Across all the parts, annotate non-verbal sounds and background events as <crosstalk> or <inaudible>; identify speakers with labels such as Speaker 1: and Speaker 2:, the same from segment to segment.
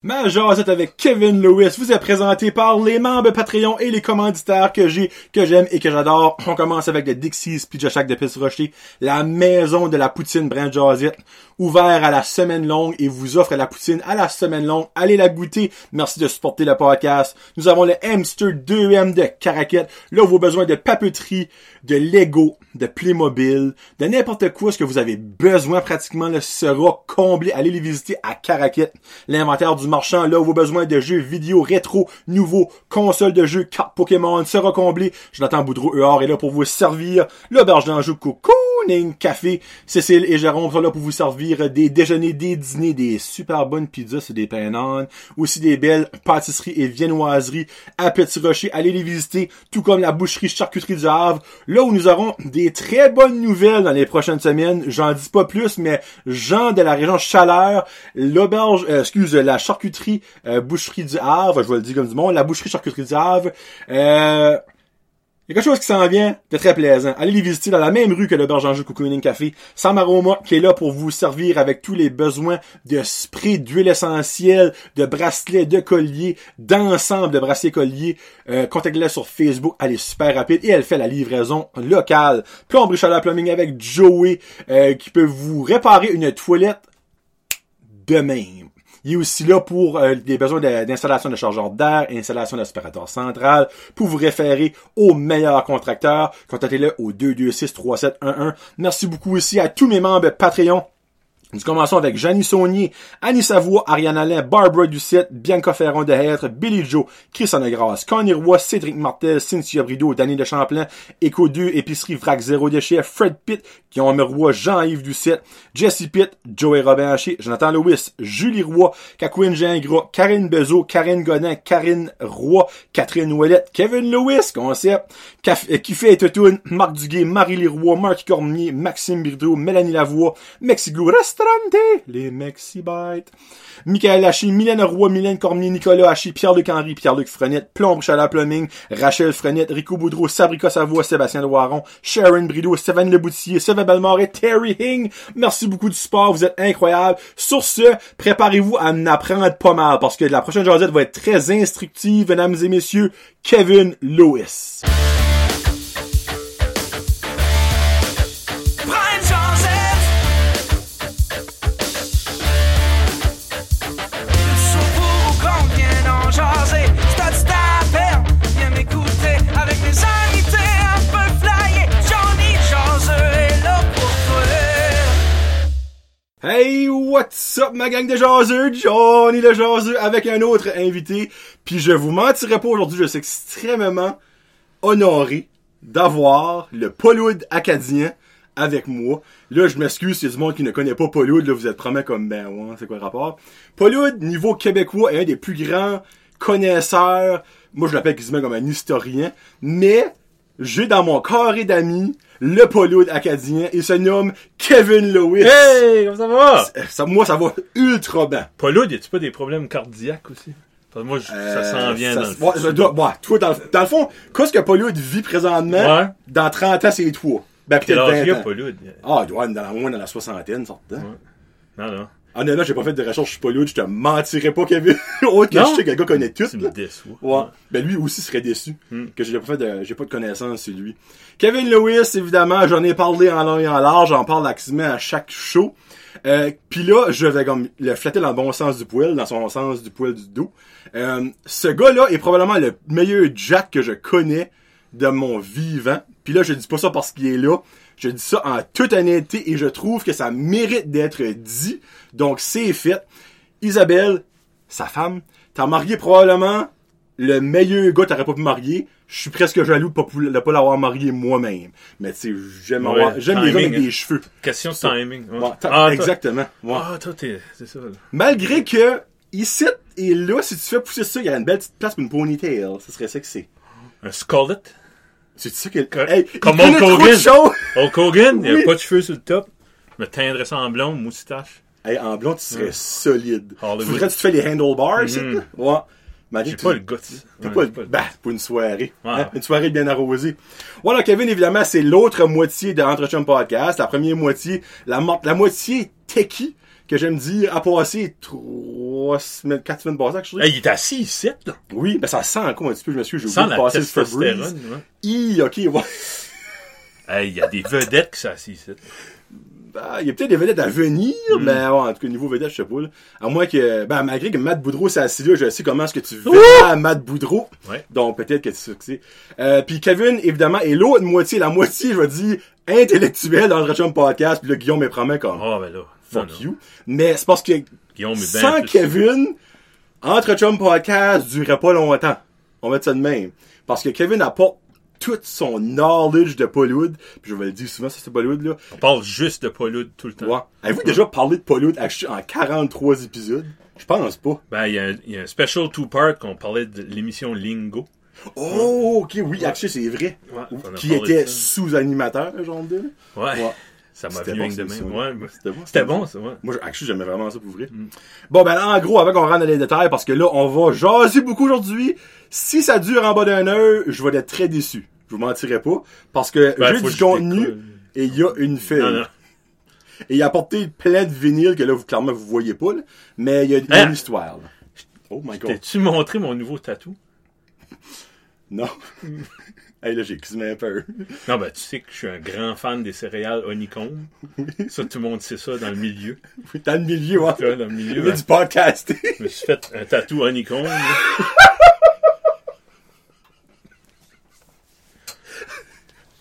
Speaker 1: Ma jasette avec Kevin Lewis vous est présenté par les membres Patreon et les commanditaires que j'ai, que j'aime et que j'adore. On commence avec le Dixie's Pizza de Pisse Rocher, la maison de la poutine Brand Josette, ouvert à la semaine longue et vous offre la poutine à la semaine longue. Allez la goûter. Merci de supporter le podcast. Nous avons le Hamster 2M de Caraquette. Là, vos besoins de papeterie, de Lego, de Playmobil, de n'importe quoi ce que vous avez besoin pratiquement là, sera comblé. Allez les visiter à Caraquette. L'inventaire du marchand, là où vos besoins de jeux vidéo rétro, nouveaux, consoles de jeux, cartes Pokémon sera comblé. Jonathan Boudreau ER est là pour vous servir. L'auberge d'Anjou Cocooning Café. Cécile et Jérôme sont là pour vous servir des déjeuners, des dîners, des super bonnes pizzas et des painan. Aussi des belles pâtisseries et viennoiseries à Petit Rocher. Allez les visiter, tout comme la boucherie charcuterie du Havre. Là où nous aurons des très bonnes nouvelles dans les prochaines semaines. J'en dis pas plus, mais Jean de la région Chaleur, l'auberge, euh, excuse, la charcuterie charcuterie euh, boucherie du Havre, je vais le dire comme du monde, la boucherie charcuterie du Havre. Euh, il y a quelque chose qui s'en vient de très plaisant. Allez les visiter dans la même rue que le Berger Cocooning Café. Sam Aroma qui est là pour vous servir avec tous les besoins de spray, d'huile essentielle, de bracelets, de colliers, d'ensemble de bracelets colliers. Euh, Contactez-la sur Facebook. Elle est super rapide et elle fait la livraison locale. Plomberie Chaleur Plumbing avec Joey euh, qui peut vous réparer une toilette de même. Il est aussi là pour euh, des besoins d'installation de, chargeur d'air, installation d'aspirateur central, pour vous référer au meilleur contracteur. Contactez-le au 226-3711. Merci beaucoup aussi à tous mes membres Patreon nous commençons avec Jeannie Saunier, Annie Savoie, Ariane Alain, Barbara Ducette, Bianca Ferron de Hêtre, Billy Joe, Chris Annegras, Connie Roy, Cédric Martel, Cynthia Brideau, Danny de Champlain, Echo 2, Épicerie Vrac Zéro Déchet, Fred Pitt, Guillaume Roy, Jean-Yves Ducette, Jesse Pitt, Joey Robin Haché, Jonathan Lewis, Julie Roy, Cacouine Gingras, Karine Bezo, Karine Godin, Karine Roy, Catherine Ouellette, Kevin Lewis, concept, Kiffé et Marc Duguay, Marie Leroy, Marc Cormier, Maxime Birdeau, Mélanie Lavoie, Mexiglou, Rest les Mexibites. Michael Hachi, Mylène Roy, Mylène Cormier, Nicolas Hachi, Pierre-Luc Henry, Pierre-Luc Frenette, Plombe Chala Plumbing, Rachel Frenette, Rico Boudreau, Sabrica Savoie, Sébastien Loiron, Sharon Brideau, Stéphane Leboutier, Sylvain Belmore et Terry Hing. Merci beaucoup du support, vous êtes incroyables. Sur ce, préparez-vous à en apprendre pas mal parce que la prochaine journée va être très instructive, mesdames et messieurs. Kevin Lewis. Hey, what's up ma gang de jaseux? Johnny le jaseux avec un autre invité. Puis je vous mentirai pas aujourd'hui, je suis extrêmement honoré d'avoir le Pauloud acadien avec moi. Là, je m'excuse, c'est du monde qui ne connaît pas Pauloud, là, vous êtes promet comme ben ouais, c'est quoi le rapport? Pauloud, niveau québécois, est un des plus grands connaisseurs. Moi, je l'appelle quasiment comme un historien. Mais, j'ai dans mon carré d'amis le Pauloud acadien. Il se nomme Kevin Lewis.
Speaker 2: Hey, comment ça va?
Speaker 1: Ça, moi, ça va ultra bien.
Speaker 2: Pauloud, y a-tu pas des problèmes cardiaques aussi? Moi, ça
Speaker 1: Euh,
Speaker 2: s'en vient
Speaker 1: ça
Speaker 2: dans le
Speaker 1: ouais, je dois- ouais, toi, dans, le- dans le fond, qu'est-ce que Pauloud vit présentement?
Speaker 2: Ouais.
Speaker 1: Dans 30 ans, c'est toi. Ben, peut-être
Speaker 2: âge il
Speaker 1: 20
Speaker 2: a,
Speaker 1: ans.
Speaker 2: Pauloud?
Speaker 1: Ah, il doit être dans la, moins dans la soixantaine, sortant.
Speaker 2: Non, non.
Speaker 1: Honnêtement, j'ai pas fait de recherche sur Pauloud, je te mentirais pas, Kevin. <laughs> Autre que
Speaker 2: Non.
Speaker 1: je sais que le gars connaît tout.
Speaker 2: Tu me déçois.
Speaker 1: Ouais. Ben lui aussi serait déçu
Speaker 2: Hmm.
Speaker 1: que j'ai pas fait de j'ai pas de connaissances sur lui. Kevin Lewis, évidemment, j'en ai parlé en long et en large, j'en parle quasiment à chaque show. Euh, Puis là, je vais comme le flatter dans le bon sens du poil, dans son sens du poil du dos. Euh, ce gars-là est probablement le meilleur Jack que je connais de mon vivant. Puis là, je dis pas ça parce qu'il est là. Je dis ça en toute honnêteté et je trouve que ça mérite d'être dit. Donc c'est fait. Isabelle, sa femme, t'as marié probablement le meilleur gars que t'aurais pas pu marier. Je suis presque jaloux de de pas l'avoir marié moi-même. Mais tu sais, j'aime
Speaker 2: Ouais,
Speaker 1: avoir- j'aime les gars avec
Speaker 2: hein.
Speaker 1: des cheveux.
Speaker 2: Question de timing. ouais. Ah,
Speaker 1: exactement. Ouais.
Speaker 2: Ah, toi, t'es. C'est ça. là.
Speaker 1: Malgré que, ici et là, si tu fais pousser ça, il y a une belle petite place pour une ponytail. Ce serait sexy.
Speaker 2: Un skullet.
Speaker 1: C'est ça que...
Speaker 2: Que-
Speaker 1: Hey, il
Speaker 2: comme Hulk Hogan. Hulk Hogan, il
Speaker 1: Oui.
Speaker 2: a pas de cheveux sur le top. Je me teindrais ça en blond, moustache.
Speaker 1: Hey, en blond, tu serais solide.
Speaker 2: Hollywood.
Speaker 1: Faudrait que tu te fais les handlebars, c'est
Speaker 2: Mhm.
Speaker 1: Ouais.
Speaker 2: J'ai
Speaker 1: tu-
Speaker 2: pas le goût.
Speaker 1: T'as pas,
Speaker 2: j'ai pas le
Speaker 1: bah, pour une soirée. Hein, Une soirée bien arrosée. Voilà, Kevin, évidemment, c'est l'autre moitié de Entretien Podcast. La première moitié, la, la moitié techie, que j'aime dire a passé trois semaines, quatre semaines passées, chose.
Speaker 2: Hey, il est assis ici, là.
Speaker 1: Oui, ben ça sent encore un petit peu, je me suis, j'ai oublié de passer le Febreze.
Speaker 2: ouais.
Speaker 1: Hi, ok, ouais.
Speaker 2: Hey, il y a des vedettes qui sont assis ici.
Speaker 1: Ah, il y a peut-être des vedettes à venir,
Speaker 2: Mm.
Speaker 1: mais ouais, en tout cas, niveau vedette, je sais pas, là. À moins que, ben, malgré que Matt Boudreau s'est assis là, je sais comment est-ce que tu verras à Matt Boudreau.
Speaker 2: Ouais.
Speaker 1: Donc, peut-être que tu sais. Euh, puis Kevin, évidemment, est l'autre moitié, la moitié, je vais dire, intellectuelle dans le Rachel Podcast, puis là, Guillaume me promet comme,
Speaker 2: Oh, ben là.
Speaker 1: Fuck you. Mais c'est parce que,
Speaker 2: Guillaume
Speaker 1: sans Kevin, entre chum podcast durerait pas longtemps. On va mettre ça de même. Parce que Kevin apporte tout son knowledge de Polwood. Puis je vais le dire souvent, ça c'est Polwood là.
Speaker 2: On parle juste de Paulude tout le temps.
Speaker 1: Ouais. Avez-vous déjà parlé de Polwood en 43 épisodes? Je pense pas.
Speaker 2: Ben, il y, a un- il y a un special two-part qu'on parlait de l'émission Lingo.
Speaker 1: Oh, ok, oui, actually, c'est vrai.
Speaker 2: Ouais,
Speaker 1: Qui était sous-animateur, genre de.
Speaker 2: Ouais.
Speaker 1: Ouais.
Speaker 2: Ça m'a venu
Speaker 1: bon,
Speaker 2: de même. Ouais,
Speaker 1: C'était bon,
Speaker 2: C'était bon, ça, ouais.
Speaker 1: Moi, j'aimais vraiment ça pour vrai.
Speaker 2: Mm.
Speaker 1: Bon, ben, en gros, avant qu'on rentre dans les détails, parce que là, on va jaser beaucoup aujourd'hui. Si ça dure en bas d'un heure, je vais être très déçu. Je vous mentirai pas. Parce que
Speaker 2: Ben,
Speaker 1: j'ai du
Speaker 2: que
Speaker 1: contenu et il y a une fille.
Speaker 2: Non, non.
Speaker 1: Et il a apporté plein de vinyles que là, vous, clairement, vous voyez pas, là. Mais il y a, il y a
Speaker 2: Hein?
Speaker 1: une histoire, là. Oh my god.
Speaker 2: T'as-tu montré mon nouveau tatou?
Speaker 1: Non. <laughs> <laughs> hey, là, j'ai quasiment peur.
Speaker 2: Non, ben, tu sais que je suis un grand fan des céréales honeycomb. Ça, tout le monde sait ça dans le milieu.
Speaker 1: Dans le milieu, hein.
Speaker 2: Dans le milieu,
Speaker 1: a
Speaker 2: ben,
Speaker 1: du podcast.
Speaker 2: je me suis fait un tatou honeycomb. <laughs>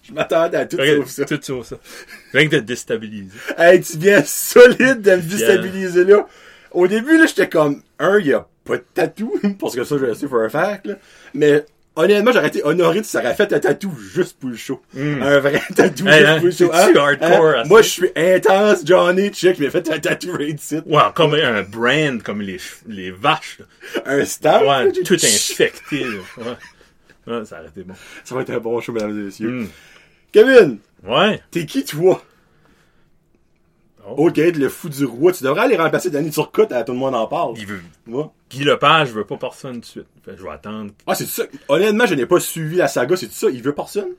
Speaker 1: je m'attendais à tout
Speaker 2: Regarde,
Speaker 1: sauf ça.
Speaker 2: Tout ça. Rien que de déstabiliser.
Speaker 1: Hey, tu viens solide de me déstabiliser là. Au début, là, j'étais comme, un, il y a pas de tatou, <laughs> parce que ça, je le sais for a fact, là. Mais, honnêtement, j'aurais été honoré si ça aurait fait un tatou juste pour le show. Un vrai <laughs> tatou
Speaker 2: Hmm. Hey,
Speaker 1: juste
Speaker 2: hein,
Speaker 1: pour le show.
Speaker 2: c'est-tu hardcore, à
Speaker 1: Moi, je suis intense, Johnny, check, il m'a fait un tatou right ici.
Speaker 2: Ouais, comme un brand, comme les, les vaches.
Speaker 1: Un stamp.
Speaker 2: Ouais, tout infecté. là. Ouais. Ouais, ça aurait été bon.
Speaker 1: Ça va être un bon show, mesdames et messieurs.
Speaker 2: Hmm.
Speaker 1: Kevin,
Speaker 2: Ouais?
Speaker 1: t'es qui, toi?
Speaker 2: Oh.
Speaker 1: Ok, le fou du roi. Tu devrais aller remplacer Danny Turcotte à tout le monde en parle.
Speaker 2: Il veut...
Speaker 1: Moi.
Speaker 2: Guy Lepage veut pas personne tout de suite. Fait que je vais attendre.
Speaker 1: Ah, c'est ça. Honnêtement, je n'ai pas suivi la saga, c'est ça. Il veut personne?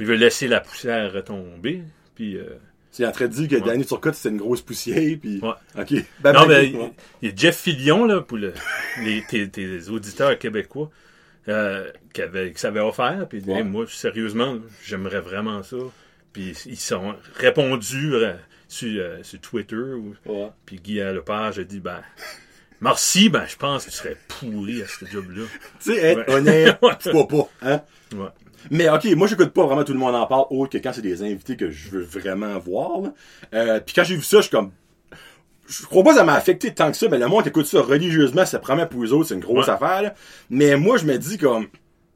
Speaker 2: Il veut laisser la poussière retomber. Puis, euh,
Speaker 1: C'est en train de dire que Danny Turcotte, c'était une grosse poussière, puis...
Speaker 2: Ouais.
Speaker 1: Ok. Ben,
Speaker 2: non,
Speaker 1: ben, ouais.
Speaker 2: il y a Jeff Fillion, là, pour le, les, tes, tes auditeurs québécois, euh, qui, avait, qui savait offert. Puis,
Speaker 1: Ouais.
Speaker 2: hey, moi, sérieusement, j'aimerais vraiment ça. Puis, ils sont répondus euh, sur, euh, sur Twitter. ou-
Speaker 1: Ouais.
Speaker 2: Puis, Guy Lepage a dit, ben, merci, ben, je pense que tu serais pourri à ce job-là.
Speaker 1: Tu sais, être
Speaker 2: Ouais.
Speaker 1: honnête, <laughs> vois pas, hein?
Speaker 2: Ouais.
Speaker 1: Mais ok, moi j'écoute pas vraiment tout le monde en parle, autre que quand c'est des invités que je veux vraiment voir. Euh, puis quand j'ai vu ça, je suis comme... Je crois pas que ça m'a affecté tant que ça, mais le monde qui écoute ça religieusement, c'est vraiment pour eux autres, c'est une grosse
Speaker 2: Ouais.
Speaker 1: affaire. là. Mais moi, je me dis comme...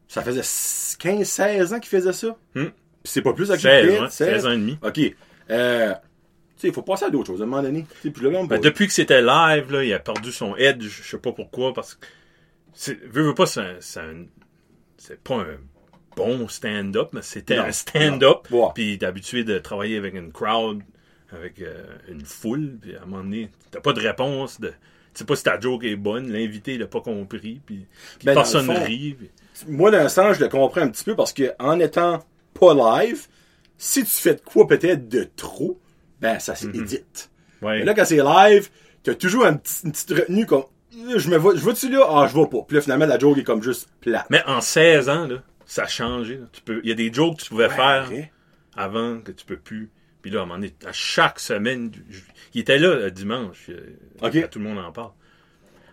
Speaker 1: Ça faisait 15-16 ans qu'ils faisaient ça.
Speaker 2: Hmm.
Speaker 1: Puis c'est pas plus à
Speaker 2: 16, ouais, 16 ans et demi.
Speaker 1: Ok. Euh, sais, il faut passer à d'autres choses à un moment donné. Puis là,
Speaker 2: Ben, depuis que c'était live, là, il a perdu son edge. Je sais pas pourquoi, parce que. c'est- Veux, veux pas, c'est un- c'est un- c'est pas un bon stand-up, mais c'était
Speaker 1: Non,
Speaker 2: un stand-up.
Speaker 1: Ouais.
Speaker 2: Puis est habitué de travailler avec une crowd, avec euh, une foule. Puis à un moment donné, t'as pas de réponse. De, tu sais pas si ta joke est bonne, l'invité il a pas compris. Puis, puis
Speaker 1: Ben, dans
Speaker 2: personne
Speaker 1: fond,
Speaker 2: rit. puis-
Speaker 1: moi, d'un sens, je le comprends un petit peu parce que en étant pas live, si tu fais de quoi peut-être de trop, ben ça s'édite.
Speaker 2: ouais.
Speaker 1: Mais là, quand c'est live, t'as toujours une petite retenue comme je me vois, je vois-tu là? Ah, je vois pas. Puis là, finalement, la joke est comme juste plate.
Speaker 2: Mais en 16 ans, là, ça a changé. là. Tu peux, il y a des jokes que tu pouvais faire. avant que tu peux plus. Puis là, à un moment donné, à chaque semaine, je- il était là le dimanche. euh,
Speaker 1: Ok.
Speaker 2: quand tout le monde en parle.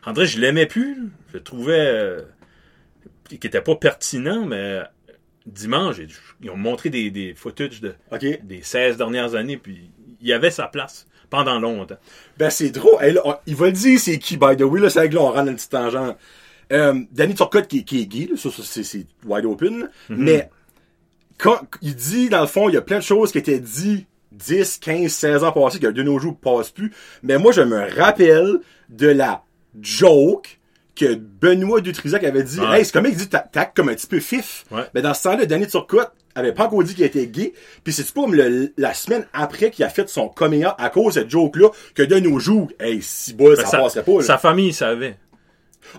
Speaker 2: André, je l'aimais plus. là. Je le trouvais euh, qu'il était pas pertinent, mais euh, dimanche, ils- ont montré des, des footage de,
Speaker 1: OK?
Speaker 2: des 16 dernières années, puis il avait sa place pendant longtemps.
Speaker 1: Ben, c'est drôle. Hey, là, on- il va le dire c'est qui, by the way. Là, c'est avec là, on rentre dans une petite tangente. Euh, Danny Turcotte qui, est- qui est gay, là, ça, ça, c'est, wide open. là. Mais quand il dit, dans le fond, il y a plein de choses qui étaient dites 10, 15, 16 ans passés, que de nos jours ne passent plus. Mais moi, je me rappelle de la joke que Benoît Dutrisac avait dit.
Speaker 2: Ouais.
Speaker 1: Hey, c'est comme il dit, t'as comme un petit peu fif.
Speaker 2: Ouais.
Speaker 1: Mais dans ce temps-là, Danny Turcotte avait pas encore dit qu'il était gay. Puis c'est pas comme le- la semaine après qu'il a fait son coming out à cause de cette joke-là que de nos jours, hey, si bol,
Speaker 2: Ben,
Speaker 1: ça
Speaker 2: sa,
Speaker 1: passerait pas. là.
Speaker 2: sa famille savait.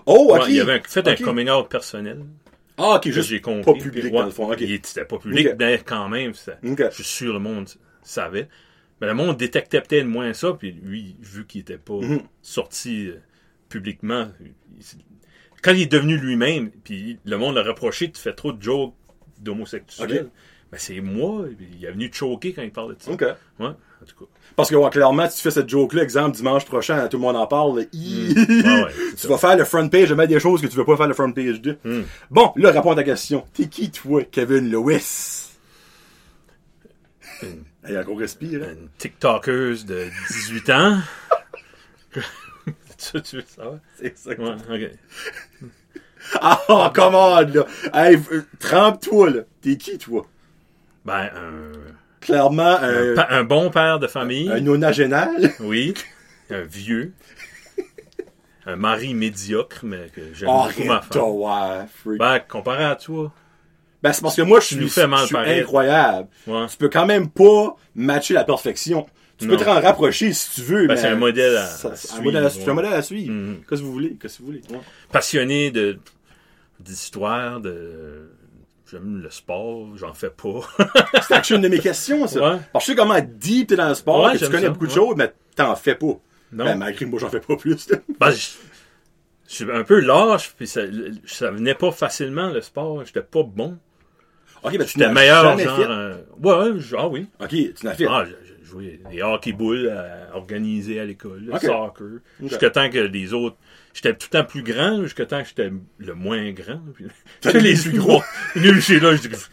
Speaker 1: Oh, ok.
Speaker 2: Ouais, il avait fait un coming out personnel.
Speaker 1: Ah, ok, juste
Speaker 2: j'ai compris.
Speaker 1: pas public
Speaker 2: Puis,
Speaker 1: dans le fond. Ok.
Speaker 2: il- C'était pas public, mais quand même, je suis sûr le monde savait. Mais le monde détectait peut-être moins ça, puis lui, vu qu'il était pas
Speaker 1: Mhm.
Speaker 2: sorti euh, publiquement, il- quand il est devenu lui-même, puis le monde l'a reproché, tu fais trop de jokes d'homosexuels.
Speaker 1: Ok.
Speaker 2: Ben c'est moi, il est venu te choquer quand il parlait de ça.
Speaker 1: OK.
Speaker 2: Ouais, en tout cas.
Speaker 1: Parce que, ouais, clairement, si tu fais cette joke-là, exemple, dimanche prochain, tout le monde en parle, là,
Speaker 2: ouais, c'est
Speaker 1: tu vas faire le front page de mettre des choses que tu veux pas faire le front page de.
Speaker 2: Hmm.
Speaker 1: Bon, là, réponds à ta question. T'es qui, toi, Kevin Lewis?
Speaker 2: Une-
Speaker 1: Hey, gros respire, hein?
Speaker 2: Une TikTokeuse de 18 ans. ça, <laughs> <laughs> tu veux savoir?
Speaker 1: C'est ça.
Speaker 2: Ouais, ok. <laughs>
Speaker 1: Ah, oh, commande, là. Hey, euh, trempe-toi, là. T'es qui, toi?
Speaker 2: Ben, un,
Speaker 1: Clairement,
Speaker 2: un,
Speaker 1: un,
Speaker 2: pa- un bon père de famille.
Speaker 1: un nonagénal. <laughs>
Speaker 2: Oui. Un vieux. <laughs> Un mari médiocre, mais que j'aime beaucoup ma femme.
Speaker 1: ouais.
Speaker 2: Ben, comparé à toi.
Speaker 1: Ben, c'est parce que moi, je suis, je incroyable.
Speaker 2: Ouais.
Speaker 1: Tu peux quand même pas matcher la perfection. Tu
Speaker 2: Non.
Speaker 1: peux te en rapprocher si tu veux.
Speaker 2: Ben, c'est un modèle à-
Speaker 1: ça-
Speaker 2: à
Speaker 1: c'est un
Speaker 2: suivre,
Speaker 1: modèle à,
Speaker 2: ouais.
Speaker 1: c'est un modèle à suivre.
Speaker 2: Mhm.
Speaker 1: Qu'est-ce que vous voulez? Qu'est-ce que vous voulez? Ouais.
Speaker 2: Passionné de d'histoire, de. J'aime le sport, j'en fais pas. <laughs>
Speaker 1: C'est une de mes questions, ça.
Speaker 2: Ouais.
Speaker 1: Parce que je sais comment deep t'es dans le sport,
Speaker 2: Ouais,
Speaker 1: que tu connais
Speaker 2: ça,
Speaker 1: beaucoup de
Speaker 2: ouais.
Speaker 1: choses, mais t'en fais pas.
Speaker 2: Non.
Speaker 1: Ben, malgré moi, j'en fais pas plus.
Speaker 2: Ben, je, je suis un peu lâche, puis ça, ça venait pas facilement, le sport. J'étais pas bon.
Speaker 1: ok, ben, tu
Speaker 2: J'étais meilleur, genre. euh, ouais, je- ah oui.
Speaker 1: Ok, tu n'as fait.
Speaker 2: Ah, j'ai j'ai joué des hockey boules à organiser à l'école, le soccer. Jusqu'à temps que les autres. J'étais tout le temps plus grand, jusqu'à temps que j'étais le moins grand. <laughs>
Speaker 1: T'as
Speaker 2: les
Speaker 1: plus gros.
Speaker 2: Nul, j'ai là, je dis, faut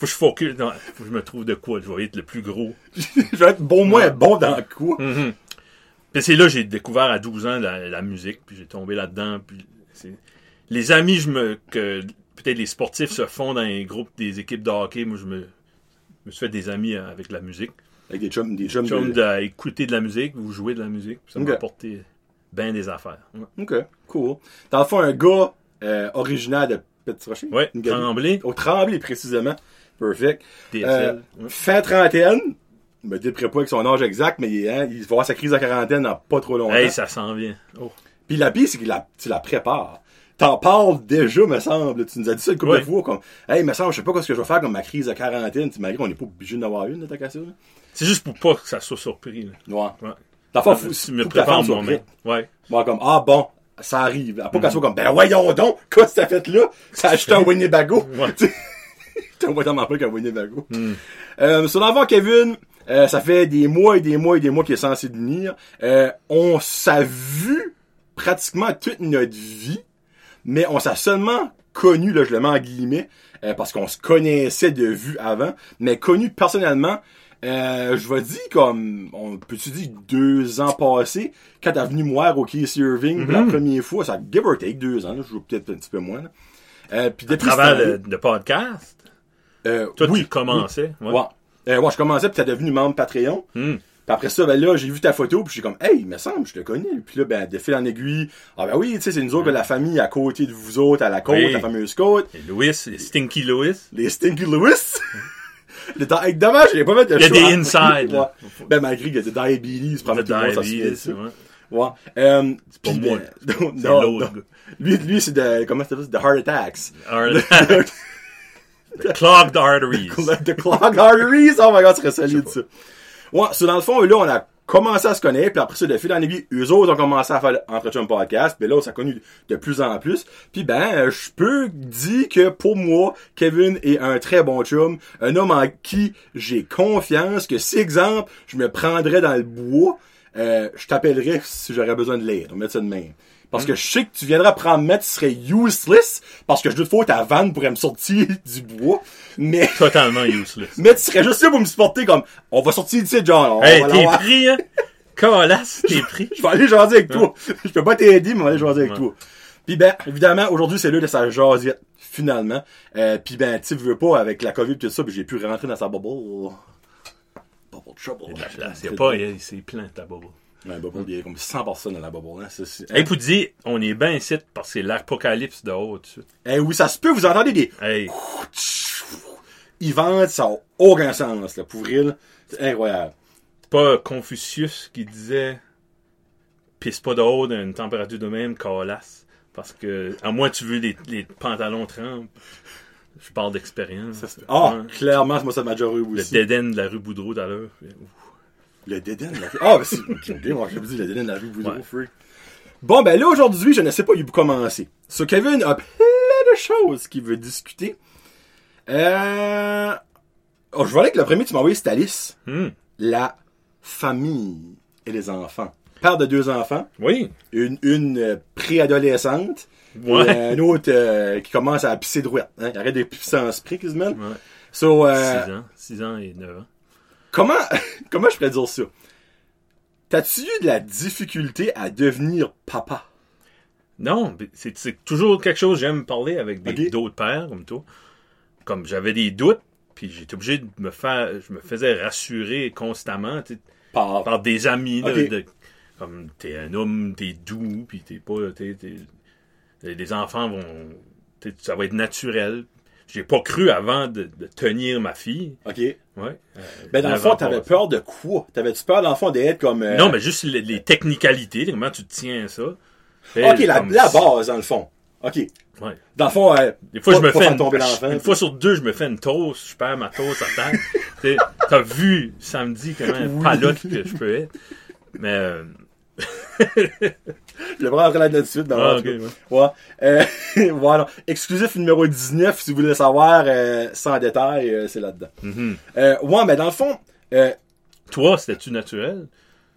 Speaker 2: que je focus. Non, faut que je me trouve de quoi. Je vais être le plus gros. <laughs>
Speaker 1: je vais être bon, moins bon dans quoi?
Speaker 2: Mhm. Puis c'est là que j'ai découvert à 12 ans la, la musique, puis j'ai tombé là-dedans. Puis les amis, je me que peut-être les sportifs se font dans les groupes des équipes de hockey. Moi, je me, me suis fait des amis avec la musique.
Speaker 1: Avec des chums, des chums
Speaker 2: Comme
Speaker 1: de...
Speaker 2: d'écouter de la musique ou jouer de la musique. Ça m'a apporté bien des affaires.
Speaker 1: Ok, cool. Dans le fond, un gars euh, originaire de Petit Rocher?
Speaker 2: Ouais,
Speaker 1: Une galerie.
Speaker 2: Tremblay,
Speaker 1: Au Tremblay, précisément. Perfect.
Speaker 2: Ouais.
Speaker 1: Fin trentaine. Je me déprès pas avec son âge exact, mais il, hein, il va avoir sa crise de quarantaine dans pas trop longtemps.
Speaker 2: Hey, ça s'en vient. Oh.
Speaker 1: Puis la pire, c'est que la, tu la prépares. T'en parles déjà, me semble. Tu nous as dit ça une couple
Speaker 2: Ouais.
Speaker 1: de fois, comme, hey, me semble, je sais pas ce que je vais faire comme ma crise de quarantaine. Tu malgré, on n'est pas obligé d'en avoir une, de ta cassure.
Speaker 2: C'est juste pour pas que ça soit surpris. là.
Speaker 1: Ouais.
Speaker 2: Ouais.
Speaker 1: Dans le fond,
Speaker 2: tu me prépares moi-même.
Speaker 1: prête.
Speaker 2: Ouais.
Speaker 1: Bon, comme, ah bon, ça arrive. Pas qu'elle soit comme, ben voyons donc, qu'est-ce que t'as fait là? Ça a acheté un <laughs> Winnebago?
Speaker 2: Ouais. <laughs>
Speaker 1: T'as vraiment pas qu'un Winnebago.
Speaker 2: Mm.
Speaker 1: Euh, sur l'enfant Kevin, euh, ça fait des mois et des mois et des mois qu'il est censé venir. Euh, on s'est vu pratiquement toute notre vie, mais on s'est seulement connu, là, je le mets en guillemets, euh, parce qu'on se connaissait de vue avant, mais connu personnellement, euh, je vais dire comme, on peut-tu dire deux ans passés, quand t'as venu me voir au Casey Irving pour la
Speaker 2: Mhm.
Speaker 1: première fois, ça give or take deux ans, là, je joue peut-être un petit peu moins. là. Euh, puis
Speaker 2: À
Speaker 1: depuis ce
Speaker 2: travers le, le podcast?
Speaker 1: euh,
Speaker 2: Toi,
Speaker 1: oui,
Speaker 2: tu commençais.
Speaker 1: oui.
Speaker 2: Ouais.
Speaker 1: Ouais. Euh, ouais, je commençais, puis t'es devenu membre Patreon.
Speaker 2: Hmm.
Speaker 1: Puis après ça, ben là, j'ai vu ta photo, puis j'ai comme, hey, il me semble, je te connais. Puis là, ben, de fil en aiguille, ah ben oui, tu sais, c'est nous autres, la famille à côté de vous autres, à la côte,
Speaker 2: Oui.
Speaker 1: la fameuse côte,
Speaker 2: Et Louis, Stinky Louis.
Speaker 1: les Stinky Louis. <laughs> Le hey, dommage, j'ai pas fait de
Speaker 2: Il y a des
Speaker 1: à-
Speaker 2: inside.
Speaker 1: Ouais. Ben, malgré qu'il y a des diabetes,
Speaker 2: Le
Speaker 1: tout le monde, ça se fait
Speaker 2: diabetes,
Speaker 1: ça.
Speaker 2: ouais.
Speaker 1: Ouais. Euh,
Speaker 2: C'est pas
Speaker 1: puis
Speaker 2: moi.
Speaker 1: non, <laughs>
Speaker 2: C'est
Speaker 1: non, non. Lui, lui, c'est de, comment ça s'appelle? The heart attacks.
Speaker 2: Ar- The <laughs> clogged arteries.
Speaker 1: The clogged arteries. Oh my god, ce serait solide, ça. Ouais, so dans le fond, là, on a commencé à se connaître, puis après ça, de fil en aiguille, eux autres ont commencé à faire Entretien Podcast, puis là, on s'est connus de plus en plus. Puis ben, euh, je peux dire que pour moi, Kevin est un très bon chum, un homme en qui j'ai confiance, que si, exemple, je me prendrais dans le bois, euh, je t'appellerais si j'aurais besoin de l'aide. On met ça de même. Parce que je sais que tu viendras prendre mettre, tu serais useless, parce que je doute faut ta vanne pourrait me sortir <laughs> du bois, mais, <laughs>
Speaker 2: Totalement useless. <laughs>
Speaker 1: mais tu serais juste là pour me supporter comme, on va sortir d'ici, genre, on
Speaker 2: Hey, t'es pris, hein? Colasse, t'es pris.
Speaker 1: Je vais aller jaser avec toi. Je peux pas t'aider, mais on va aller jaser avec toi. Puis ben, évidemment, aujourd'hui, c'est l'heure de sa jasette, finalement. Euh, puis ben, tu veux pas, avec la COVID et tout ça, j'ai pu rentrer dans sa bubble. Bubble trouble.
Speaker 2: Il y a pas, c'est plein, ta bobo.
Speaker 1: Bubble, il y a comme 100 personnes dans la bubble. Hein. C'est-
Speaker 2: Hey, Poudzi, on est bien ici parce que c'est l'apocalypse de haut, tout de suite.
Speaker 1: Eh oui, ça se peut, vous entendez des...
Speaker 2: Hey, <laughs>
Speaker 1: Ils vendent, ça n'a aucun sens, là, pour là. C'est incroyable.
Speaker 2: c'est pas Confucius qui disait pisse pas de haut dans une température de même, colasse. Parce que, à moins tu veux les, les pantalons trempes, je parle d'expérience.
Speaker 1: Ah,
Speaker 2: Ouais.
Speaker 1: clairement, moi, ça m'a déjà eu
Speaker 2: Le
Speaker 1: aussi.
Speaker 2: dédaine de la rue Boudreau tout à l'heure. Ouf.
Speaker 1: Le dédain de la vie. Ah, ben c'est. Ok, moi, je vous dis le dédain de la vie, vous
Speaker 2: Ouais.
Speaker 1: freak. Bon, ben là, aujourd'hui, je ne sais pas où commencer. So, Kevin a plein de choses qu'il veut discuter. Euh... Oh, je vois que le premier que tu m'as envoyé, c'est Alice.
Speaker 2: Hmm.
Speaker 1: La famille et les enfants. Père de deux enfants.
Speaker 2: Oui.
Speaker 1: Une, une euh, préadolescente.
Speaker 2: Ouais.
Speaker 1: Et un autre euh, qui commence à pisser droite. Hein? Il arrête de pisser en spray, quasiment.
Speaker 2: Ouais.
Speaker 1: So, euh,
Speaker 2: 6 ans. 6 ans et 9 ans.
Speaker 1: Comment, <laughs> comment je pourrais dire ça? T'as-tu eu de la difficulté à devenir papa?
Speaker 2: Non, c'est toujours quelque chose, j'aime parler avec d'autres pères comme toi. Comme j'avais des doutes, puis j'étais obligé de me faire, je me faisais rassurer constamment
Speaker 1: Par...
Speaker 2: par des amis. là,
Speaker 1: Ok.
Speaker 2: de- comme t'es un homme, t'es doux, puis t'es pas, les- les enfants vont, ça va être naturel. J'ai pas cru avant de, de tenir ma fille. Ouais. euh,
Speaker 1: Ben, dans le fond, t'avais peur de quoi? T'avais-tu peur, dans le fond, d'être comme... euh,
Speaker 2: Non, mais juste les, les technicalités, comment tu tiens ça? Fait,
Speaker 1: OK, la, base, dans le fond. OK.
Speaker 2: Ouais.
Speaker 1: Dans le fond, euh,
Speaker 2: Des fois,
Speaker 1: pas-
Speaker 2: je me fais une,
Speaker 1: tomber l'enfant.
Speaker 2: une fois sur deux, je me fais une toast, je perds ma toast à terre. <laughs> T'as vu samedi comment
Speaker 1: Oui.
Speaker 2: palote que je peux être. Mais <laughs>
Speaker 1: je vais rentrer là-dedans tout de suite. dans
Speaker 2: ah,
Speaker 1: le
Speaker 2: ouais.
Speaker 1: Ouais. Euh, <laughs> voilà. Exclusif numéro 19, si vous voulez savoir euh, sans détail, euh, c'est là-dedans.
Speaker 2: Mhm.
Speaker 1: Ouais, mais dans le fond,
Speaker 2: Toi, c'était-tu naturel?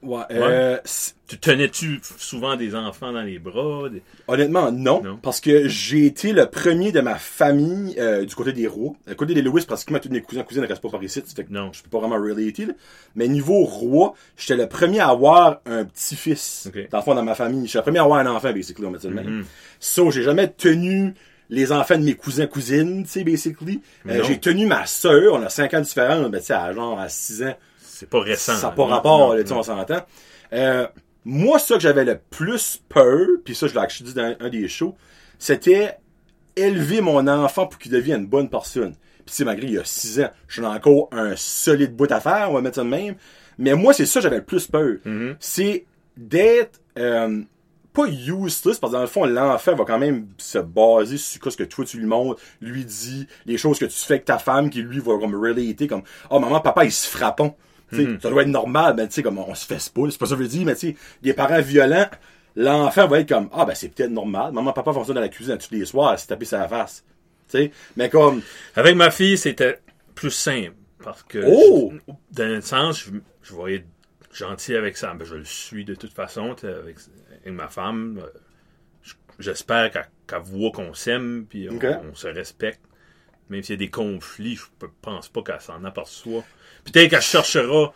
Speaker 1: Ouais, euh,
Speaker 2: Tu tenais-tu souvent des enfants dans les bras? des-
Speaker 1: honnêtement, non,
Speaker 2: Non.
Speaker 1: Parce que j'ai été le premier de ma famille euh, du côté des rois. Du côté des Lewis, pratiquement tous mes cousins cousines ne restent pas par ici. Fait que
Speaker 2: Non.
Speaker 1: je peux pas vraiment relater. Là. Mais niveau roi, j'étais le premier à avoir un petit-fils.
Speaker 2: Ok.
Speaker 1: Dans le fond, dans ma famille. J'étais le premier à avoir un enfant, basically, on va dire même.
Speaker 2: Mhm.
Speaker 1: So, j'ai jamais tenu les enfants de mes cousins cousines, tu sais, basically. Euh, j'ai tenu ma sœur, on a 5 ans de différence, mais tu sais, à genre à 6 ans.
Speaker 2: C'est pas récent.
Speaker 1: Ça n'a pas rapport, là, on s'entend. Euh, moi, ça que j'avais le plus peur, puis ça, je l'ai dit dans un des shows, c'était élever mon enfant pour qu'il devienne une bonne personne. Puis tu sais, malgré il y a 6 ans, je suis encore un solide bout à faire, on va mettre ça de même. Mais moi, c'est ça que j'avais le plus peur.
Speaker 2: Mhm.
Speaker 1: C'est d'être euh, pas useless, parce que dans le fond, l'enfant va quand même se baser sur ce que toi tu lui montres, lui dis, les choses que tu fais avec ta femme, qui lui va comme relater, comme Oh maman, papa, ils se frappent. Sais, Ça doit être normal, mais tu sais, comme on se fait pas, c'est pas ça que je veux dire, mais tu sais, des parents violents, l'enfant va être comme Ah ben c'est peut-être normal. Maman, papa font ça dans la cuisine tous les soirs, se taper sa face. Tu sais, mais comme
Speaker 2: Avec ma fille, c'était plus simple. Parce que,
Speaker 1: Oh!
Speaker 2: je- dans un sens, je, je vais être gentil avec ça. Ben, je le suis de toute façon. Avec, avec ma femme, euh, je- j'espère qu'elle voit qu'on s'aime, puis on, se respecte. Même s'il y a des conflits, je pe- pense pas qu'elle s'en aperçoit. Peut-être qu'elle cherchera.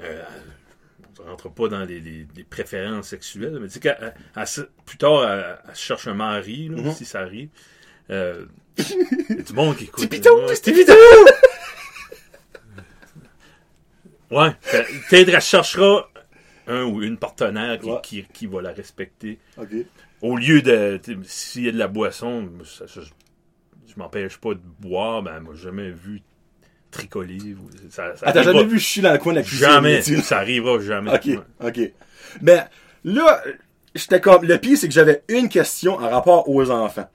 Speaker 2: Euh, on ne rentre pas dans les, les- les préférences sexuelles, mais tu sais plus tard, elle, elle cherche un mari, là,
Speaker 1: Mhm.
Speaker 2: si ça arrive. Euh, il y a du monde qui écoute.
Speaker 1: Petit pitou,
Speaker 2: Ouais.
Speaker 1: pitou! <laughs>
Speaker 2: Peut-être qu'elle cherchera un ou une partenaire qui,
Speaker 1: Ouais.
Speaker 2: qui, qui va la respecter.
Speaker 1: Ok.
Speaker 2: Au lieu de. S'il y a de la boisson, ça- ça- je m'empêche pas de boire, ben, moi, j'ai jamais vu tricoler. ou- Ça,
Speaker 1: Ah, jamais vu chier dans le coin de la cuisine?
Speaker 2: Jamais. Ça arrivera jamais.
Speaker 1: Ok,
Speaker 2: Ouais.
Speaker 1: ok. Ben, là, j'étais comme, le pire, c'est que j'avais une question en rapport aux enfants.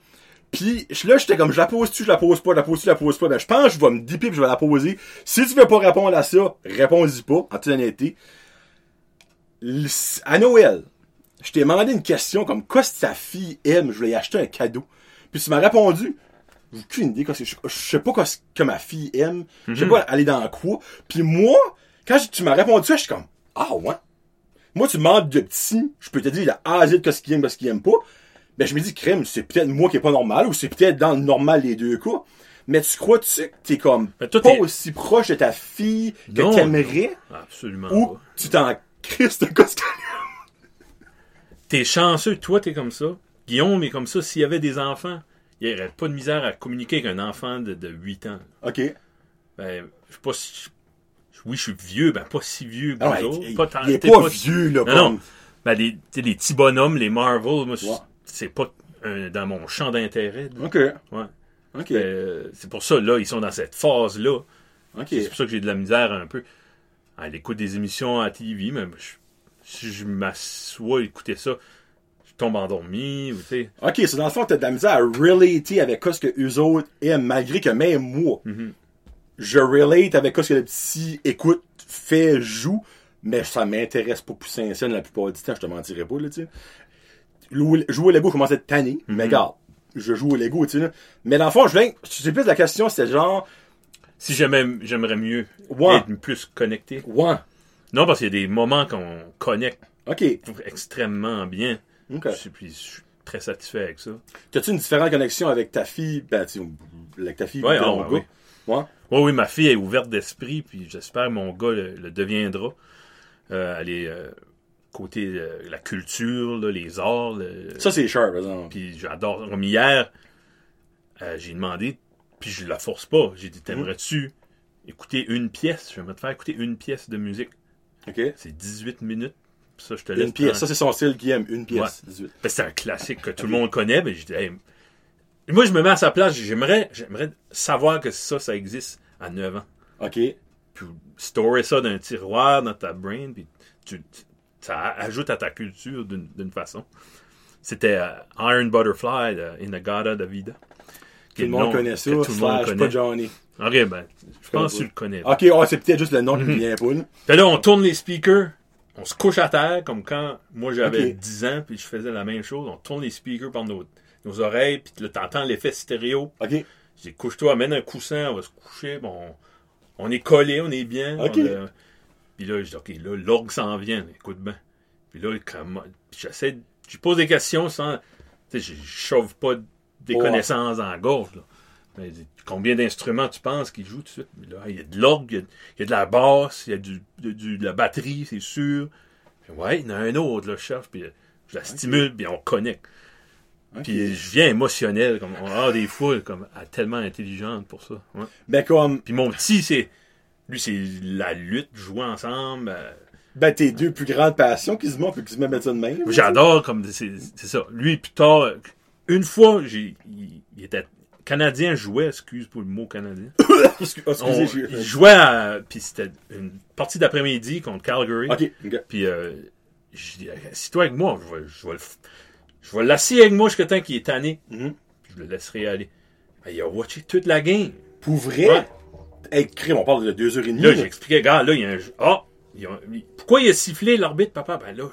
Speaker 1: Puis là, j'étais comme, je la pose-tu, je la pose pas, je la pose-tu, je la pose pas? Ben, je pense que je vais me dipper puis je vais la poser. Si tu veux pas répondre à ça, réponds-y pas, en toute honnêteté. À Noël, je t'ai demandé une question comme, qu'est-ce que ta fille aime? Je voulais lui acheter un cadeau. Puis tu m'as répondu, aucune idée, que je, je sais pas qu'est-ce que ma fille aime. Je sais pas aller dans quoi. Puis moi, quand tu m'as répondu ça, je suis comme, ah ouais. Moi, tu demandes de petit, je peux te dire la A à Z qu'est-ce qu'il aime, qu'est-ce qu'il aime pas. Ben, je me dis, crème, c'est peut-être moi qui est pas normal, ou c'est peut-être dans le normal les deux cas. Mais tu crois-tu que t'es comme pas aussi proche de ta fille que t'aimerais,
Speaker 2: Absolument
Speaker 1: ou
Speaker 2: pas.
Speaker 1: tu t'en crisses de qu'elle
Speaker 2: T'es chanceux, toi, t'es comme ça. Guillaume est comme ça. S'il y avait des enfants, il n'y aurait pas de misère à communiquer avec un enfant de, de 8 ans.
Speaker 1: Ok.
Speaker 2: Ben, je sais pas si. Oui, je suis vieux, ben pas si vieux que
Speaker 1: Ah
Speaker 2: vous autres.
Speaker 1: il,
Speaker 2: Pas tant-
Speaker 1: il est pas, vieux, là,
Speaker 2: Non,
Speaker 1: comme.
Speaker 2: non. Ben, les, les petits bonhommes, les Marvel, moi, c'est- pas dans mon champ d'intérêt.
Speaker 1: Ok.
Speaker 2: Ouais.
Speaker 1: Ok.
Speaker 2: Euh, c'est pour ça, là, ils sont dans cette phase-là.
Speaker 1: Ok.
Speaker 2: C'est pour ça que j'ai de la misère un peu à l'écoute des émissions à TV, mais je- si je m'assois à écouter ça, tombe endormi, ou tu sais.
Speaker 1: Ok, c'est dans le fond, t'as de la misère à relater avec ce que eux autres aiment, malgré que même moi,
Speaker 2: Mhm.
Speaker 1: je relate avec ce que le petit écoute fais, joue, mais ça m'intéresse pas plus sincère la plupart du temps, je te mentirais pas, là, tu sais. Jouer au Lego, je commence à être tanné, mais regarde, je joue au Lego, tu sais. Mais dans le fond, je viens, sais plus la question, c'était genre,
Speaker 2: Si j'aimais, j'aimerais mieux
Speaker 1: Ouais.
Speaker 2: être plus connecté.
Speaker 1: ouais,
Speaker 2: Non, parce qu'il y a des moments qu'on connecte
Speaker 1: ok,
Speaker 2: extrêmement bien. Je, suis, puis je suis très satisfait avec ça.
Speaker 1: T'as-tu une différente connexion avec ta fille, ben, avec ta fille
Speaker 2: Ouais, ah, ouais?
Speaker 1: Ouais.
Speaker 2: Oui, oui, ma fille est ouverte d'esprit, puis j'espère que mon gars le, le deviendra. Euh, elle est euh, côté euh, la culture, là, les arts. le-
Speaker 1: Ça, c'est cher, par exemple.
Speaker 2: Puis j'adore. Comme hier, j'ai demandé, puis je la force pas. J'ai dit, t'aimerais-tu écouter une pièce? Je vais te faire écouter une pièce de musique. C'est 18 minutes. Ça, je te laisse.
Speaker 1: Une pièce.
Speaker 2: prendre.
Speaker 1: Ça, c'est son style qui aime. Une pièce. 18.
Speaker 2: Ben, c'est un classique que tout le monde connaît, mais je dis, hey, moi, je me mets à sa place, j'aimerais, j'aimerais savoir que ça, ça existe à 9 ans.
Speaker 1: OK.
Speaker 2: Puis, storer ça dans un tiroir, dans ta brain, puis tu, ça ajoute à ta culture d'une, d'une façon. C'était euh, Iron Butterfly de Inagata Davida.
Speaker 1: Tout le monde connaît ça.
Speaker 2: Tout le monde connaît.
Speaker 1: pas Johnny.
Speaker 2: Ok, ben, je pense que tu le connais.
Speaker 1: OK, c'est peut-être juste le nom qui
Speaker 2: Mhm.
Speaker 1: vient pas.
Speaker 2: Puis là, on tourne les speakers, on se couche à terre, comme quand moi j'avais
Speaker 1: Ok.
Speaker 2: 10 ans, puis je faisais la même chose. On tourne les speakers par nos, nos oreilles, puis là, t'entends l'effet stéréo.
Speaker 1: OK.
Speaker 2: Je dis, couche-toi, amène un coussin, on va se coucher. Bon, on est collé, on est bien.
Speaker 1: Ok.
Speaker 2: on a- Puis là, je dis, OK, là, l'orgue s'en vient, écoute bien. Puis là, j'essaie, je pose des questions sans, tu sais, je chauffe pas des connaissances en gorge, là. Dit, combien d'instruments tu penses qu'il joue tout de suite? Là, il y a de l'orgue, il y a- il y, a de la basse, il y a du, de, du- de la batterie, c'est sûr. Puis, ouais, il y en a un autre, là, je cherche, puis je la stimule, puis on connecte. Puis je viens émotionnel, comme on a des fois comme ah, tellement intelligente pour ça. ouais.
Speaker 1: Ben, comme,
Speaker 2: Puis mon petit, c'est lui, c'est la lutte, jouer ensemble. euh,
Speaker 1: ben, tes deux plus grandes passions, quasiment, on peut quasiment mettre ça de même.
Speaker 2: J'adore comme c'est ça. Lui, plus tard, une fois, j'ai il, il était canadien, jouait, excuse pour le mot canadien. <coughs>
Speaker 1: Excusez,
Speaker 2: On- il jouait à, puis c'était une partie d'après-midi contre Calgary.
Speaker 1: OK.
Speaker 2: Puis euh, je dis, assis-toi avec moi, je vais, je vais, je vais avec moi jusqu'à temps qu'il est tanné.
Speaker 1: Mhm.
Speaker 2: Puis je le laisserai aller. Ben, il a watché toute la game.
Speaker 1: Pour vrai?
Speaker 2: Ouais.
Speaker 1: Hey, on parle de deux heures et demie.
Speaker 2: Là, expliqué, gars, là, il y a un jeu. Ah! pourquoi il a sifflé l'arbitre, papa? Ben là,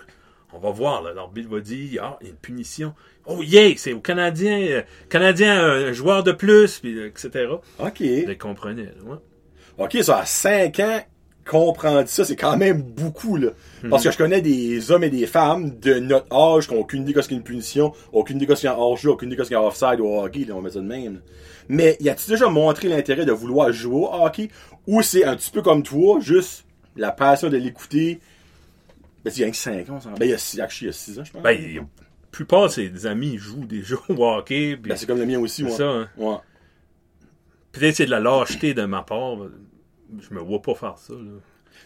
Speaker 2: on va voir, là. L'arbitre va dire, ah, il y a une punition. Oh, yeah! C'est au Canadien, euh, Canadien, un joueur de plus, puis, euh, etc.
Speaker 1: OK.
Speaker 2: Je comprenais, là, ouais.
Speaker 1: OK, ça, à 5 ans, comprendre ça, c'est quand même beaucoup, là. Parce que je connais des hommes et des femmes de notre âge qui n'ont aucune idée de ce qu'est une punition, aucune idée de ce en hors-jeu, aucune idée de ce a en offside ou au hockey, là, on met ça de même. Mais y a-tu déjà montré l'intérêt de vouloir jouer au hockey ou c'est un petit peu comme toi, juste la passion de l'écouter? Ben, il y a 5 ans. Ben, il y a 6 il y a six ans, je pense.
Speaker 2: Ben, il- la plupart de ses amis jouent déjà au hockey,
Speaker 1: Ben, c'est comme le mien aussi, moi.
Speaker 2: ça, hein.
Speaker 1: Ouais.
Speaker 2: Peut-être c'est de la lâcheté de ma part. Je me vois pas faire ça, là.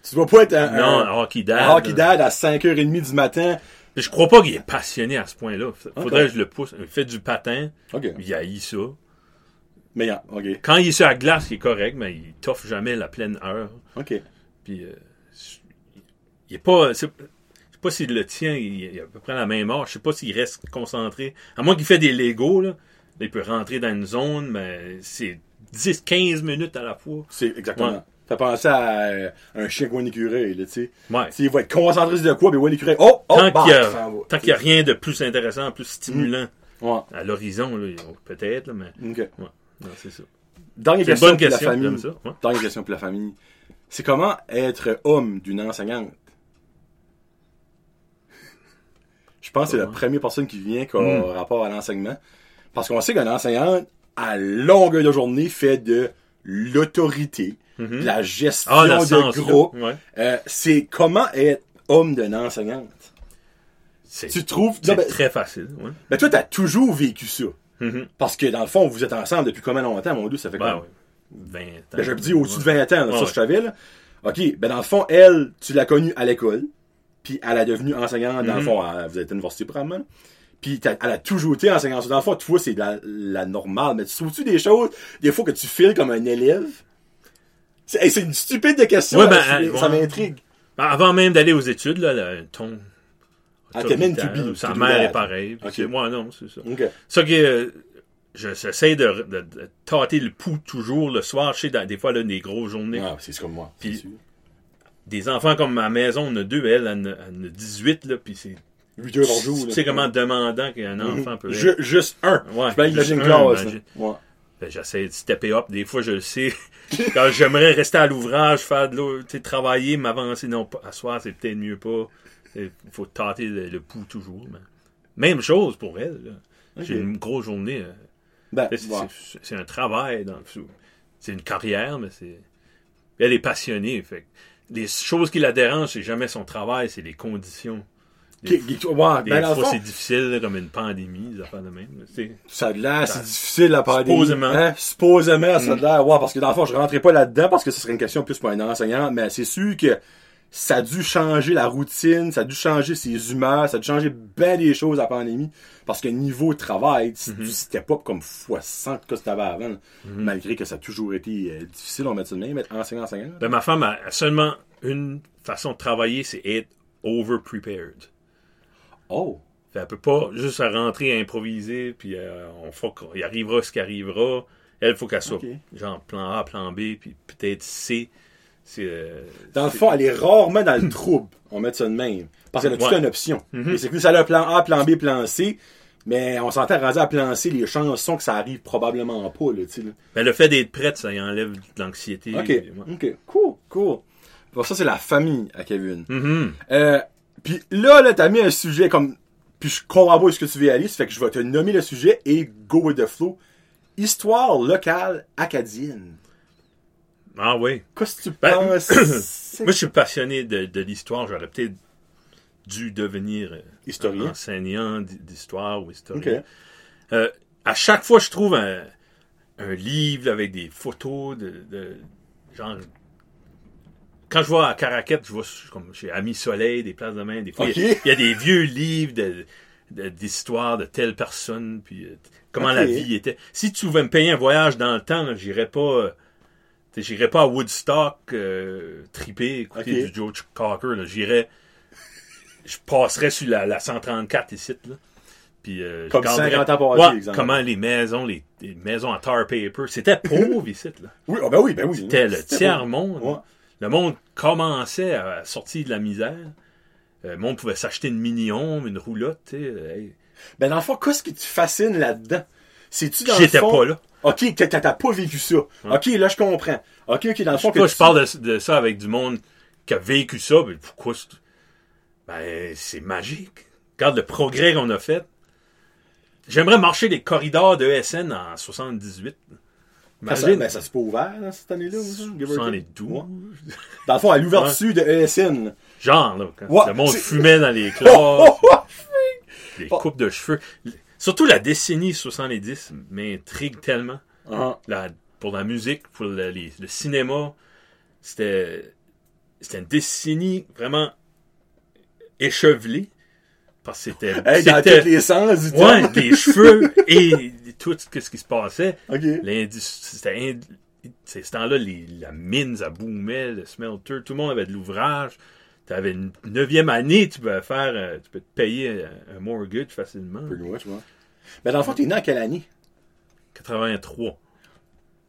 Speaker 1: Tu dois pas être un,
Speaker 2: Non,
Speaker 1: un-
Speaker 2: hockey dad.
Speaker 1: un hockey dad à 5h30 du matin.
Speaker 2: Je crois pas qu'il est passionné à ce point-là. Faudrait que je le pousse. Il fait du patin, il haït ça.
Speaker 1: Mais, yeah, OK.
Speaker 2: Quand il est sur la glace, il est correct, mais il toffe jamais la pleine heure.
Speaker 1: OK.
Speaker 2: Puis, euh, il est pas. c'est- Je sais pas s'il le tient, il il a à peu près la même âge. Je sais pas s'il reste concentré. À moins qu'il fait des Legos, là. Là, il peut rentrer dans une zone, mais c'est 10-15 minutes à la fois.
Speaker 1: C'est exactement.
Speaker 2: Ouais.
Speaker 1: Fait penser à euh, un chien qui écureuil, là, tu sais.
Speaker 2: Ouais.
Speaker 1: Tu sais, il va être concentré sur de quoi, mais il voit une écureuil. Oh! Oh!
Speaker 2: Tant
Speaker 1: bah,
Speaker 2: qu'il y, a- y a rien de plus intéressant, plus stimulant
Speaker 1: Ouais.
Speaker 2: à l'horizon, là, peut-être, mais
Speaker 1: OK.
Speaker 2: non, c'est ça.
Speaker 1: Dernière question pour la famille.
Speaker 2: ça. ouais.
Speaker 1: Dernière question pour la famille. C'est comment être homme d'une enseignante? Je pense que c'est la première personne qui vient qui a
Speaker 2: Hmm.
Speaker 1: rapport à l'enseignement. Parce qu'on sait qu'un enseignant, à longueur de journée, fait de l'autorité,
Speaker 2: Mhm.
Speaker 1: de la gestion
Speaker 2: Ah,
Speaker 1: de groupe.
Speaker 2: ouais.
Speaker 1: Euh, c'est comment être homme d'une enseignante.
Speaker 2: C'est
Speaker 1: Tu trouves...
Speaker 2: c'est
Speaker 1: ben,
Speaker 2: très facile. Ouais.
Speaker 1: ben, toi, t'as toujours vécu ça.
Speaker 2: Mhm.
Speaker 1: Parce que, dans le fond, vous êtes ensemble depuis combien longtemps, mon dieu? Ça fait
Speaker 2: Ben,
Speaker 1: quoi?
Speaker 2: ouais. 20 ans.
Speaker 1: Ben, je dis au-dessus de 20 ans, là, ça, je savais, là. OK, ben, dans le fond, elle, tu l'as connue à l'école, puis elle a devenu enseignante, dans le
Speaker 2: Mhm.
Speaker 1: fond, à- vous êtes à l'université, probablement. Puis elle a toujours été enseignante. Dans le fond, toi, c'est la, la normale. Mais tu trouves-tu des choses, des fois, que tu files comme un élève? C'est hey, c'est une stupide de question.
Speaker 2: Ouais, ben, euh,
Speaker 1: ça
Speaker 2: ouais.
Speaker 1: m'intrigue.
Speaker 2: Ben, avant même d'aller aux études, là, le ton.
Speaker 1: Ah, t'es même
Speaker 2: autoritaire,
Speaker 1: to be,
Speaker 2: Sa
Speaker 1: to do
Speaker 2: mère
Speaker 1: that.
Speaker 2: est pareille. puis
Speaker 1: Ok.
Speaker 2: c'est- Moi, non, c'est ça.
Speaker 1: OK.
Speaker 2: Ça que euh, je- j'essaie de, de, de tâter le pouls toujours le soir. Je sais, dans- des fois, là, des grosses journées.
Speaker 1: Ah, c'est comme moi.
Speaker 2: Puis-
Speaker 1: sûr.
Speaker 2: Des enfants comme ma maison, on a deux, elle, elle, en a- elle a 18, là, puis c'est...
Speaker 1: 8 heures par jour.
Speaker 2: Tu sais comment demandant qu'un enfant peut être.
Speaker 1: Juste un.
Speaker 2: Ouais,
Speaker 1: Je classe. Ouais.
Speaker 2: Ben, J'essaie de stepper up. Des fois, je le sais. <laughs> Quand j'aimerais rester à l'ouvrage, faire de l'eau, tu sais, travailler, m'avancer, non, pas- à soir, c'est peut-être mieux pas. Il faut tâter le, le pouls toujours. mais- Même chose pour elle. J'ai une grosse journée. euh,
Speaker 1: Ben,
Speaker 2: c'est
Speaker 1: ouais.
Speaker 2: un travail. dans le. C'est une carrière, mais c'est. Elle est passionnée. Fait. Les choses qui la dérangent, c'est jamais son travail, c'est les conditions. Des,
Speaker 1: ouais,
Speaker 2: des
Speaker 1: ben,
Speaker 2: fois, c'est difficile, là, comme une pandémie, des affaires de même.
Speaker 1: Ça a l'air, c'est difficile la pandémie.
Speaker 2: supposément.
Speaker 1: Hein? Supposément, ça a de l'air. Ouais, parce que dans le fond, je rentrais pas là-dedans parce que ce serait une question plus pour un enseignant, mais c'est sûr que ça a dû changer la routine, ça a dû changer ses humeurs, ça a dû changer bien des choses la pandémie. Parce que niveau travail, tu
Speaker 2: Mhm.
Speaker 1: tu step up comme fois 100 que t'avais avant. là. Malgré que ça a toujours été euh, difficile, on met ça de même, être enseignant-enseignant.
Speaker 2: Ben, ma femme a seulement une façon de travailler, c'est être over-prepared.
Speaker 1: Oh!
Speaker 2: Fait, elle peut pas juste à rentrer à improviser, puis euh, on faut qu'il arrivera ce qui arrivera. Elle, faut qu'elle soit genre plan A, plan B, puis peut-être C. Euh,
Speaker 1: Dans le fond, elle est rarement dans le trouble. On met ça de même. Parce qu'elle a toute
Speaker 2: Ouais.
Speaker 1: une option.
Speaker 2: Mhm.
Speaker 1: Et c'est que ça a plan A, plan B, plan C. Mais on s'entend rendu à plan C, les chances sont que ça arrive probablement pas, là, là.
Speaker 2: Ben, le fait d'être prête, ça y enlève de l'anxiété.
Speaker 1: OK.
Speaker 2: Puis, ouais.
Speaker 1: OK. Cool. Cool. Bon, ça, c'est la famille à Kevin.
Speaker 2: Mhm.
Speaker 1: Euh, puis là, là, t'as mis un sujet comme... Puis je comprends pas est-ce que tu veux aller. Ça fait que je vais te nommer le sujet et go with the flow. Histoire locale acadienne.
Speaker 2: Ah oui.
Speaker 1: Qu'est-ce que tu
Speaker 2: Ben,
Speaker 1: penses? <coughs>
Speaker 2: Moi, je suis passionné de, de l'histoire. J'aurais peut-être dû devenir euh,
Speaker 1: Historien.
Speaker 2: enseignant d'histoire ou historien. Euh, à chaque fois, je trouve un, un livre avec des photos de, de- genre. Quand je vois à Caraquette, je vois comme chez Ami Soleil, des places de main. Des fois, il y a-
Speaker 1: Ok.
Speaker 2: il y, a des vieux livres de- de- d'histoire de, telle personne, puis euh, comment la vie était. Si tu veux me payer un voyage dans le temps, j'irais pas. J'irais pas à Woodstock euh, triper, écouter du Joe Cocker. J'irais. Je passerais sur la, la 134 ici. Là. Puis, euh,
Speaker 1: Comme
Speaker 2: garderais-
Speaker 1: 50 ans passés,
Speaker 2: Ouais,
Speaker 1: exemple.
Speaker 2: comment les maisons, les, les maisons en tar paper. C'était pauvre ici. Là.
Speaker 1: Oui, ah ben oui, ben oui.
Speaker 2: C'était le tiers-monde.
Speaker 1: Ouais.
Speaker 2: Le monde commençait à sortir de la misère. Euh, Le monde pouvait s'acheter une mini-ombre, une roulotte. tu sais, euh, hey.
Speaker 1: Ben dans le fond, qu'est-ce qui te fascine là-dedans? C'est-tu dans
Speaker 2: J'étais pas là.
Speaker 1: OK, t'as pas vécu ça. OK, là, je comprends. OK, OK, dans le fond...
Speaker 2: je parle de, de ça avec du monde qui a vécu ça? Ben, pourquoi? c'est- Ben, c'est magique. Regarde le progrès qu'on a fait. J'aimerais marcher les corridors de ESN en 78.
Speaker 1: Ben, ça,
Speaker 2: Imagine.
Speaker 1: ben, ça s'est pas ouvert, là, cette année-là. ça, take.
Speaker 2: 72.
Speaker 1: Ouais. Dans le fond, à l'ouverture de ESN.
Speaker 2: Genre, là, quand
Speaker 1: Ouais,
Speaker 2: le monde fumait dans les classes, <laughs>
Speaker 1: oh, oh!
Speaker 2: les
Speaker 1: Oh.
Speaker 2: coupes de cheveux. Surtout la décennie 70 m'intrigue tellement.
Speaker 1: Ah,
Speaker 2: La- pour la musique, pour le, les- le cinéma, c'était c'était une décennie vraiment échevelée. Parce que c'était.
Speaker 1: Hey, dans
Speaker 2: c'était-
Speaker 1: tous les sens du
Speaker 2: ouais,
Speaker 1: terme.
Speaker 2: les cheveux et tout ce qui se passait.
Speaker 1: OK.
Speaker 2: L'indus- C'était c'est ce temps-là, les- la mine, ça boomait, le smelter, tout le monde avait de l'ouvrage. Tu avais une neuvième année, tu pouvais faire, euh, tu peux te payer un, mortgage facilement.
Speaker 1: Ben dans le fond, t'es né en quelle année?
Speaker 2: 83.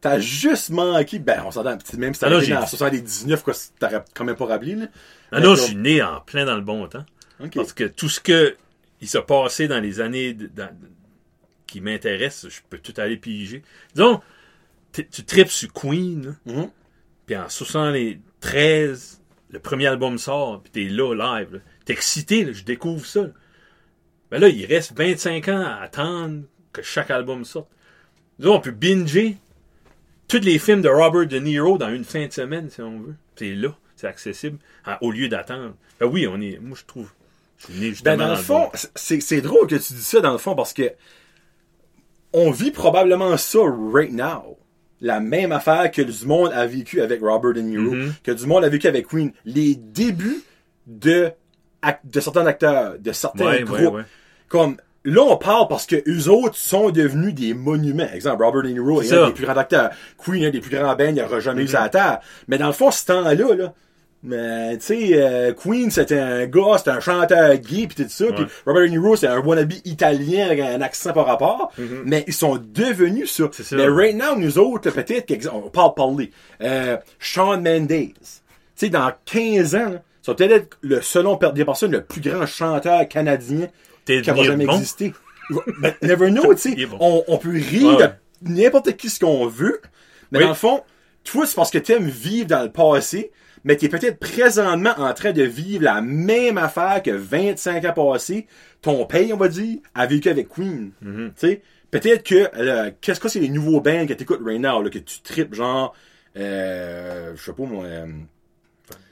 Speaker 1: T'as juste manqué... Ben, on s'entend, même si
Speaker 2: Ah
Speaker 1: t'avais
Speaker 2: j'ai-
Speaker 1: en 79, quoi, t'aurais quand même pas rappelé, là.
Speaker 2: Ah non, je suis né en plein dans le bon temps. Parce que tout ce que il s'est passé dans les années de- dans- qui m'intéressent, je peux tout aller piger. Disons, tu tripes sur Queen,
Speaker 1: Mhm.
Speaker 2: puis en 73, le premier album sort, puis t'es là, live. T'es excité, là, je découvre ça. là. Ben là, il reste 25 ans à attendre que chaque album sorte. Disons, on peut binger tous les films de Robert De Niro dans une fin de semaine, si on veut. C'est là, c'est accessible, à- au lieu d'attendre. Ben oui, on est, moi je trouve, je suis né
Speaker 1: Ben, dans le fond, c'est, drôle que tu dis ça, dans le fond, parce que on vit probablement ça right now. La même affaire que du monde a vécu avec Robert De Niro,
Speaker 2: Mhm.
Speaker 1: que du monde a vécu avec Queen. Les débuts de, de certains acteurs, de certains
Speaker 2: Ouais,
Speaker 1: groupes.
Speaker 2: ouais, ouais.
Speaker 1: Comme, là, on parle parce que eux autres sont devenus des monuments. Exemple, Robert De Niro est un des plus grands acteurs. Queen un des plus grands bands, il n'y aura jamais eu ça à terre. Mais dans le fond, ce temps-là, là, mais tu sais, euh, Queen c'était un gars, c'était un chanteur gay pis tout ça, puis. Robert De Niro c'est un wannabe italien avec un accent par rapport, mais ils sont devenus ça. Mais right now nous autres peut-être on parle parler. Euh, Shawn Mendes, tu sais, dans 15 ans, là, ça va peut-être être le, selon des personnes, le plus grand chanteur canadien qui va jamais
Speaker 2: bon?
Speaker 1: existé. Ben, never know, tu sais.
Speaker 2: Bon.
Speaker 1: On, on peut rire
Speaker 2: Ouais,
Speaker 1: de n'importe qui ce qu'on veut, mais
Speaker 2: Oui.
Speaker 1: dans le fond, toi, c'est parce que t'aimes vivre dans le passé, mais t'es peut-être présentement en train de vivre la même affaire que 25 ans passés. Ton père, on va dire, a vécu avec Queen.
Speaker 2: Mhm.
Speaker 1: Tu sais, peut-être que, euh, qu'est-ce que c'est les nouveaux bands que t'écoutes right now, là, que tu tripes, genre, euh, je sais pas moi, euh,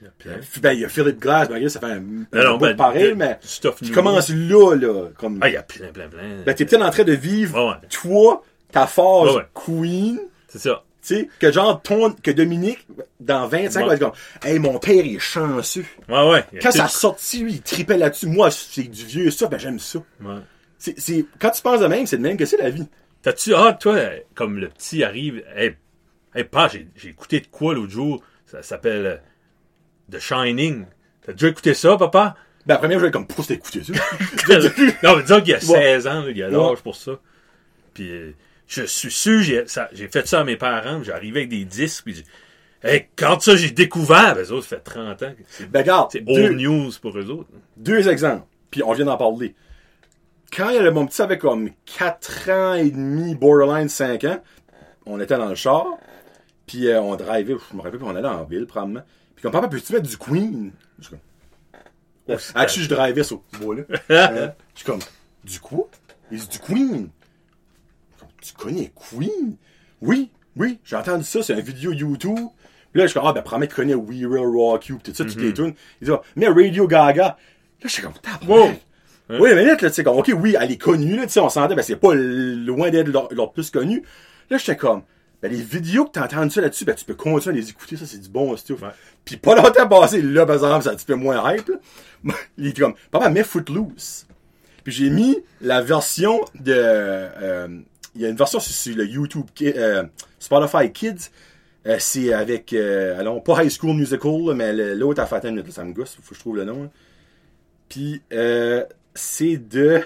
Speaker 2: Il y a plein.
Speaker 1: ben, il y a Philip Glass, ben, ça fait un,
Speaker 2: Non, ben,
Speaker 1: pareil, mais tu
Speaker 2: nouveau.
Speaker 1: commences là, là, comme,
Speaker 2: Ah, il y a plein, plein, plein.
Speaker 1: ben, t'es peut-être en train de vivre,
Speaker 2: ouais.
Speaker 1: toi, ta phase
Speaker 2: Ouais, ouais.
Speaker 1: Queen,
Speaker 2: C'est ça.
Speaker 1: tu sais, que genre, ton, que Dominique, dans 25
Speaker 2: Ouais.
Speaker 1: comme, hey, mon père, il est chanceux.
Speaker 2: Ouais, ouais.
Speaker 1: Quand ça a sorti, lui, il tripait là-dessus. Moi, c'est du vieux stuff, ben, j'aime ça.
Speaker 2: Ouais.
Speaker 1: C'est, c'est, quand tu penses de même, c'est de même que c'est la vie.
Speaker 2: T'as-tu hâte, toi, euh, comme le petit arrive, hey, hey, pas, j'ai, j'ai écouté de quoi l'autre jour? Ça s'appelle euh, The Shining. T'as déjà écouté ça, papa?
Speaker 1: Ben, la première, je vais être comme, pourquoi t'écouté ça? <laughs>
Speaker 2: non, mais disons qu'il y a
Speaker 1: Ouais.
Speaker 2: 16 ans, il y a l'âge
Speaker 1: Ouais.
Speaker 2: pour ça. Puis, euh, je suis sûr, j'ai, fait ça à mes parents, puis j'arrivais avec des disques, puis j'ai, hey, quand ça, j'ai découvert, ben, eux autres, ça fait 30 ans.
Speaker 1: Ben, regarde,
Speaker 2: c'est old news pour eux autres.
Speaker 1: deux exemples, puis on vient d'en parler. Quand il y a mon petit avait comme 4 ans et demi, borderline 5 ans, on était dans le char, puis euh, on drivait, je me rappelle plus, on allait en ville, probablement. Puis comme, papa, peux-tu mettre du Queen? Je suis comme,
Speaker 2: Ouais,
Speaker 1: Actually, je drivais ça, tu vois, là. Euh, je suis comme, du quoi? Il dit, du Queen. Comme, Tu connais Queen? Oui, oui, j'ai entendu ça, c'est une vidéo YouTube. Puis là, je suis comme, ah, ben, promets, tu connais We Will Rock You, pis tout ça, toutes les tunes. Il dit, ah, mais Radio Gaga. Là, je suis comme, tabarnak.
Speaker 2: Wow.
Speaker 1: Oui, mais là, tu sais, comme, ok, oui, elle est connue, là, tu sais, on s'entend, ben, c'est pas loin d'être leur, leur plus connu. Là, j'étais comme, ben, les vidéos que t'as entendu ça là-dessus, ben, tu peux continuer à les écouter, ça, c'est du bon stuff.
Speaker 2: Ouais.
Speaker 1: Puis pas longtemps passé, là, par exemple, c'est un petit peu moins hype, là. <laughs> Il était comme, papa, mets Footloose. Puis j'ai mis la version de, euh, il y a une version sur, sur le YouTube, euh, Spotify Kids. Euh, c'est avec, allons, pas High School Musical, mais l'autre à Fatin, ça me gosse, faut que je trouve le nom. là. Puis, euh, c'est de,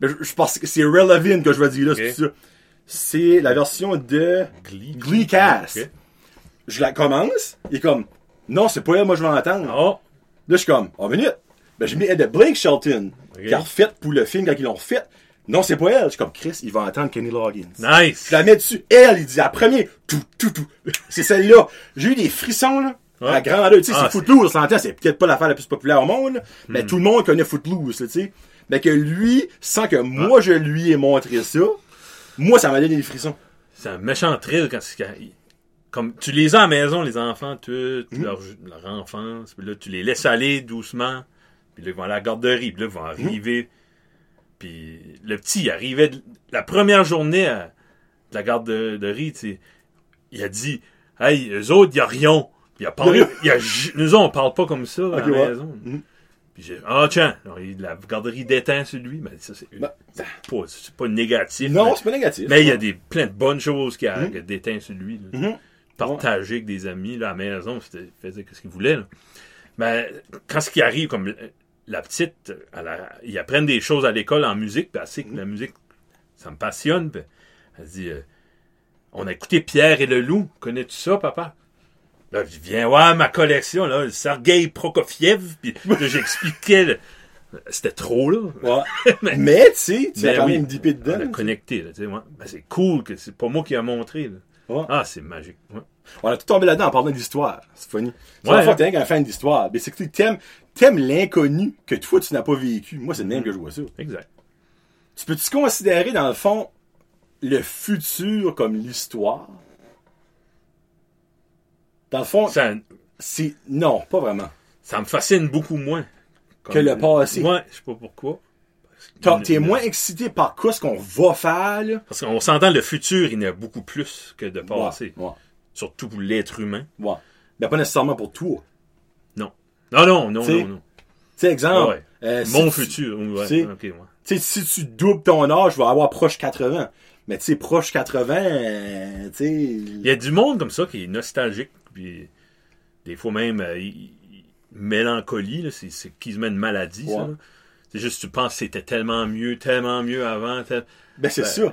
Speaker 1: ben, je, je pense que c'est Relevant que je vais dire là,
Speaker 2: Ok.
Speaker 1: c'est ça. C'est la version de
Speaker 2: Glee. Ok.
Speaker 1: Je la commence, il est comme, non, c'est pas elle, moi je vais entendre.
Speaker 2: Oh,
Speaker 1: Là, je suis comme, oh, minute. Ben, j'ai mis elle de Blake Shelton,
Speaker 2: Ok.
Speaker 1: qui a refait pour le film quand ils l'ont refait. Non, c'est pas elle. Je suis comme, Chris, il va entendre Kenny Loggins.
Speaker 2: nice.
Speaker 1: Je la mets dessus. Elle, il dit, la première, tout, tout, tout. <laughs> C'est celle-là. J'ai eu des frissons, là.
Speaker 2: Ouais.
Speaker 1: À grandeur, tu sais,
Speaker 2: Ah,
Speaker 1: c'est Footloose, on s'entend, c'est peut-être pas l'affaire la plus populaire au monde, là, mais tout le monde connaît Footloose, tu sais. Mais que lui, sans que moi je lui ai montré ça, moi, ça m'a donné des frissons.
Speaker 2: C'est un méchant thrill quand c'est comme tu les as à la maison les enfants toute
Speaker 1: Mhm.
Speaker 2: leur, leur enfance puis là tu les laisses aller doucement puis là ils vont à la garderie puis là ils vont
Speaker 1: Mhm.
Speaker 2: arriver puis le petit il arrivait de- la première journée à de la garderie tu sais il a dit hey eux autres y a rien il a parlé <laughs> il a nous autres, on parle pas comme ça à la
Speaker 1: ouais.
Speaker 2: maison
Speaker 1: Mhm.
Speaker 2: Puis j'ai ah tiens alors, il- la garderie déteint sur lui mais ça c'est
Speaker 1: Ben,
Speaker 2: pas, c'est pas négatif
Speaker 1: Non, c'est pas négatif.
Speaker 2: mais il y a des, plein de bonnes choses qui a
Speaker 1: Mhm.
Speaker 2: qui a déteint sur lui. là.
Speaker 1: Mhm.
Speaker 2: Partager avec des amis là, à la maison, c'était il faisait ce qu'il voulait. là. Mais quand ce qui arrive, comme euh, la petite, elle a- ils apprennent des choses à l'école en musique, puis elle sait que la musique, ça me passionne. puis elle dit euh, On a écouté Pierre et le loup. Connais-tu ça, papa? Là, je viens voir ma collection, là, le Sergei Prokofiev. Puis j'expliquais. C'était trop, là.
Speaker 1: Ouais. <laughs>
Speaker 2: Mais-
Speaker 1: Mais, tu sais, tu
Speaker 2: Ben
Speaker 1: as quand
Speaker 2: oui.
Speaker 1: même dipé
Speaker 2: On a
Speaker 1: dedans.
Speaker 2: connecté, là, tu sais, ouais. Ben, c'est cool que c'est pas moi qui a montré, là.
Speaker 1: Ouais.
Speaker 2: Ah, c'est magique. ouais.
Speaker 1: On a tout tombé là-dedans en parlant d'histoire. C'est funny. C'est la fois
Speaker 2: hein.
Speaker 1: que t'es un fan d'histoire. Mais c'est que tu t'aimes, t'aimes l'inconnu que toi tu n'as pas vécu. Moi, c'est le même que je vois ça.
Speaker 2: Exact.
Speaker 1: Tu peux-tu considérer, dans le fond, le futur comme l'histoire? Dans le fond,
Speaker 2: Ça,
Speaker 1: c'est, non, pas vraiment.
Speaker 2: ça me fascine beaucoup moins.
Speaker 1: Que le passé.
Speaker 2: Ouais, je sais pas pourquoi.
Speaker 1: T'as- T'es moins excité par quoi ce qu'on va faire, là?
Speaker 2: Parce qu'on s'entend, le futur, il y en a beaucoup plus que de passé.
Speaker 1: Ouais, ouais,
Speaker 2: Surtout pour l'être humain.
Speaker 1: ouais. Mais pas nécessairement pour toi.
Speaker 2: Non. Non, non, non,
Speaker 1: T'sais,
Speaker 2: non, non.
Speaker 1: Tu sais, exemple,
Speaker 2: Ouais.
Speaker 1: euh,
Speaker 2: Mon
Speaker 1: tu-
Speaker 2: futur.
Speaker 1: Tu sais, si tu doubles ton âge, je vais avoir proche 80. Mais tu sais, proche 80, euh, tu sais...
Speaker 2: Il y a du monde comme ça qui est nostalgique. Puis des fois même, euh, il- il- mélancolie, c'est, quasiment une maladie.
Speaker 1: Ouais.
Speaker 2: C'est juste, tu penses que c'était tellement mieux, tellement mieux avant. tel-
Speaker 1: Ben, c'est
Speaker 2: Ben,
Speaker 1: ça.
Speaker 2: euh,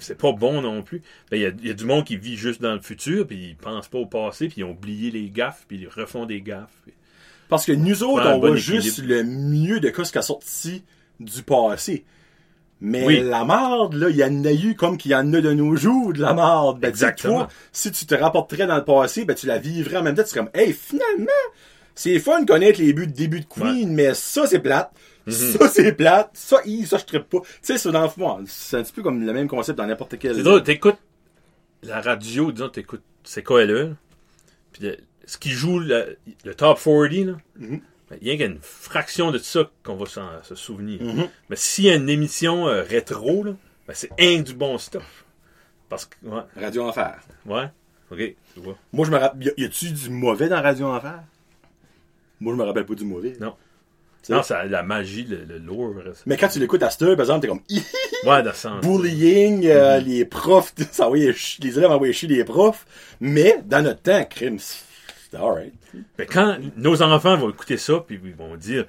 Speaker 2: c'est pas bon non plus. Ben, Il y, a, y a du monde qui vit juste dans le futur, puis ils pensent pas au passé, puis ils ont oublié les gaffes, puis ils refont des gaffes.
Speaker 1: Parce que nous autres, on
Speaker 2: bon
Speaker 1: voit juste le mieux de ce qui a sorti du passé. Mais
Speaker 2: Oui.
Speaker 1: la marde, là, il y en a eu comme qu'il y en a de nos jours, de la marde. Ben,
Speaker 2: Exactement.
Speaker 1: toi, si tu te rapporterais dans le passé, ben, tu la vivrais en même temps. Tu serais comme, hey, finalement, c'est fun de connaître les buts de début de Queen, mais ça, c'est plate.
Speaker 2: Mhm.
Speaker 1: Ça, c'est plate. Ça, hi, ça, je trippe pas. Tu sais, c'est dans le fond, c'est un petit peu comme le même concept dans n'importe quel.
Speaker 2: C'est drôle, t'écoutes la radio, disons, t'écoutes c'est quoi là, puis le- ce qui joue le, le top 40, là,
Speaker 1: Mhm.
Speaker 2: ben, il y a qu'une fraction de ça qu'on va se souvenir.
Speaker 1: Mhm.
Speaker 2: Mais s'il y a une émission euh, rétro, là, ben, c'est un du bon stuff. Parce que, ouais,
Speaker 1: Radio Enfer.
Speaker 2: ouais, ok, tu vois.
Speaker 1: Moi, je me rappelle. Y, a-tu du mauvais dans Radio Enfer? Moi, je me rappelle pas du mauvais.
Speaker 2: Non. Non, c'est la magie, le, reste-
Speaker 1: Mais quand tu l'écoutes à cette heure, par exemple, t'es comme,
Speaker 2: Ouais, dans sens.
Speaker 1: bullying, euh, les profs, <laughs> ça les élèves envoyaient chier les profs. Mais, dans notre temps, crime, c'était alright.
Speaker 2: Mais quand nos enfants vont écouter ça, puis ils vont dire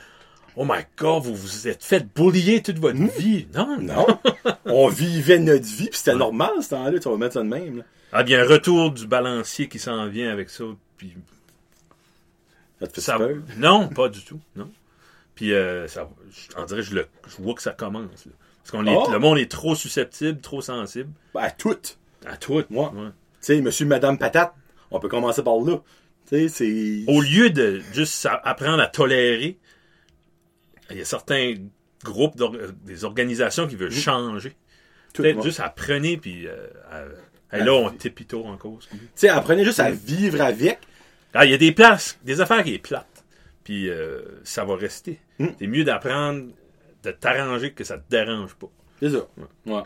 Speaker 2: Oh my god, vous vous êtes fait boulier toute votre vie. Non,
Speaker 1: Non. <laughs> On vivait notre vie, pis c'était normal, ce temps-là, tu vas mettre ça de même, là.
Speaker 2: Ah, bien, retour du balancier qui s'en vient avec ça. Puis
Speaker 1: Ça te fait
Speaker 2: ça,
Speaker 1: peur?
Speaker 2: non, pas du tout. Non. Puis euh, ça, je- on dirait, je, le, je vois que ça commence. là. Parce que
Speaker 1: Oh!
Speaker 2: le monde est trop susceptible, trop sensible
Speaker 1: Ben, à toutes.
Speaker 2: à tout.
Speaker 1: Moi.
Speaker 2: Ouais.
Speaker 1: Tu sais, monsieur, madame patate, on peut commencer par là.
Speaker 2: Au lieu de juste apprendre à tolérer, il y a certains groupes, euh, des organisations qui veulent changer.
Speaker 1: tout,
Speaker 2: Peut-être juste apprenez, puis euh, à- et
Speaker 1: À
Speaker 2: là, on tépito en cause.
Speaker 1: Tu sais, apprenez juste à vivre avec.
Speaker 2: Ah, il y a des places, des affaires qui est plates. Puis euh, ça va rester.
Speaker 1: Mm.
Speaker 2: C'est mieux d'apprendre de t'arranger que ça te dérange pas.
Speaker 1: C'est ça. Ouais.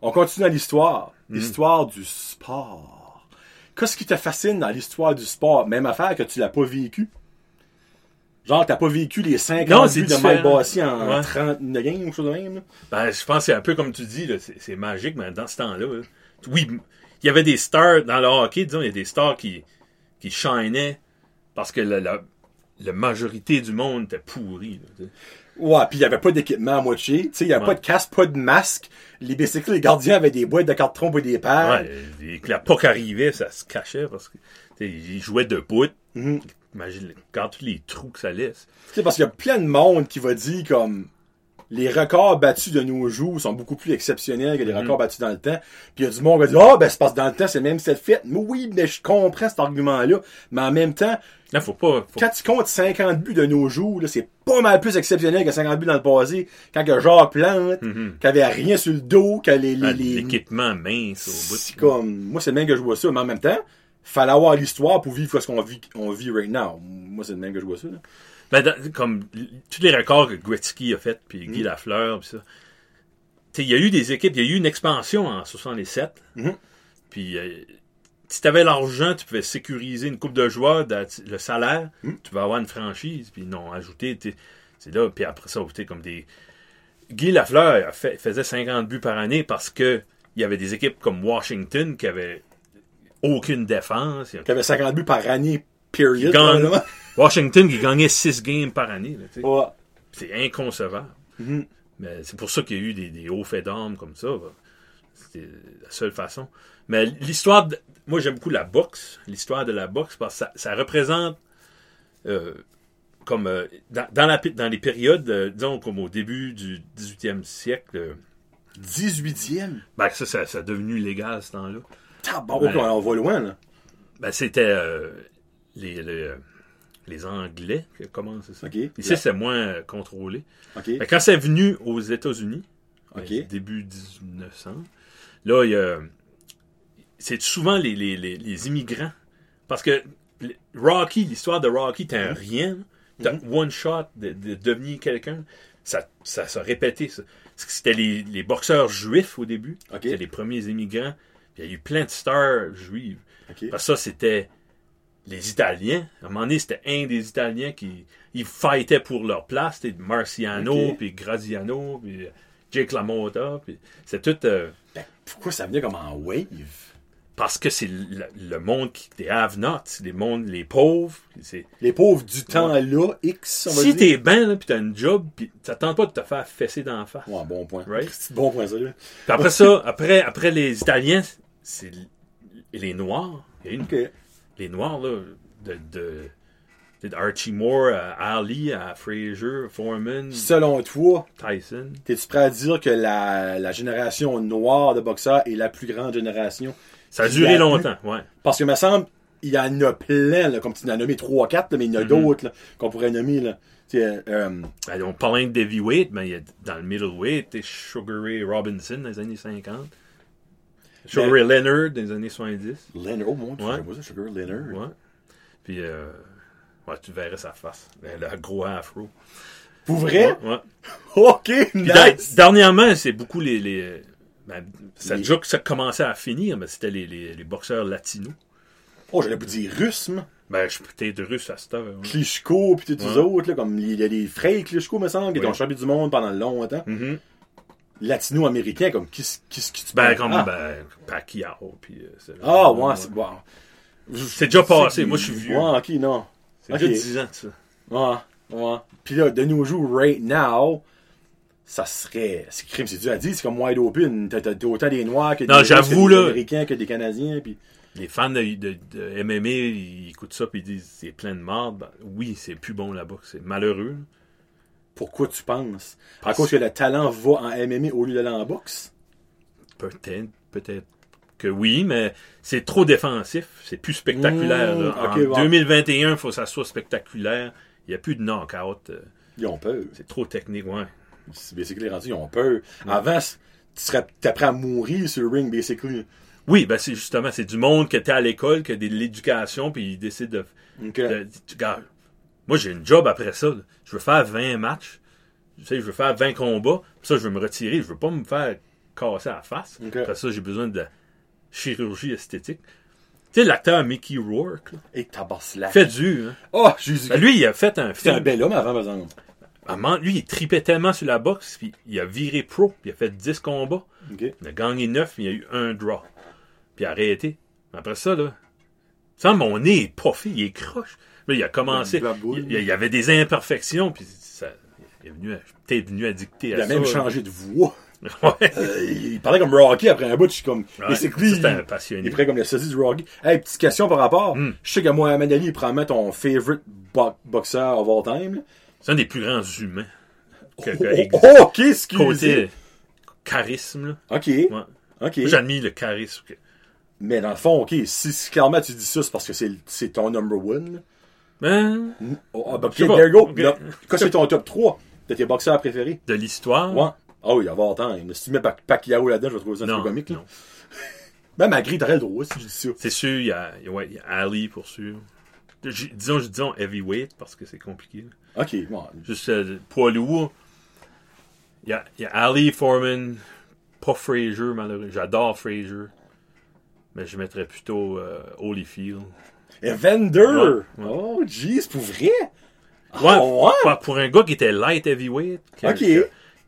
Speaker 1: On continue dans l'histoire.
Speaker 2: Mm.
Speaker 1: L'histoire du sport. Qu'est-ce qui te fascine dans l'histoire du sport? Même affaire que tu l'as pas vécu. Genre, t'as pas vécu les 50
Speaker 2: Non, c'est
Speaker 1: buts de Mike. Bossy en
Speaker 2: Ouais.
Speaker 1: 30 de games ou chose de même. là.
Speaker 2: Ben, je pense que c'est un peu comme tu dis, c'est, c'est magique, mais dans ce temps-là, là, oui, il y avait des stars dans le hockey, disons, il y a des stars qui, qui shinaient parce que la, la, la majorité du monde était pourri. là.
Speaker 1: Ouais, puis il y avait pas d'équipement à moitié. Tu sais, il y avait
Speaker 2: Ouais.
Speaker 1: pas de casque, pas de masque. Les bicycles, les gardiens avaient des boîtes de carton pour des paires.
Speaker 2: Ouais, et que la puck arrivait, ça se cachait parce que tu sais, ils jouaient debout.
Speaker 1: Mhm.
Speaker 2: Imagine, quand tous les trous que ça laisse.
Speaker 1: Tu sais, parce qu'il y a plein de monde qui va dire comme les records battus de nos jours sont beaucoup plus exceptionnels que les
Speaker 2: Mhm.
Speaker 1: records battus dans le temps. Puis il y a du monde qui va dire Ah, ben c'est parce que dans le temps, c'est même cette fête. Mais oui, mais je comprends cet argument-là. Mais en même temps,
Speaker 2: Là, faut pas. faut-
Speaker 1: quand tu comptes 50 buts de nos jours, là, c'est pas mal plus exceptionnel que 50 buts dans le passé. Quand que Jacques Plante,
Speaker 2: Mhm.
Speaker 1: qui avait rien sur le dos, que les, les,
Speaker 2: Ah,
Speaker 1: les-
Speaker 2: L'équipement mince au bout.
Speaker 1: c'est comme, moi, c'est le même que je vois ça, mais en même temps, fallait avoir l'histoire pour vivre ce qu'on vit, on vit right now. Moi, c'est le même que je vois ça, là.
Speaker 2: Ben, dans- comme tous les records que Gretzky a fait, puis
Speaker 1: Mm.
Speaker 2: Guy Lafleur, puis ça. Il y a eu des équipes, il y a eu une expansion en 77.
Speaker 1: Mhm.
Speaker 2: Puis, euh, si tu avais l'argent, tu pouvais sécuriser une coupe de joueurs, de- le salaire,
Speaker 1: Mhm.
Speaker 2: tu vas avoir une franchise. Puis, non, ajouter, c'est là. Puis après ça, tu comme des. Guy Lafleur fait- faisait 50 buts par année parce que il y avait des équipes comme Washington qui avaient aucune défense.
Speaker 1: Qui avait 50 buts par année, period.
Speaker 2: Gagne. Washington qui gagnait 6 games par année. là.
Speaker 1: Ouais.
Speaker 2: C'est inconcevable.
Speaker 1: Mhm.
Speaker 2: Mais c'est pour ça qu'il y a eu des, des hauts faits d'armes comme ça. va. C'était la seule façon. Mais l'histoire, de- moi j'aime beaucoup la boxe, l'histoire de la boxe, parce que ça, ça représente euh, comme euh, dans, dans la, dans les périodes, euh, disons comme au début du 18e siècle, euh,
Speaker 1: 18e.
Speaker 2: ben, ça, ça, ça a devenu légal ce temps-là.
Speaker 1: Tabarnak,
Speaker 2: Ouais.
Speaker 1: on va loin, là.
Speaker 2: Ben, c'était euh, les, les, les Anglais qui commencent ça? Ici, c'est moins euh, contrôlé. Quand c'est venu aux États-Unis, euh, début 1900, là, il y a. C'est souvent les, les, les, les immigrants. Parce que Rocky, l'histoire de Rocky, t'as un
Speaker 1: Mm-hmm.
Speaker 2: rien. T'as one shot de, de devenir quelqu'un. Ça, ça s'est répété. ça. C'était les, boxeurs juifs au début. C'était les premiers immigrants. Il y a eu plein de stars juives. Parce que ça, c'était les Italiens. À un moment donné, c'était un des Italiens qui ils fightaient pour leur place. C'était Marciano, puis Graziano, puis Jake LaMotta. Puis c'est tout... euh,
Speaker 1: Ben, pourquoi ça venait comme en wave?
Speaker 2: Parce que c'est le, le monde qui, des have-nots, les mondes, les pauvres. C'est,
Speaker 1: Les pauvres du temps-là, X, on va
Speaker 2: si
Speaker 1: dire.
Speaker 2: t'es ben, là, pis t'as une job, pis t'attends pas de te faire fesser dans la face.
Speaker 1: Ouais, bon point.
Speaker 2: Right?
Speaker 1: C'est <laughs> bon point, ça, là.
Speaker 2: Puis après ça, après, après les Italiens, c'est les Noirs. Les Noirs, là, de, de, Archie Moore à Ali, à Frazier, Foreman,
Speaker 1: Selon toi,
Speaker 2: Tyson.
Speaker 1: t'es-tu prêt à dire que la, la génération noire de boxeurs est la plus grande génération?
Speaker 2: Ça a duré
Speaker 1: a
Speaker 2: longtemps, ouais.
Speaker 1: Parce que, me semble, il y en a plein, là, comme tu en as nommé 3-4, mais il y en a
Speaker 2: Mhm.
Speaker 1: d'autres qu'on pourrait nommer. Là. Sais, euh,
Speaker 2: Ben, on parlait de heavyweight, mais il y a, dans le middleweight, Sugar Ray Robinson dans les années 50. Sugar Ray Leonard dans les années 70.
Speaker 1: Leonard, oh mon dieu,
Speaker 2: Ouais.
Speaker 1: ça, Sugar Leonard.
Speaker 2: Ouais. Puis, euh, ouais, tu verrais sa face. Le, gros afro.
Speaker 1: Pour vrai?
Speaker 2: Ouais. <laughs>
Speaker 1: OK,
Speaker 2: da-! Dernièrement, c'est beaucoup les. les ben, ça
Speaker 1: Les-
Speaker 2: déjà que ça commençait à finir, mais c'était les, les, les boxeurs latinos.
Speaker 1: Oh, j'allais vous dire russe, moi.
Speaker 2: Ben, je suis peut-être russe à cette heure. ouais.
Speaker 1: Klitschko, puis tous les
Speaker 2: Ouais.
Speaker 1: autres, là, comme il y a des frères Klitschko, me semble, qui
Speaker 2: Oui.
Speaker 1: ont champion du monde pendant longtemps.
Speaker 2: Mhm.
Speaker 1: Latino-américains, comme, qu'est-ce qu'est-ce que tu
Speaker 2: Ben, comme
Speaker 1: ah.
Speaker 2: ben, Pacquiao. Puis, euh,
Speaker 1: Ah, ouais, c'est bon.
Speaker 2: C'est déjà passé, moi, je suis vieux.
Speaker 1: Ouais, ok, non.
Speaker 2: C'est
Speaker 1: Ok.
Speaker 2: déjà 10 ans ça.
Speaker 1: Ouais, ouais. Puis là, de nos jours, right now, ça serait. C'est crime, c'est dur à dire, c'est comme wide open. T'as autant des Noirs que des,
Speaker 2: Non,
Speaker 1: que des. Américains que des Canadiens. Puis...
Speaker 2: Les fans de, de, de MMA, ils écoutent ça puis ils disent c'est plein de marde. Ben, oui, c'est plus bon là-bas. C'est malheureux.
Speaker 1: Pourquoi tu penses? À
Speaker 2: Parce-
Speaker 1: cause que le talent va en MMA au lieu d'aller en boxe?
Speaker 2: Peut-être, peut-être que oui, mais c'est trop défensif. C'est plus spectaculaire.
Speaker 1: Mmh, ok,
Speaker 2: en
Speaker 1: ouais.
Speaker 2: 2021, il faut que ça soit spectaculaire. Il n'y a plus de knockout. euh,
Speaker 1: Ils ont peur.
Speaker 2: C'est trop technique, ouais.
Speaker 1: C'est basically rendu, ils ont peur. Avant, c- tu serais prêt à mourir sur le ring, basically.
Speaker 2: Oui, ben c'est justement, c'est du monde que t'es à l'école, qui a de l'éducation, puis ils décident de,
Speaker 1: Ok.
Speaker 2: de- tu- regarde, moi j'ai une job après ça. là. Je veux faire 20 matchs. Tu sais, je veux faire 20 combats. Puis ça, je veux me retirer. Je veux pas me faire casser la face. Après ça, j'ai besoin de chirurgie esthétique. Tu sais, l'acteur Mickey Rourke, là,
Speaker 1: Et tabaslac.
Speaker 2: fait dur. Hein?
Speaker 1: Oh, Jésus.
Speaker 2: Ben, lui, il a fait un
Speaker 1: C'était un
Speaker 2: film.
Speaker 1: bel homme avant, par exemple.
Speaker 2: Maman, lui, il tripait tellement sur la boxe, puis il a viré pro, puis il a fait 10 combats. Il a gagné 9, mais il a eu un draw. Puis il a arrêté. Après ça, là, ça, mon nez est puffy, il est croche. Là, il a commencé. Il, il y avait des imperfections, puis ça, il est venu, à- peut-être venu à
Speaker 1: Il a
Speaker 2: ça.
Speaker 1: même changé de voix. <laughs>
Speaker 2: Ouais.
Speaker 1: Euh, il il parlait comme Rocky après un bout, je suis comme.
Speaker 2: Ouais, ça, c'était un
Speaker 1: il-
Speaker 2: passionné.
Speaker 1: Il est prêt comme le sosie du Rocky. Hey, petite question par rapport.
Speaker 2: Hmm.
Speaker 1: Je sais que Mohamed Ali, il probablement ton favorite bo boxeur of all time.
Speaker 2: C'est un des plus grands humains. Que, que
Speaker 1: Oh, oh, ok, excusez.
Speaker 2: Côté charisme, là.
Speaker 1: Ok,
Speaker 2: Ouais.
Speaker 1: ok.
Speaker 2: Moi, j'admire le charisme. que-
Speaker 1: Mais dans le fond, ok, si, si clairement tu dis ça, c'est parce que c'est c'est ton number one. là.
Speaker 2: Ben,
Speaker 1: Oh, ah, ben, ok,
Speaker 2: Je sais pas.
Speaker 1: there you go. Que c'est ton top 3 de tes boxeurs préférés?
Speaker 2: de l'histoire?
Speaker 1: Ouais. Ah oui, of all time. Si tu mets Pac- Pacquiao là-dedans, je vais trouver ça un peu comique.
Speaker 2: Non.
Speaker 1: Ben, malgré, t'aurais le droit si je dis ça.
Speaker 2: C'est sûr, il y a, il y a- ouais, il y a Ali pour sûr. Disons, disons heavyweight parce que c'est compliqué. là.
Speaker 1: Ok, bon.
Speaker 2: Juste euh, poids lourd. Il y a, il y a Ali Foreman, pas Frazier, malheureusement. J'adore Frazier. Mais je mettrais plutôt euh, Holyfield.
Speaker 1: Evander!
Speaker 2: Ouais, ouais.
Speaker 1: Oh, jeez, pour vrai?
Speaker 2: Ouais,
Speaker 1: Ah?
Speaker 2: Pour, pour un gars qui était light heavyweight, qui,
Speaker 1: Ok.
Speaker 2: qui-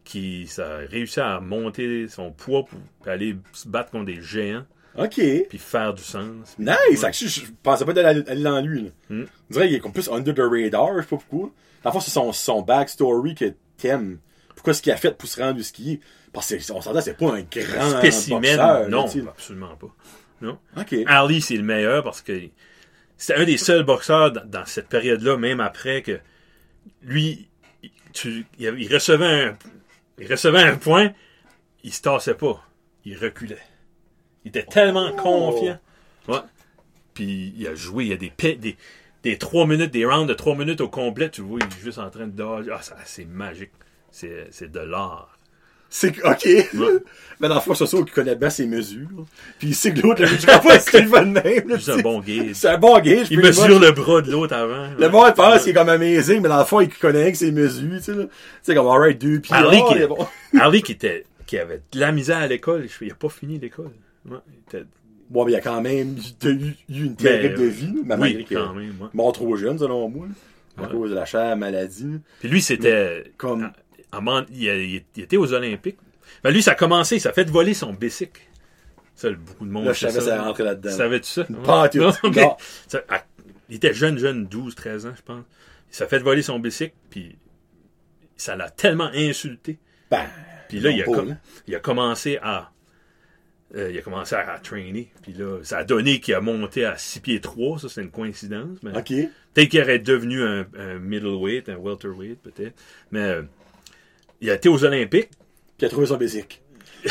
Speaker 2: qui ça a réussi à monter son poids pour aller se battre contre des géants,
Speaker 1: Ok.
Speaker 2: puis faire du sens.
Speaker 1: Nice!
Speaker 2: Ouais.
Speaker 1: Je pensais pas d'aller aller dans lui. Là.
Speaker 2: Hmm.
Speaker 1: On dirait qu'il est comme plus under the radar, je sais pas pourquoi. Dans le c'est son, son backstory que t'aimes. Pourquoi ce qu'il a fait pour se rendre jusqu'il est. Parce qu'on s'entend, c'est pas un grand
Speaker 2: Spécimen,
Speaker 1: boxeur.
Speaker 2: non,
Speaker 1: là,
Speaker 2: absolument pas. Non?
Speaker 1: Ok.
Speaker 2: Ali, c'est le meilleur parce que c'était un des seuls boxeurs dans, dans cette période-là, même après que lui, il- tu, recevait un, il recevait un point, il se tassait pas, il reculait. Il était tellement
Speaker 1: Oh!
Speaker 2: confiant. Ouais. Puis il a joué, il y a des, des, des trois minutes, des rounds de trois minutes au complet, tu vois, il est juste en train de dodger. Ah, c'est magique. C'est, c'est de l'art.
Speaker 1: C'est ok. <laughs> Mais dans le fond, c'est ça qui connaît bien ses mesures. Puis il sait que l'autre, je sais pas ce qu'il va de même.
Speaker 2: Juste un bon gauge.
Speaker 1: C'est un bon gauge.
Speaker 2: Il mesure le bras de l'autre avant.
Speaker 1: Le monde pense qu'il est comme amazing, mais dans le fond, il connaît que ses mesures, tu sais, là. Tu sais, comme, alright, deux pieds.
Speaker 2: Ali,
Speaker 1: oh,
Speaker 2: qui,
Speaker 1: il bon. <laughs>
Speaker 2: Qui était qui avait de la misère à l'école, il a pas fini l'école. Ouais, il était-
Speaker 1: Bon, mais il y a quand même eu, eu- une terrible
Speaker 2: Ben,
Speaker 1: de vie, mais
Speaker 2: oui, quand même. ouais.
Speaker 1: mort trop jeune, selon moi. À
Speaker 2: Ouais.
Speaker 1: cause de la chère maladie.
Speaker 2: Puis lui, c'était.
Speaker 1: Comme,
Speaker 2: à il, a- il était aux Olympiques. Ben lui, ça a commencé, ça a fait voler son bicycle. Ça, beaucoup de monde
Speaker 1: Là, je savais ça rentrait là-dedans.
Speaker 2: Savais-tu ça?
Speaker 1: Pas.
Speaker 2: Non. Ça, à- il était jeune, jeune, 12, 13 ans, je pense. Il s'est fait voler son bicycle, puis ça l'a tellement insulté.
Speaker 1: Ben,
Speaker 2: Puis là, il a, com- il a commencé à. euh, il a commencé à, à trainer. Puis là, ça a donné qu'il a monté à 6 pieds 3. Ça, c'est une coïncidence. Mais
Speaker 1: OK.
Speaker 2: Peut-être qu'il aurait devenu un, un middleweight, un welterweight, peut-être. Mais euh, il a été aux Olympiques.
Speaker 1: Qui a trouvé son bicycle. <laughs>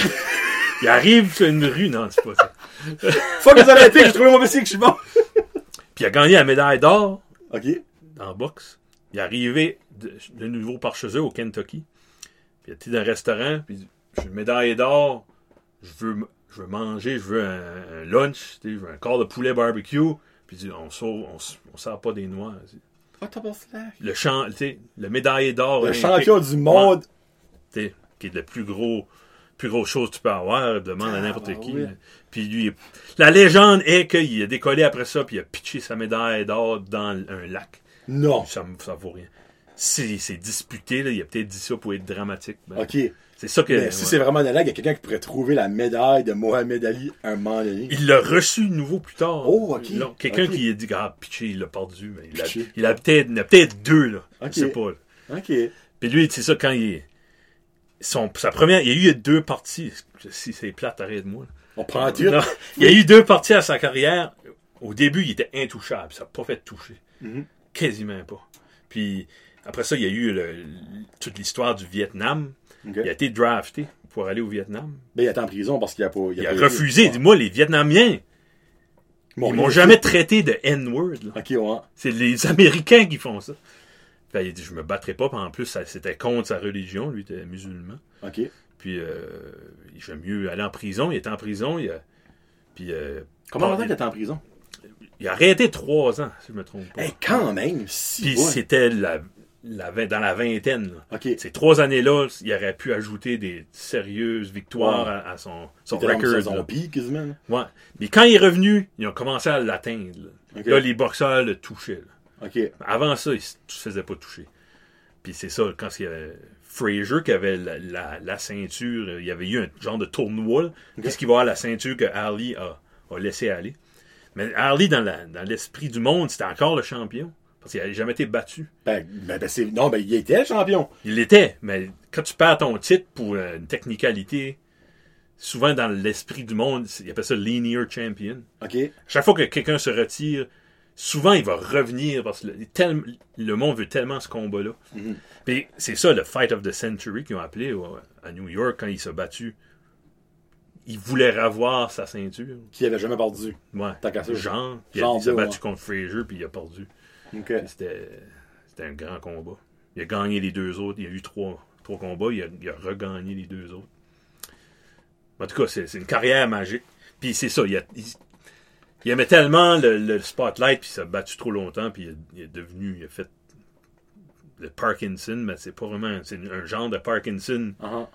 Speaker 2: Il arrive sur une rue. Non, c'est pas ça. <laughs>
Speaker 1: Fuck les Olympiques, j'ai trouvé mon bicycle, je suis bon. <laughs>
Speaker 2: Puis il a gagné la médaille d'or
Speaker 1: OK.
Speaker 2: en boxe. Il est arrivé de, de nouveau par chez eux au Kentucky. Puis il était dans un restaurant. Puis il dit, j'ai une médaille d'or. Je veux, je veux manger. Je veux un, un lunch. tu sais, Je veux un corps de poulet barbecue. Puis il dit, on sauve, on, s- on sert pas des noix.
Speaker 1: What?
Speaker 2: Le, champ, tu sais, le médaillé d'or.
Speaker 1: Le
Speaker 2: olympique,
Speaker 1: champion du monde.
Speaker 2: Qui est le plus gros plus grosse chose que tu peux avoir, demande à n'importe
Speaker 1: Ah,
Speaker 2: qui.
Speaker 1: oui.
Speaker 2: Puis lui, la légende est qu'il a décollé après ça, puis il a pitché sa médaille d'or dans un lac.
Speaker 1: Non.
Speaker 2: Ça, ça vaut rien. C'est c'est disputé, là, il a peut-être dit ça pour être dramatique. Ben,
Speaker 1: OK.
Speaker 2: C'est ça que.
Speaker 1: Mais si
Speaker 2: ouais.
Speaker 1: c'est vraiment de là, il y a quelqu'un qui pourrait trouver la médaille de Mohamed Ali un moment donné.
Speaker 2: Il l'a reçu de nouveau plus tard.
Speaker 1: Oh, ok.
Speaker 2: Quelqu'un qui a dit, ah, pitché, il l'a perdu. Mais il a, il a peut-être il en a peut-être deux, là.
Speaker 1: Ok.
Speaker 2: Je sais pas. là.
Speaker 1: OK.
Speaker 2: Puis lui, c'est ça, quand il est. Son, sa première, il y a eu deux parties. Si c'est plate, arrête-moi. là.
Speaker 1: On prend.
Speaker 2: Non, il y a eu deux parties à sa carrière. Au début, il était intouchable. Ça n'a pas fait toucher.
Speaker 1: Mhm.
Speaker 2: Quasiment pas. Puis après ça, il y a eu le- toute l'histoire du Vietnam. Il a été drafté pour aller au Vietnam.
Speaker 1: Ben, il est en prison parce qu'il a pas.
Speaker 2: Il a refusé. Dis-moi, les Vietnamiens,
Speaker 1: Bon,
Speaker 2: ils
Speaker 1: il
Speaker 2: m'ont jamais traité de N-word. là.
Speaker 1: OK, ouais.
Speaker 2: C'est les Américains qui font ça. Fait, il dit, je me battrai pas. Puis en plus, c'était contre sa religion. Lui était musulman.
Speaker 1: OK.
Speaker 2: Puis, euh, j'aime mieux aller en prison. Il était en prison. Il a, puis, euh,
Speaker 1: Comment longtemps qu'il est en prison?
Speaker 2: il a arrêté trois ans, si je me trompe pas.
Speaker 1: Eh, quand même, si.
Speaker 2: Puis
Speaker 1: ouais.
Speaker 2: c'était la, la dans la vingtaine. Ces trois années-là, il aurait pu ajouter des sérieuses victoires
Speaker 1: Ouais.
Speaker 2: à, à son, son record.
Speaker 1: pic, quasiment.
Speaker 2: Ouais. Mais quand il est revenu, ils ont commencé à l'atteindre. là. Les boxeurs le touchaient. là. Avant ça, il se se faisait pas toucher. Puis c'est ça, quand il y avait Frazier qui avait la, la- la ceinture, il y avait eu un genre de tournoi. Qu'est-ce qu'il va avoir la ceinture que Ali a, a laissé aller? Mais Ali, dans l'esprit du monde, c'était encore le champion. Parce qu'il n'avait jamais été battu.
Speaker 1: Ben, ben, ben, c'est... Non, ben, il était champion.
Speaker 2: Il l'était, mais quand tu perds ton titre pour euh, une technicalité, souvent dans l'esprit du monde, il appelle ça linear champion.
Speaker 1: OK.
Speaker 2: Chaque fois que quelqu'un se retire, souvent il va revenir parce que le, tel- le monde veut tellement ce combat-là. Puis c'est ça le Fight of the Century qu'ils ont appelé à New York quand il s'est battu. Il voulait revoir sa ceinture.
Speaker 1: Qui avait jamais perdu.
Speaker 2: Ouais. Jean, puis
Speaker 1: Jean
Speaker 2: il s'est battu
Speaker 1: ouais.
Speaker 2: contre Frazier puis il a perdu.
Speaker 1: OK.
Speaker 2: Puis C'était un grand combat. Il a gagné les deux autres. Il y a eu trois, trois combats. Il a, il a regagné les deux autres. En tout cas, c'est c'est une carrière magique. Puis c'est ça. Il, a- il- il aimait tellement le, le spotlight, puis il s'est battu trop longtemps, puis il, est- il est devenu, il a fait le Parkinson, mais c'est pas vraiment, c'est un genre de Parkinson
Speaker 1: Uh-huh.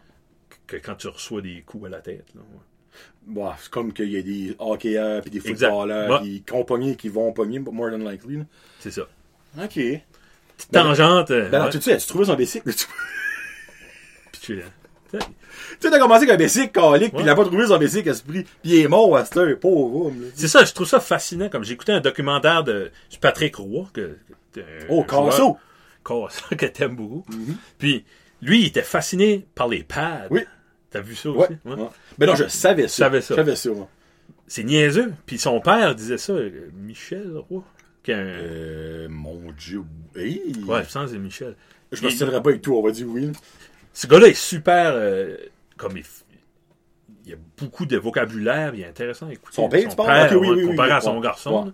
Speaker 2: que quand tu reçois des coups à la tête. Là, ouais.
Speaker 1: Bon, c'est comme qu'il y a des hockeyeurs puis des footballeurs
Speaker 2: Ouais.
Speaker 1: qui qui vont pogner, more than likely.
Speaker 2: C'est ça.
Speaker 1: OK.
Speaker 2: Petite tangente. euh,
Speaker 1: Ben,
Speaker 2: ouais.
Speaker 1: tout de suite, tu trouvé son bicycle? tu
Speaker 2: Puis tu-
Speaker 1: sais, t'as commencé avec un bicycle calique, puis il a pas trouvé son bicycle à ce prix, puis il est mort à heure, pauvre.
Speaker 2: C'est ça, je trouve ça fascinant. Comme j'ai écouté un documentaire de Patrick Roy, que,
Speaker 1: Oh, Casso!
Speaker 2: Casso, <laughs> que t'aimes beaucoup. Puis, lui, il était fasciné par les pads.
Speaker 1: Oui.
Speaker 2: T'as vu ça aussi? Ouais.
Speaker 1: ouais. Ben non, je savais ça.
Speaker 2: savais ça.
Speaker 1: Je savais ça.
Speaker 2: C'est niaiseux. Puis son père disait ça, euh, Michel Roy. Un...
Speaker 1: Euh, mon Dieu. Hey.
Speaker 2: Ouais, je pense que c'est Michel.
Speaker 1: Je me souviendrai pas avec tout, on va dire oui.
Speaker 2: Ce gars-là est super... euh, comme il, il y a beaucoup de vocabulaire, il est intéressant à écouter.
Speaker 1: Son père, tu parles? Oui, oui,
Speaker 2: comparé
Speaker 1: oui.
Speaker 2: à son garçon. Là.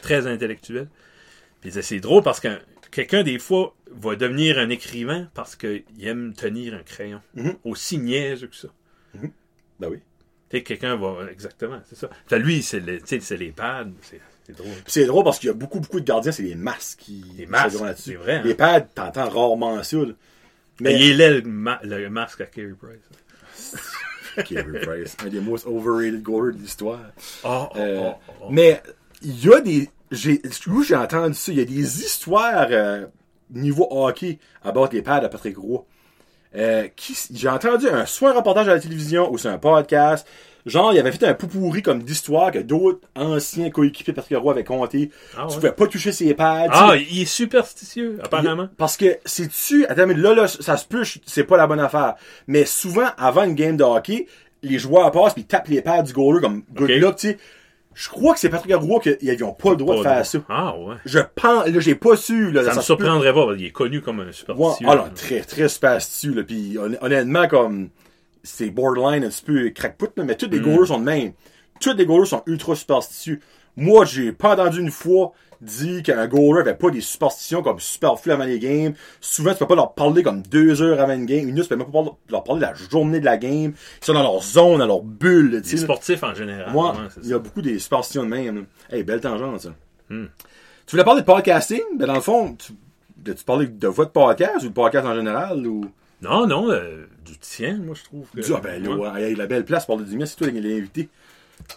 Speaker 2: très intellectuel. Puis c'est drôle parce que quelqu'un, des fois, va devenir un écrivain parce qu'il aime tenir un crayon.
Speaker 1: Mhm.
Speaker 2: Aussi niaiseux que ça.
Speaker 1: Ben oui.
Speaker 2: Tu sais, quelqu'un va... Exactement, c'est ça. Fait, lui, c'est le- les pads. C'est drôle.
Speaker 1: C'est drôle parce qu'il y a beaucoup, beaucoup de gardiens, c'est les masques qui
Speaker 2: Les masques, c'est vrai, hein.
Speaker 1: Les pads, t'entends rarement ça. Là.
Speaker 2: Mais il est laid, le, ma- le masque à Carey Price. <laughs>
Speaker 1: Carey Price, un des most overrated goalers de l'histoire.
Speaker 2: Oh, oh,
Speaker 1: Euh,
Speaker 2: oh, oh.
Speaker 1: Mais il y a des. J'ai, où j'ai entendu ça? Il y a des histoires euh, niveau hockey à battre les pads à Patrick Roy. euh, j'ai entendu un, soit un reportage à la télévision ou c'est un podcast. Genre, il avait fait un poupourri comme d'histoire que d'autres anciens coéquipiers de Patrick Roy avaient compté.
Speaker 2: Ah
Speaker 1: Tu
Speaker 2: ouais.
Speaker 1: pouvais pas toucher ses pads. tu
Speaker 2: Ah, il est superstitieux, apparemment.
Speaker 1: Parce que c'est-tu, attends, mais là, là, ça se peut, c'est pas la bonne affaire. Mais souvent, avant une game de hockey, les joueurs passent puis ils tapent les pads du goaler comme good
Speaker 2: Ok.
Speaker 1: luck, tu sais. Je crois que c'est Patrick Roy qu'ils n'avaient pas le droit de
Speaker 2: Pas
Speaker 1: faire ça.
Speaker 2: Ah, ouais.
Speaker 1: Je pense, là, j'ai pas su, là.
Speaker 2: Ça, me
Speaker 1: se peut-
Speaker 2: surprendrait pas, parce qu'il est connu comme un
Speaker 1: Ouais,
Speaker 2: superstitieux.
Speaker 1: ah non, très, très superstitieux, là. Puis hon- honnêtement, comme, c'est borderline un petit peu crackpot, mais tous les
Speaker 2: Mm.
Speaker 1: goalers sont de même. Tous les goalers sont ultra superstitieux. Moi, j'ai pas entendu une fois dire qu'un goaler avait pas des superstitions comme superflues avant les games. Souvent, tu peux pas leur parler comme deux heures avant une game. Une minute, tu peux même pas leur parler de la journée de la game. Ils sont dans leur zone, dans leur bulle,
Speaker 2: Les sportifs en général.
Speaker 1: Moi, il y a beaucoup des superstitions de même. Hey, belle tangente, ça.
Speaker 2: Hmm.
Speaker 1: Tu voulais parler de podcasting? Ben, dans le fond, tu, tu parlais de votre podcast ou de podcast en général ou?
Speaker 2: Non, non, euh, du tien, moi, je trouve. Que,
Speaker 1: Du- ah, ben, là,
Speaker 2: Ouais.
Speaker 1: hey, la belle place pour du mien, c'est toi qui l'as invité.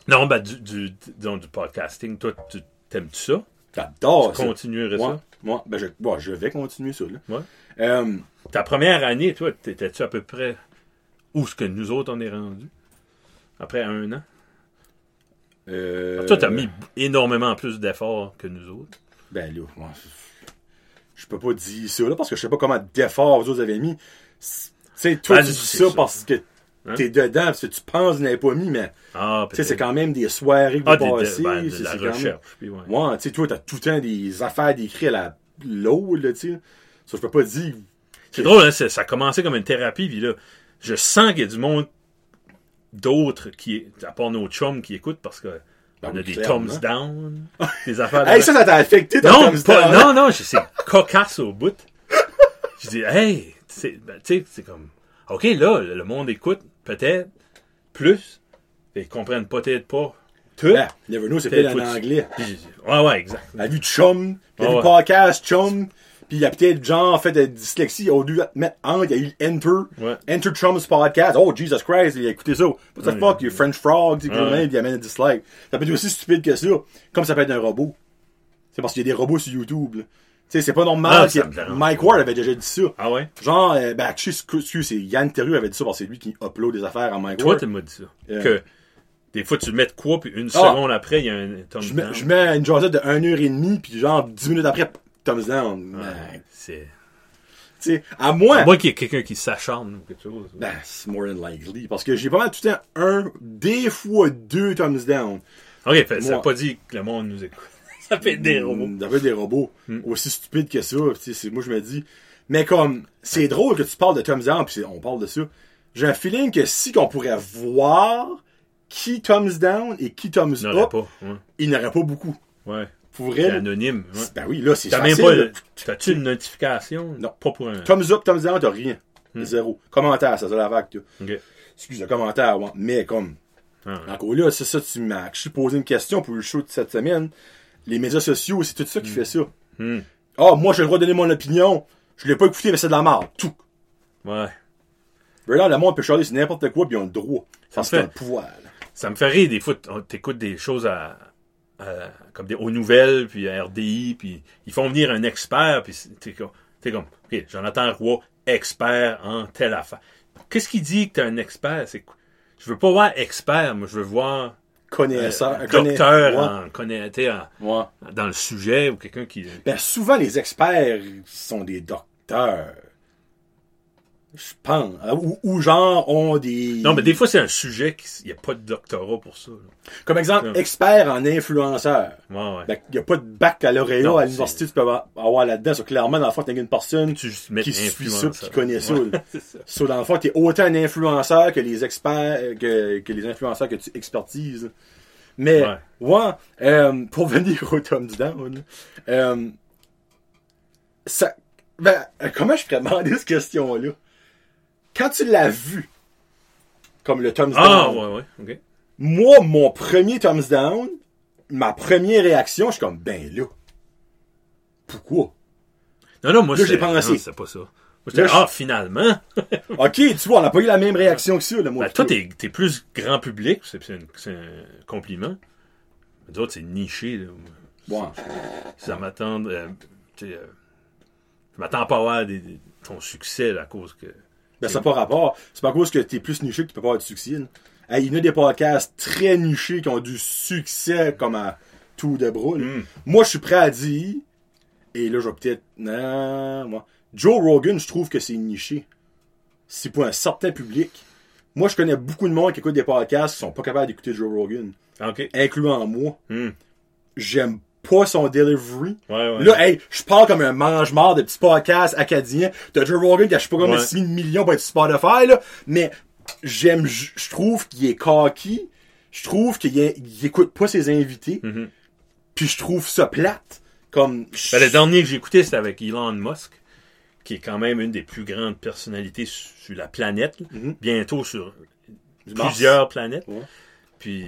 Speaker 2: Non, ben, du, du, disons, du podcasting, toi, tu t'aimes-tu ça?
Speaker 1: J'adore
Speaker 2: tu
Speaker 1: ça.
Speaker 2: continuerais ça?
Speaker 1: moi, ben, je, je vais continuer ça, là.
Speaker 2: Ouais.
Speaker 1: Euh,
Speaker 2: Ta première année, toi, t'étais-tu à peu près où ce que nous autres, on est rendus? Après un an?
Speaker 1: euh,
Speaker 2: Toi, t'as mis énormément plus d'efforts que nous autres.
Speaker 1: Ben, là, moi, je peux pas dire ça, là, parce que je sais pas comment d'efforts vous autres avez mis. Sais, toi,
Speaker 2: Ben,
Speaker 1: tu dis ça
Speaker 2: ça.
Speaker 1: parce que
Speaker 2: Hein?
Speaker 1: t'es dedans, parce que tu penses que vous n'avez pas mis, mais,
Speaker 2: Ah,
Speaker 1: tu sais, c'est quand même des soirées que vous
Speaker 2: Ah, des- de,
Speaker 1: passez.
Speaker 2: ben, de
Speaker 1: c'est-
Speaker 2: la
Speaker 1: quand même-
Speaker 2: recherche. Puis, ouais.
Speaker 1: Ouais, tu sais, toi, t'as tout le temps des affaires d'écrit à la low, là, tu sais. Ça, je peux pas dire.
Speaker 2: C'est drôle, hein, ça a commencé comme une thérapie, puis là, je sens qu'il y a du monde d'autres qui, à part nos chums, qui écoutent parce que
Speaker 1: Ben
Speaker 2: on a
Speaker 1: oui,
Speaker 2: des thumbs down, <laughs> des affaires de
Speaker 1: Hey, ça, ça t'a affecté, ton
Speaker 2: non,
Speaker 1: thumbs
Speaker 2: pas-
Speaker 1: down.
Speaker 2: non, non, je- c'est cocasse au bout. Je dis, hey, c'est, ben, tu sais, c'est comme, ok, là, le monde écoute peut-être plus, et ils comprennent peut-être pas tout.
Speaker 1: Ben, Never Know, c'est
Speaker 2: Peut-être
Speaker 1: en anglais.
Speaker 2: Puis ouais, ouais, exact.
Speaker 1: Il a vu chum, il a
Speaker 2: Ah
Speaker 1: vu
Speaker 2: ouais.
Speaker 1: podcast chum, puis il a peut-être genre fait de dyslexie, au lieu de mettre en, il y a eu enter,
Speaker 2: Ouais.
Speaker 1: enter chum's podcast. Oh, Jesus Christ, il a écouté ça. What the
Speaker 2: Ouais.
Speaker 1: fuck, you French frog, tu sais,
Speaker 2: Ouais.
Speaker 1: même, puis il amène un dislike. Ça peut être aussi stupide que ça, comme ça peut être un robot. C'est parce qu'il y a des robots sur YouTube, là. Sais, c'est pas normal
Speaker 2: Ah.
Speaker 1: Mike Ward avait déjà dit ça.
Speaker 2: Ah ouais?
Speaker 1: Genre, euh, ben, excuse, c'est Yann Terrieux avait dit ça parce que c'est lui qui upload des affaires à Mike
Speaker 2: Toi,
Speaker 1: Ward.
Speaker 2: tu m'as dit ça.
Speaker 1: Euh.
Speaker 2: Que des fois, tu mets de quoi, puis une
Speaker 1: Ah.
Speaker 2: seconde après, il y a un thumbs
Speaker 1: Je mets,
Speaker 2: down.
Speaker 1: je mets une jasette de 1 heure et demie, puis genre 10 minutes après, thumbs down.
Speaker 2: Ouais,
Speaker 1: Ben,
Speaker 2: c'est...
Speaker 1: tu sais, à moins.
Speaker 2: À moins qu'il y ait quelqu'un qui s'acharne ou quelque chose.
Speaker 1: Ben, c'est more than likely. Parce que j'ai pas mal tout le temps un, des fois deux thumbs down.
Speaker 2: Ok, fait, ça n'a pas dit que le monde nous écoute. Ça fait des robots.
Speaker 1: Mm, Ça fait des robots.
Speaker 2: Mm.
Speaker 1: Aussi stupides que ça. moi, je me dis. Mais comme, c'est drôle que tu parles de thumbs down, puis on parle de ça. J'ai un feeling que si qu'on pourrait voir qui thumbs down et qui thumbs
Speaker 2: Il n'y en aurait
Speaker 1: up,
Speaker 2: pas. Ouais.
Speaker 1: il n'y aurait pas beaucoup.
Speaker 2: ouais.
Speaker 1: Pour là,
Speaker 2: anonyme. Ouais.
Speaker 1: Ben oui, là, c'est facile,
Speaker 2: pas. le- T'as-tu une notification?
Speaker 1: Non.
Speaker 2: Pas pour un.
Speaker 1: Thumbs up, thumbs down, t'as rien.
Speaker 2: Hmm.
Speaker 1: Zéro. Commentaire, ça, c'est la vague, tu
Speaker 2: Ok.
Speaker 1: Excuse le commentaire, ouais. Mais comme,
Speaker 2: Ah, ouais.
Speaker 1: encore là, c'est ça, tu m'as je suis posé une question pour le show de cette semaine. Les médias sociaux, c'est tout ça qui fait ça.
Speaker 2: Hmm.
Speaker 1: Ah, moi, j'ai le droit de donner mon opinion. Je l'ai pas écouté, mais c'est de la merde. Tout.
Speaker 2: Ouais.
Speaker 1: Là, le monde peut charler sur n'importe quoi, puis ils ont le droit. Parce
Speaker 2: fait.
Speaker 1: que c'est un pouvoir. là.
Speaker 2: Ça me fait rire des fois. T'écoutes des choses à, à- comme des aux nouvelles, puis à RDI, puis ils font venir un expert, puis c'est- t'es comme, t'es comme, ok, Jonathan Roy, expert en telle affaire. Qu'est-ce qu'il dit que t'es un expert? C'est? Je veux pas voir expert, moi, je veux voir
Speaker 1: Connaisseur.
Speaker 2: euh,
Speaker 1: un connaît-
Speaker 2: docteur
Speaker 1: Ouais.
Speaker 2: en,
Speaker 1: Ouais.
Speaker 2: dans le sujet ou quelqu'un qui.
Speaker 1: Ben, souvent, les experts sont des docteurs. Je pense. Ou, ou genre, ont des.
Speaker 2: Non, mais des fois, c'est un sujet qu'il n'y a pas de doctorat pour ça. là.
Speaker 1: Comme exemple, expert en influenceur.
Speaker 2: Ouais, ouais.
Speaker 1: Ben, il n'y a pas de baccalauréat à l'université, tu peux avoir, là-dedans. So, clairement, dans le fond, t'es une personne
Speaker 2: tu
Speaker 1: qui suit ça, qui connaît ça.
Speaker 2: Ouais, <laughs> ça.
Speaker 1: So, dans le fond, t'es autant un influenceur que les experts, que, que les influenceurs que tu expertises. Mais,
Speaker 2: Ouais.
Speaker 1: ouais, euh, pour <laughs> venir au thumbs down, euh, ça, ben, euh, comment je pourrais <laughs> demander cette question-là? Quand tu l'as vu, comme le thumbs
Speaker 2: Ah,
Speaker 1: down,
Speaker 2: ouais, ouais, ok.
Speaker 1: moi, mon premier thumbs down, ma première réaction, je suis comme, ben là, pourquoi?
Speaker 2: Non, non, moi,
Speaker 1: Là, j'ai pensé.
Speaker 2: c'est pas ça. Moi, j'étais, ah, finalement. <laughs>
Speaker 1: Ok, tu vois, on n'a pas eu la même réaction que ça, là, moi.
Speaker 2: Ben, toi, t'es, t'es plus grand public, c'est, c'est, un, c'est un compliment. Les autres, c'est niché. Là.
Speaker 1: Ouais.
Speaker 2: Ça m'attend. euh, tu sais, euh, je m'attends pas à avoir des, des- ton succès là, à cause que
Speaker 1: Ben, ça n'a pas rapport. C'est pas cause que t'es plus niché que tu peux pas avoir du succès. Hey, il y en a des podcasts très nichés qui ont du succès comme à tout de brûle.
Speaker 2: Mm.
Speaker 1: Moi, je suis prêt à dire, et là, je vais peut-être, non, moi, Joe Rogan, je trouve que c'est niché. C'est pour un certain public. Moi, je connais beaucoup de monde qui écoute des podcasts qui sont pas capables d'écouter Joe Rogan,
Speaker 2: Ah,
Speaker 1: incluant moi.
Speaker 2: Hmm.
Speaker 1: J'aime pas son delivery.
Speaker 2: Ouais, ouais.
Speaker 1: Là, hey, je parle comme un mange-mort de petits podcasts acadiens. T'as Joe Rogan qui a je sais pas combien
Speaker 2: Ouais.
Speaker 1: 6 millions pour être Spotify, là. Mais j'aime, je trouve qu'il est cocky. Je trouve qu'il écoute pas ses invités.
Speaker 2: Mhm.
Speaker 1: Puis je trouve ça plate. Comme,
Speaker 2: Ben, le dernier que j'ai écouté, c'était avec Elon Musk, qui est quand même une des plus grandes personnalités su- sur la planète.
Speaker 1: Mhm.
Speaker 2: Bientôt sur plusieurs planètes.
Speaker 1: Ouais.
Speaker 2: Puis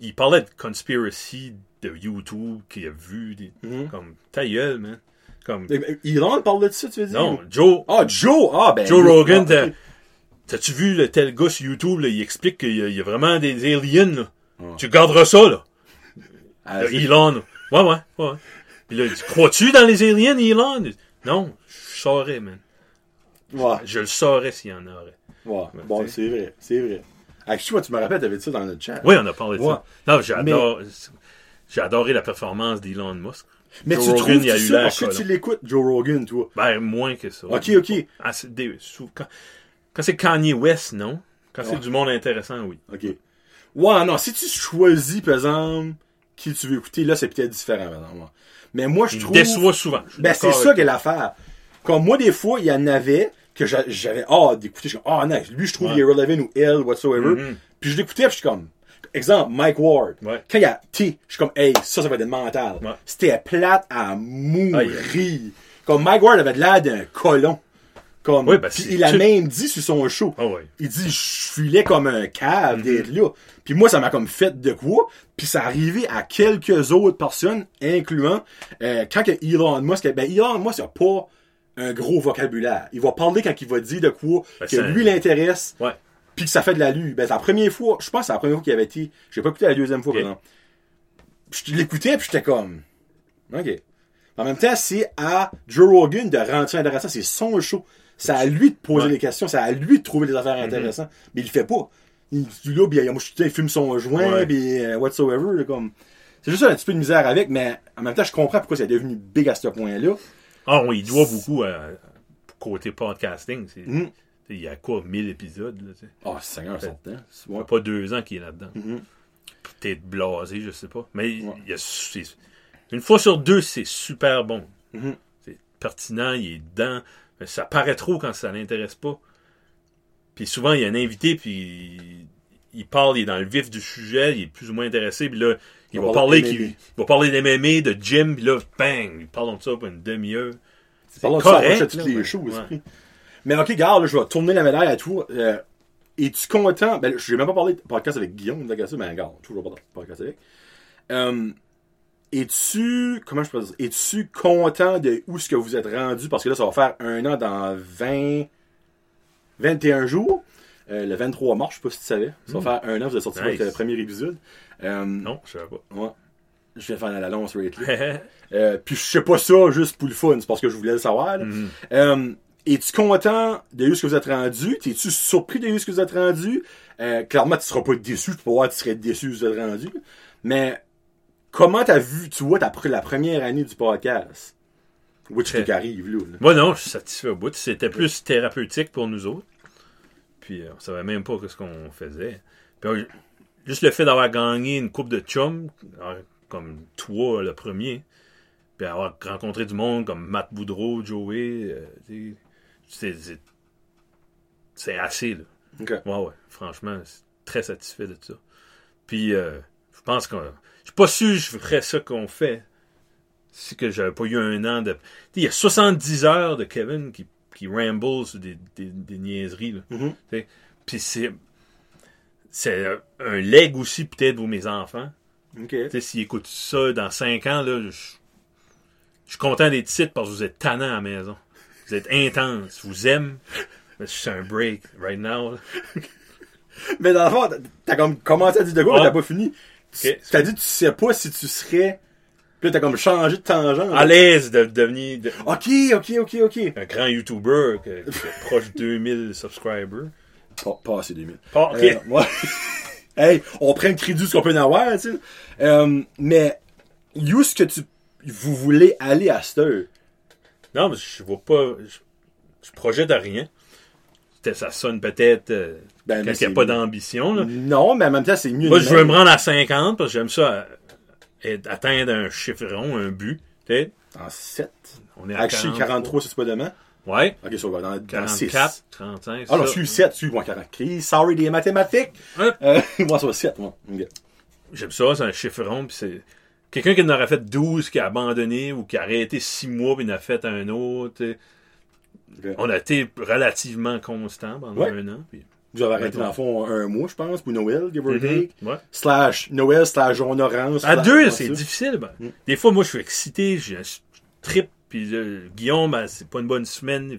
Speaker 2: il parlait de conspiracy de YouTube qu'il a vu. Des,
Speaker 1: Mhm.
Speaker 2: Comme ta gueule, man. Comme,
Speaker 1: Elon parle de ça, tu veux dire?
Speaker 2: non, Joe,
Speaker 1: Ah, Joe! Ah, ben.
Speaker 2: Joe Rogan,
Speaker 1: ah,
Speaker 2: t'as-tu vu le tel gars sur YouTube, là, il explique qu'il y, a- il y a vraiment des aliens, là.
Speaker 1: Ouais.
Speaker 2: Tu garderas ça, là. <laughs>
Speaker 1: Ah,
Speaker 2: Là, Elon. Ouais, ouais, ouais. Puis là, il dit, crois-tu dans les aliens, Elon? Non, je saurais, man.
Speaker 1: Ouais,
Speaker 2: Je le saurais s'il y en aurait.
Speaker 1: ouais. Bon, c'est vrai, c'est vrai. Ah, pas, tu me rappelles, t'avais dit ça dans notre chat?
Speaker 2: Oui, on a parlé de
Speaker 1: Ouais.
Speaker 2: ça. Non, j'adore, j'ai adoré la performance d'Elon Musk.
Speaker 1: Mais
Speaker 2: Joe
Speaker 1: tu
Speaker 2: Rogan,
Speaker 1: trouves
Speaker 2: il a eu l'air
Speaker 1: que tu l'écoutes, Joe Rogan, toi?
Speaker 2: Ben, moins que ça.
Speaker 1: Ok, ok.
Speaker 2: Ah, des- quand quand c'est Kanye West, non? Quand c'est du monde intéressant, oui.
Speaker 1: Ok. Ouais, non, si tu choisis, par exemple, qui tu veux écouter, là, c'est peut-être différent, par exemple. Mais moi, je
Speaker 2: Il
Speaker 1: trouve.
Speaker 2: déçoit souvent.
Speaker 1: Ben, c'est ça
Speaker 2: avec
Speaker 1: qu'est l'affaire. Comme moi, des fois, il y en avait que j'a- j'avais hâte d'écouter. Je suis comme, ah, nice. Lui, je trouve
Speaker 2: Ouais.
Speaker 1: il est relevant ou elle, whatsoever.
Speaker 2: Mhm.
Speaker 1: Puis je l'écoutais, puis je suis comme, exemple, Mike Ward.
Speaker 2: Ouais.
Speaker 1: Quand il y a T, je suis comme, hey, ça, ça va être mental.
Speaker 2: Ouais.
Speaker 1: C'était plate à mourir. Comme Mike Ward avait de l'air d'un colon. Comme,
Speaker 2: Ouais, ben,
Speaker 1: puis
Speaker 2: c'est-
Speaker 1: il a même dit sur son show.
Speaker 2: Ah ouais.
Speaker 1: Il dit, je filais comme un cave
Speaker 2: Mhm.
Speaker 1: d'être là. Puis moi, ça m'a comme fait de quoi. Puis ça arrivé à quelques autres personnes, incluant euh, quand que Elon Musk, ben Elon Musk il a pas un gros vocabulaire. Il va parler quand il va dire de quoi
Speaker 2: Ben,
Speaker 1: que lui l'intéresse,
Speaker 2: Ouais.
Speaker 1: Puis que ça fait de la lue. Ben c'est la première fois, je pense que c'est la première fois qu'il avait été. J'ai pas écouté la deuxième fois,
Speaker 2: Ok.
Speaker 1: par exemple. Je l'écoutais puis j'étais comme, ok. En même temps, c'est à Joe Rogan de rendre ça intéressant. C'est son show. C'est à lui de poser
Speaker 2: Ouais.
Speaker 1: des questions. C'est à lui de trouver des affaires
Speaker 2: Mhm.
Speaker 1: intéressantes. Mais il le fait pas. Il dit là, je il fume son joint, puis euh, whatsoever. là, comme... C'est juste un petit peu de misère avec, mais en même temps, je comprends pourquoi c'est devenu big à ce point-là.
Speaker 2: Ah oui, il doit beaucoup à, côté podcasting. C'est-
Speaker 1: Mhm.
Speaker 2: Il y a quoi, 1000 épisodes, là, tu sais?
Speaker 1: Oh, Seigneur, ça.
Speaker 2: Ça fait pas deux ans qu'il est là-dedans.
Speaker 1: Mhm.
Speaker 2: Peut-être blasé, je sais pas. Mais
Speaker 1: Ouais.
Speaker 2: il y a, une fois sur deux, c'est super bon.
Speaker 1: Mhm.
Speaker 2: C'est pertinent, il est dedans. Mais ça paraît trop quand ça l'intéresse pas. Puis souvent, il y a un invité, puis il parle, il est dans le vif du sujet, il est plus ou moins intéressé, puis là, il, va parler, qu'il- va parler d'MMA, de gym, puis là, bang, il parle de ça pour une demi-heure. C'est
Speaker 1: de ça,
Speaker 2: correct, là,
Speaker 1: les shows, esprit. Mais ok, garde, là, je vais tourner la médaille à toi. Euh, Es-tu content? Ben, je vais même pas parler de podcast avec Guillaume de ça, mais regarde, toujours pas de podcast avec. Euh, Es-tu, comment je peux dire, es-tu content de où ce que vous êtes rendu? Parce que là, ça va faire un an dans 20, 21 jours. Euh, le 23 mars, je sais pas si tu savais. Ça va
Speaker 2: Mm.
Speaker 1: faire un an, vous avez sorti
Speaker 2: Nice.
Speaker 1: votre premier épisode.
Speaker 2: Non, je savais pas.
Speaker 1: ouais. Je viens de faire la là. <laughs> Euh, puis je sais pas ça juste pour le fun, c'est parce que je voulais le savoir. Es-tu content de où ce que vous êtes rendu? T'es-tu surpris de où ce que vous êtes rendu? Euh, clairement, tu seras pas déçu. Tu peux voir que tu serais déçu où vous êtes rendu. Mais comment t'as vu, tu vois, ta, la première année du podcast? Which qui arrive, là.
Speaker 2: Moi, non, je suis satisfait au bout. C'était plus thérapeutique pour nous autres. Puis, euh, on savait même pas ce qu'on faisait. Puis, euh, juste le fait d'avoir gagné une coupe de chum, euh, comme toi, le premier, puis avoir rencontré du monde comme Matt Boudreau, Joey, euh, tu sais, c'est- assez, là. Ouais, ouais. Franchement, très satisfait de ça. Puis, euh, je pense que. Je suis pas sûr que je ferais ça qu'on fait si que j'avais pas eu un an de. Il y a 70 heures de Kevin qui, qui ramble sur des, des, des niaiseries. Là.
Speaker 1: Mhm.
Speaker 2: Sais. Puis c'est. C'est un- leg aussi, peut-être, pour mes enfants.
Speaker 1: Ok.
Speaker 2: Tu sais, s'ils écoutent ça dans 5 ans, là, je, je suis content des titres parce que vous êtes tannants à la maison. Vous êtes intense. Je vous aime. Mais c'est un break right now.
Speaker 1: Mais dans le fond, t'as- comme commencé à dire de quoi, mais t'as pas fini. T'as dit que tu sais pas si tu serais Puis là, t'as comme changé de tangente.
Speaker 2: à l'aise de devenir de-
Speaker 1: Ok, ok, ok, ok.
Speaker 2: un grand YouTuber que- qui est <laughs> proche de 2000 subscribers.
Speaker 1: Pas, pas assez 2000.
Speaker 2: Ah, ok.
Speaker 1: Euh, ouais. <laughs> hey, on prend le crédit ce qu'on peut en avoir, tu sais. Euh, mais, où est-ce que tu, vous voulez aller à cette heure?
Speaker 2: Non, mais je vois pas. Je, je projette à rien. Ça sonne peut-être euh,
Speaker 1: Ben,
Speaker 2: quand il n'y a
Speaker 1: c'est-
Speaker 2: pas d'ambition. là.
Speaker 1: Non, mais en même temps, c'est mieux.
Speaker 2: Moi, je veux me rendre à 50 parce que j'aime ça euh, atteindre un chiffron, un but.
Speaker 1: En 7.
Speaker 2: On est à
Speaker 1: Actually, 43, c'est pas demain.
Speaker 2: Ouais.
Speaker 1: Ok, ça va dans, dans 6.
Speaker 2: 44, 35.
Speaker 1: Ah non,
Speaker 2: ça.
Speaker 1: je suis 7, suis moi 40. Crise, sorry des mathématiques.
Speaker 2: Ouais.
Speaker 1: Euh, <laughs> moi, ça va 7, moi.
Speaker 2: J'aime ça, c'est un chiffron. Puis c'est quelqu'un qui en aurait fait 12, qui a abandonné ou qui a arrêté 6 mois puis en a fait un autre. On a été relativement constant pendant
Speaker 1: Ouais.
Speaker 2: un an. Puis...
Speaker 1: Vous avez arrêté dans le fond un mois, je pense, pour Noël, give or take.
Speaker 2: Ouais.
Speaker 1: Slash Noël, slash jaune orange.
Speaker 2: À deux, c'est difficile. ben.
Speaker 1: Mm.
Speaker 2: Des fois, moi, je suis excité, j'ai un trip, puis euh, Guillaume, ben, c'est pas une bonne semaine.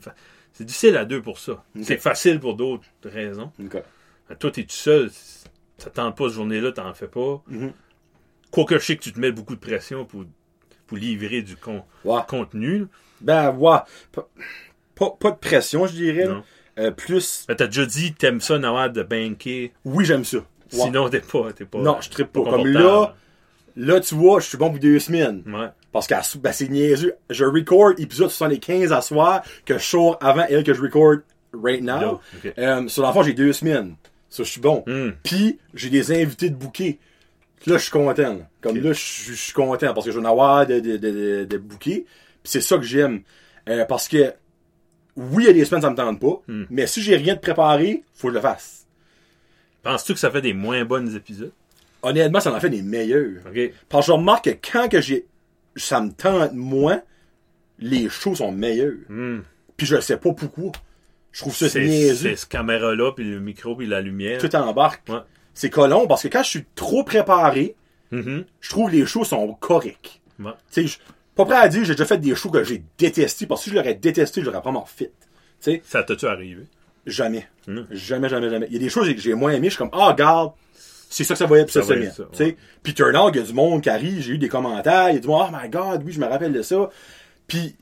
Speaker 2: C'est difficile à deux pour ça. C'est facile pour d'autres raisons.
Speaker 1: Ok.
Speaker 2: Ben, Toi, t'es tout seul, ça tente pas cette journée-là, t'en fais pas.
Speaker 1: Mhm.
Speaker 2: Quoique je sais que tu te mets beaucoup de pression pour, pour livrer du con-
Speaker 1: Ouais.
Speaker 2: contenu.
Speaker 1: Ben, ouais. Pas, pas, pas de pression, je dirais. Euh, plus,
Speaker 2: Ben, t'as déjà dit, t'aimes ça, Nawad, de banquer.
Speaker 1: oui, j'aime ça. Ouais.
Speaker 2: Sinon, t'es pas, t'es pas.
Speaker 1: Non, je trippe pas. Comme
Speaker 2: confortable.
Speaker 1: là, là, tu vois, je suis bon pour deux semaines.
Speaker 2: Ouais.
Speaker 1: Parce que ben, c'est niaiseux. Je record épisode 75 à soir que je sors avant elle que je record right now. Euh, sur l'enfant, j'ai deux semaines. Ça, je suis bon.
Speaker 2: Hmm.
Speaker 1: Puis, j'ai des invités de bouquet. Là, je suis content. là. Comme là, je suis- content parce que je vais en avoir de, de, de, de, de bouquets. Puis c'est ça que j'aime. Euh, parce que, oui, il y a des semaines, ça me tente pas.
Speaker 2: Hmm.
Speaker 1: Mais si j'ai rien de préparé, faut que je le fasse.
Speaker 2: Penses-tu que ça fait des moins bons épisodes?
Speaker 1: Honnêtement, ça en fait des meilleurs. Parce que je remarque que quand que j'ai, ça me tente moins, les shows sont meilleurs.
Speaker 2: Hmm.
Speaker 1: Puis je sais pas pourquoi. Je trouve ça
Speaker 2: C'est c'est ce caméra-là, puis le micro, puis la lumière.
Speaker 1: Tout embarque.
Speaker 2: Ouais.
Speaker 1: C'est colon parce que quand je suis trop préparé,
Speaker 2: Mhm.
Speaker 1: je trouve les shows sont corrects.
Speaker 2: Ouais.
Speaker 1: Tu sais, je- pas prêt à dire, j'ai déjà fait des shows que j'ai détestés, parce que si je l'aurais détesté, je l'aurais pas mort fit. Tu sais,
Speaker 2: Ça t'a-tu arrivé?
Speaker 1: jamais.
Speaker 2: Mm.
Speaker 1: Jamais, jamais, jamais. Il y a des choses que j'ai moins aimé, je suis comme, ah, regarde, c'est ça que ça va être cette semaine.
Speaker 2: ouais.
Speaker 1: Puis turn out, il y a du monde qui arrive, j'ai eu des commentaires, il y a du monde, oh my god, oui, je me rappelle de ça. Puis,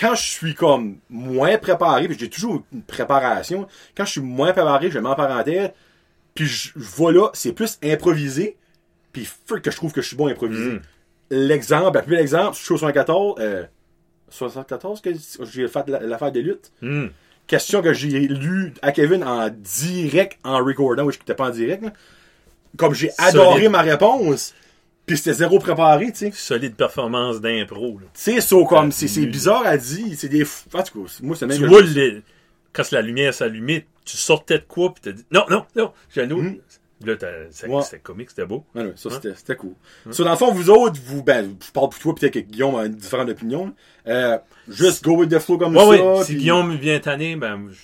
Speaker 1: quand je suis comme moins préparé, puis j'ai toujours une préparation, quand je suis moins préparé, je mets en parenthèse, puis je, vois là, c'est plus improvisé, puis que je trouve que je suis bon à improviser.
Speaker 2: Mm.
Speaker 1: L'exemple, le plus bel exemple, je suis au 74, euh, 74 que j'ai fait la- l'affaire de lutte.
Speaker 2: Hmm.
Speaker 1: Question que j'ai lu à Kevin en direct, en recordant, oui, je n'étais pas en direct, là. Comme j'ai adoré ma réponse, puis c'était zéro préparé, tu sais. Tu
Speaker 2: Solide performance d'impro. là.
Speaker 1: sais, so, comme, c'est bizarre à dire, c'est des. En tout cas, moi, c'est même
Speaker 2: Tu vois, quand la lumière s'allumait, tu sortais de quoi, puis t'as dit, non, non, non, j'ai un autre.
Speaker 1: Mhm.
Speaker 2: Là,
Speaker 1: Ouais.
Speaker 2: c'était comique, c'était beau.
Speaker 1: Ouais, ouais, ça,
Speaker 2: Hein?
Speaker 1: c'était, c'était cool. So, dans le fond, vous autres, vous, ben, je parle pour toi, peut-être que Guillaume a une différente opinion. Euh, juste go with the flow comme ça.
Speaker 2: Si
Speaker 1: puis
Speaker 2: Guillaume vient tanner, ben, je,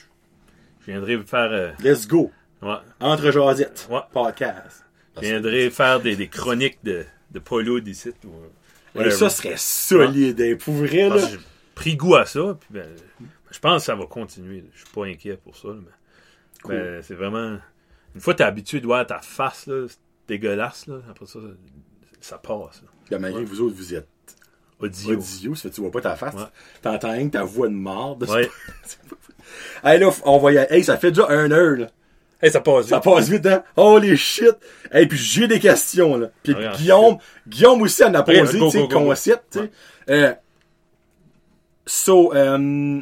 Speaker 2: je viendrai faire, euh,
Speaker 1: Let's go.
Speaker 2: ouais,
Speaker 1: Entre Josette.
Speaker 2: Ouais.
Speaker 1: Podcast.
Speaker 2: je viendrai faire des, des chroniques de, de Polo d'ici. ou, euh,
Speaker 1: ça serait solide, hein, pour vrai, là.
Speaker 2: j'ai pris goût à ça, puis ben, je pense que ça va continuer. Je suis pas inquiet pour ça. mais,
Speaker 1: Cool.
Speaker 2: ben, c'est vraiment. Une fois que t'es habitué de voir ta face, là, c'est dégueulasse, là, après ça, ça passe. là.
Speaker 1: La manière que vous autres, vous êtes
Speaker 2: Audio.
Speaker 1: audio, ça fait que tu vois pas ta face.
Speaker 2: Ouais.
Speaker 1: T'entends rien que ta voix de marde.
Speaker 2: Ouais. <laughs>
Speaker 1: Hey, là, on va y aller. Hey, ça fait déjà un heure, là.
Speaker 2: Hey, ça passe
Speaker 1: Ça
Speaker 2: vite.
Speaker 1: passe vite, hein? Holy shit! Hey, puis j'ai des questions, là. Puis
Speaker 2: Regarde,
Speaker 1: Guillaume, Guillaume aussi en a posé, tu sais, concept, tu sais.
Speaker 2: Ouais.
Speaker 1: Euh, so, euh,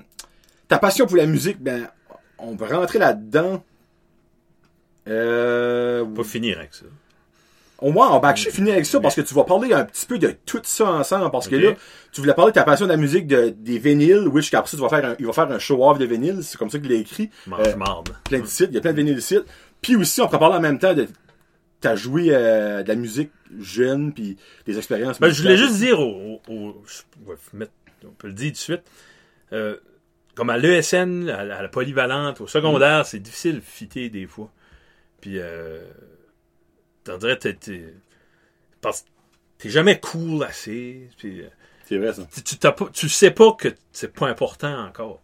Speaker 1: ta passion pour la musique, ben, on peut rentrer là-dedans. Euh,
Speaker 2: On va finir avec ça.
Speaker 1: au moins, on va actually finir avec ça parce que tu vas parler un petit peu de tout ça ensemble. Parce que là, tu voulais parler de ta passion de la musique, de, des vinyles, which qu'après ça, tu vas faire un, il va faire un show-off de vinyles. C'est comme ça qu'il l'a écrit.
Speaker 2: Mange
Speaker 1: Euh, plein de sites, il y a plein de vinyles sites. Puis aussi, on pourrait parler en même temps de t'as joué euh, de la musique jeune puis des expériences.
Speaker 2: Ben, je voulais juste dire au, au- au- je vais mettre- on peut le dire tout de suite, euh, comme à l'ESN, à, la- polyvalente, au secondaire, c'est difficile de fitter des fois. Puis, euh, t'en dirais, t'es, t'es- parce que t'es jamais cool assez. Puis, euh,
Speaker 1: C'est vrai ça.
Speaker 2: tu, t'as pas- tu sais pas que c'est pas important encore.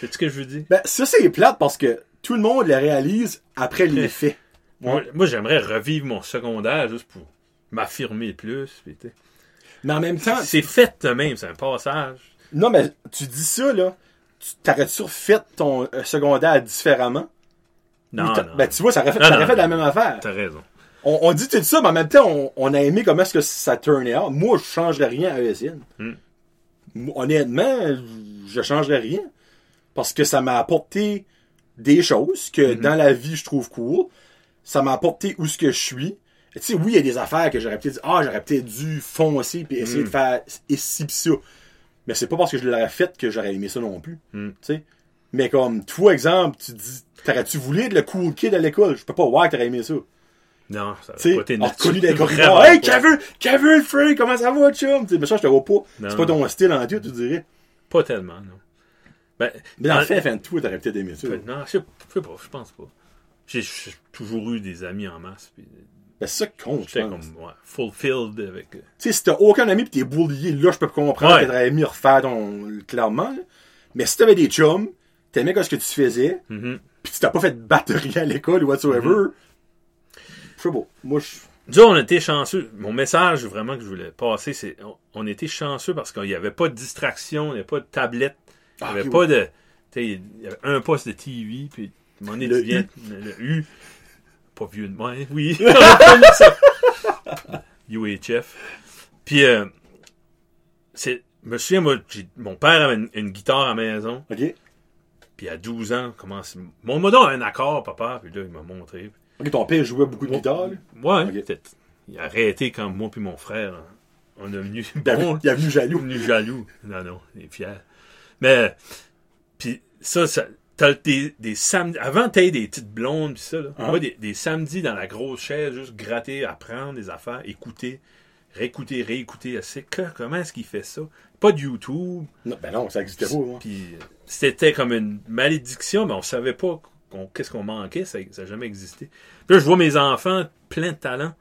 Speaker 2: C'est ce que je veux dire?
Speaker 1: Ben ça c'est plate parce que tout le monde le réalise après les faits.
Speaker 2: Moi, moi, j'aimerais revivre mon secondaire juste pour m'affirmer plus. puis.
Speaker 1: Mais en même temps,
Speaker 2: C'est fait de même, c'est un passage.
Speaker 1: non, mais tu dis ça, là. Tu t'aurais-tu refait ton euh, secondaire différemment?
Speaker 2: Non.
Speaker 1: Ben, tu vois, ça aurait fait,
Speaker 2: Non,
Speaker 1: ça
Speaker 2: non,
Speaker 1: aurait fait la même affaire.
Speaker 2: T'as raison.
Speaker 1: On, on dit tout ça, mais en même temps, on, on a aimé comment est-ce que ça turnait out. Moi, je changerais rien à ESN.
Speaker 2: Hmm.
Speaker 1: Honnêtement, je changerais rien. Parce que ça m'a apporté des choses que
Speaker 2: Mhm.
Speaker 1: dans la vie, je trouve cool. Ça m'a apporté où ce que je suis. Tu sais, oui, il y a des affaires que j'aurais peut-être dit, ah, j'aurais peut-être dû foncer puis essayer
Speaker 2: Hmm.
Speaker 1: de faire ici pis ça. Mais c'est pas parce que je l'aurais fait que j'aurais aimé ça non plus. Tu sais. Mais comme, toi, exemple, tu dis, t'aurais-tu voulu être le cool kid à l'école? Je peux pas voir que t'aurais aimé ça.
Speaker 2: Non, ça
Speaker 1: Tu sais,
Speaker 2: n'a pas
Speaker 1: reconnu des corridors. Hey. Kevin, Kevin Frey, comment ça va, chum? Tu sais, mais ça, je te vois pas. C'est pas ton style en tout, tu dirais.
Speaker 2: Pas tellement, non. Ben,
Speaker 1: Mais dans le fait, fin de tout, t'aurais peut-être aimé ça.
Speaker 2: Non, je sais pas, je pense pas. J'ai j'ai toujours eu des amis en masse. Puis
Speaker 1: Ben, c'est ça qui compte, je
Speaker 2: j'étais
Speaker 1: pense.
Speaker 2: comme ouais, fulfilled avec. euh,
Speaker 1: Tu sais, si t'as aucun ami pis t'es bullié, là, je peux comprendre que t'aurais aimé refaire ton, clairement, là. Mais si t'avais des chums, t'aimais ce que tu faisais,
Speaker 2: mhm.
Speaker 1: pis tu t'as pas fait de batterie à l'école ou whatsoever, je sais pas. Moi, je,
Speaker 2: Disons, on était chanceux. Mon message vraiment que je voulais passer, c'est on, était chanceux parce qu'il n'y avait pas de distraction, il n'y avait pas de tablette, il n'y
Speaker 1: Ah,
Speaker 2: avait pas
Speaker 1: oui.
Speaker 2: de. Il y avait un poste de TV, puis donné,
Speaker 1: Le
Speaker 2: viens,
Speaker 1: U.
Speaker 2: le U. Pas vieux de moi, oui. <laughs> UHF. Puis, euh, c'est. Je me souviens, moi, mon père avait une, une guitare à la maison,
Speaker 1: ok.
Speaker 2: puis à 12 ans, commence. Mon modon a un accord, papa, puis là, il m'a montré.
Speaker 1: Ok, ton père jouait beaucoup de guitare.
Speaker 2: Ouais, peut-être. Il a arrêté quand moi puis mon frère, on est venu
Speaker 1: Il
Speaker 2: bon,
Speaker 1: il a venu
Speaker 2: on est
Speaker 1: jaloux.
Speaker 2: venu jaloux. Non, non, il est fier. Mais, puis ça, ça t'as des, des samedis, avant t'aies des petites blondes pis ça, là.
Speaker 1: Ah.
Speaker 2: Moi, des, des samedis dans la grosse chaise, juste gratter, apprendre des affaires, écouter, réécouter, réécouter. C'est que, comment est-ce qu'il fait ça? Pas de YouTube.
Speaker 1: Non, ben non, ça existait pas, moi.
Speaker 2: Puis c'était comme une malédiction, mais on savait pas qu'est-ce qu'on manquait, ça n'a jamais existé. Puis là, je vois mes enfants plein de talent,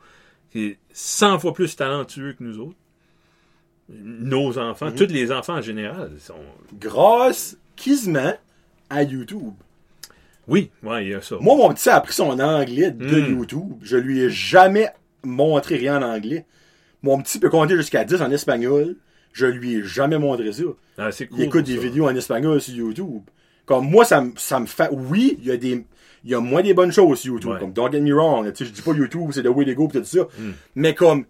Speaker 2: qui est 100 fois plus talentueux que nous autres. Nos enfants,
Speaker 1: Mhm.
Speaker 2: tous les enfants en général, sont...
Speaker 1: Grâce, quasiment, à YouTube.
Speaker 2: Oui, ouais, il y a ça.
Speaker 1: Moi, mon petit a appris son anglais de
Speaker 2: Mm.
Speaker 1: YouTube. Je lui ai jamais montré rien en anglais. Mon petit peut compter jusqu'à 10 en espagnol. Je lui ai jamais montré ça.
Speaker 2: Ah, c'est cool
Speaker 1: Il écoute des
Speaker 2: ça.
Speaker 1: vidéos en espagnol sur YouTube. Comme moi, ça, me- ça me fait. Oui, il y a des. Il y a moins des bonnes choses sur YouTube.
Speaker 2: Ouais.
Speaker 1: Comme Don't Get Me Wrong. Tu sais, je dis pas YouTube, c'est the way to go pis tout ça.
Speaker 2: Mm.
Speaker 1: Mais comme.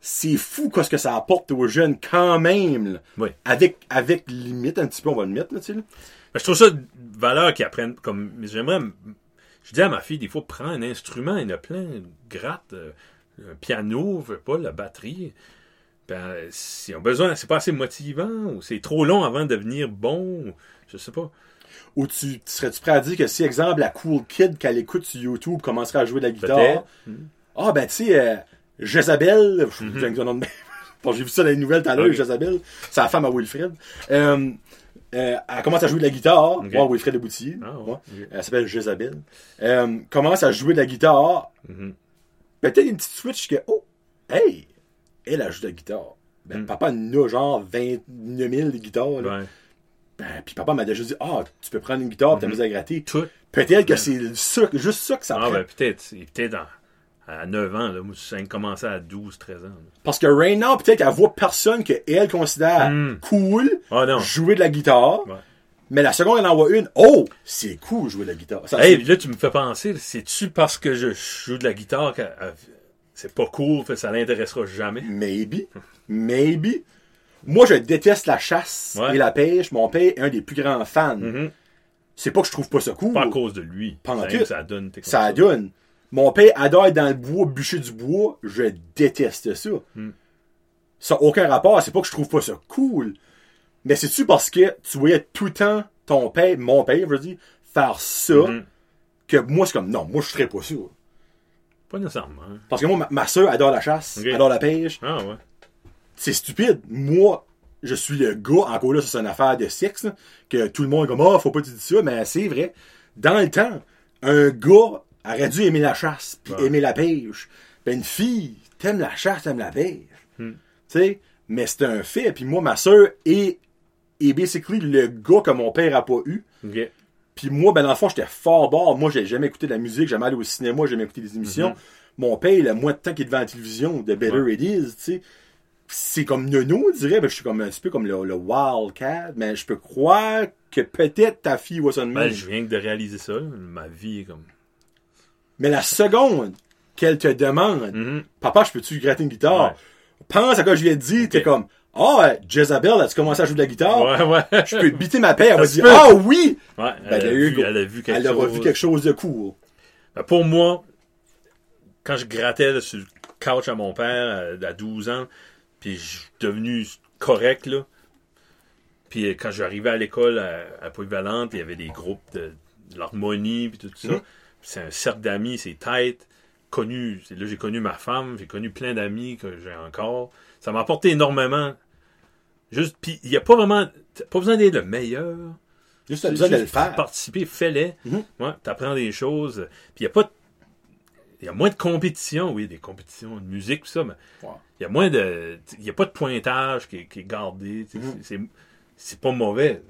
Speaker 1: C'est fou qu'est-ce que ça apporte aux jeunes quand même. là.
Speaker 2: Oui.
Speaker 1: Avec, avec limite un petit peu, on va le mettre, là, tu sais. là.
Speaker 2: Je trouve ça de valeur qu'ils apprennent comme mais j'aimerais je dis à ma fille des fois prends un instrument il y en a plein gratte euh, un piano je veux pas la batterie ben ont besoin c'est pas assez motivant ou c'est trop long avant de devenir bon je sais pas
Speaker 1: Ou tu, tu serais-tu prêt à dire que si, exemple, la cool kid qu'elle écoute sur YouTube commencerait à jouer de la guitare? Ah, ben, tu sais, euh, Jezabel, je
Speaker 2: Mhm.
Speaker 1: j'ai un nom de- <laughs> Bon, j'ai vu ça dans les nouvelles tout à l'heure. Jezabel. C'est la femme à Wilfred. Euh, euh, elle commence à jouer de la guitare.
Speaker 2: Ok.
Speaker 1: Ouais, Wilfred de Boutillier.
Speaker 2: Ah, ouais.
Speaker 1: Elle s'appelle Jezabel. Euh, commence à jouer de la guitare.
Speaker 2: Mhm.
Speaker 1: Peut-être une petite switch que, oh, hey, elle a joué de la guitare. Ben,
Speaker 2: Mm.
Speaker 1: papa genre 29 000 de guitares. là.
Speaker 2: ouais
Speaker 1: Ben, puis papa m'a déjà dit, ah, tu peux prendre une guitare et t'amuser à gratter. Peut-être que c'est ça, juste ça que ça
Speaker 2: ah
Speaker 1: prend.
Speaker 2: ben peut-être peut-être à, à 9 ans là moi ça a commencé à 12 13 ans là.
Speaker 1: Parce que now, peut-être qu'elle voit personne qu'elle considère
Speaker 2: Mm.
Speaker 1: cool
Speaker 2: ah
Speaker 1: jouer de la guitare.
Speaker 2: Ouais.
Speaker 1: Mais la seconde, elle en voit une. Oh, c'est cool jouer de la guitare. Ça,
Speaker 2: Hey, là, tu me fais penser, c'est-tu parce que je joue de la guitare que c'est pas cool, que ça l'intéressera jamais?
Speaker 1: Maybe. Maybe. Moi, je déteste la chasse
Speaker 2: Ouais.
Speaker 1: et la pêche. Mon père est un des plus grands fans.
Speaker 2: Mhm.
Speaker 1: C'est pas que je trouve pas ça cool.
Speaker 2: Pas à cause de lui.
Speaker 1: Pas en
Speaker 2: Ça, donne.
Speaker 1: Ça donne. Mon père adore être dans le bois, bûcher du bois. Je déteste ça.
Speaker 2: Hmm.
Speaker 1: Ça n'a aucun rapport. C'est pas que je trouve pas ça cool. Mais c'est-tu parce que tu voyais tout le temps ton père, mon père, je veux dire, faire ça,
Speaker 2: Mhm.
Speaker 1: que moi, c'est comme, non, moi, je ferais pas ça.
Speaker 2: Pas nécessairement.
Speaker 1: Parce que moi, ma, ma soeur adore la chasse, adore la pêche.
Speaker 2: Ah ouais.
Speaker 1: C'est stupide. Moi, je suis le gars, encore là, c'est une affaire de sexe, là, que tout le monde est comme, ah, faut pas te dire ça, mais c'est vrai. Dans le temps, un gars aurait dû aimer la chasse, puis
Speaker 2: Ouais.
Speaker 1: aimer la pêche. Ben, une fille, t'aimes la chasse, t'aimes la pêche.
Speaker 2: Hmm.
Speaker 1: Tu sais, mais c'est un fait. Puis moi, ma soeur est, est basically le gars que mon père a pas eu.
Speaker 2: Ok.
Speaker 1: Puis moi, ben dans le fond, j'étais fort bord. Moi, j'ai jamais écouté de la musique, jamais allé au cinéma, j'ai jamais écouté des émissions.
Speaker 2: Mhm.
Speaker 1: Mon père, le moins de temps qu'il est devant la télévision, de Better
Speaker 2: Ouais.
Speaker 1: It Is, tu sais. c'est comme Nono, on dirait, ben, je suis comme un petit peu comme le, le Wildcat, mais je peux croire que peut-être ta fille was on
Speaker 2: Ben, je viens de réaliser ça. Ma vie est comme.
Speaker 1: Mais la seconde qu'elle te demande,
Speaker 2: Mhm.
Speaker 1: papa, je peux-tu gratter une guitare?
Speaker 2: Ouais.
Speaker 1: Pense à quoi je lui ai dit, t'es comme, ah, ouais, Jezabel, as-tu commencé à jouer de la guitare?
Speaker 2: Ouais, ouais.
Speaker 1: Je peux te biter ma paix. Elle va dire, ah oui!
Speaker 2: Ouais,
Speaker 1: Ben,
Speaker 2: elle, a vu, elle a vu quelque
Speaker 1: Elle aura
Speaker 2: chose.
Speaker 1: vu quelque chose de cool.
Speaker 2: Ben, pour moi, quand je grattais là, sur le couch à mon père à, à 12 ans, puis je suis devenu correct, là. Puis euh, quand j'arrivais à l'école à, à Polyvalente, il y avait des groupes de, de l'harmonie, puis tout ça.
Speaker 1: Mhm.
Speaker 2: C'est un cercle d'amis, c'est tête. Connu, là j'ai connu ma femme, j'ai connu plein d'amis que j'ai encore. Ça m'a apporté énormément. Juste, puis il n'y a pas vraiment, pas besoin d'être le meilleur.
Speaker 1: Juste, besoin de le faire.
Speaker 2: Participer, fais-les.
Speaker 1: Mhm.
Speaker 2: Ouais, t'apprends des choses. Puis il y a pas il y a moins de compétition, oui, des compétitions de musique, tout ça, mais il y a moins de. Il y a pas de pointage qui, est- qui est gardé.
Speaker 1: Mhm.
Speaker 2: C'est- pas mauvais.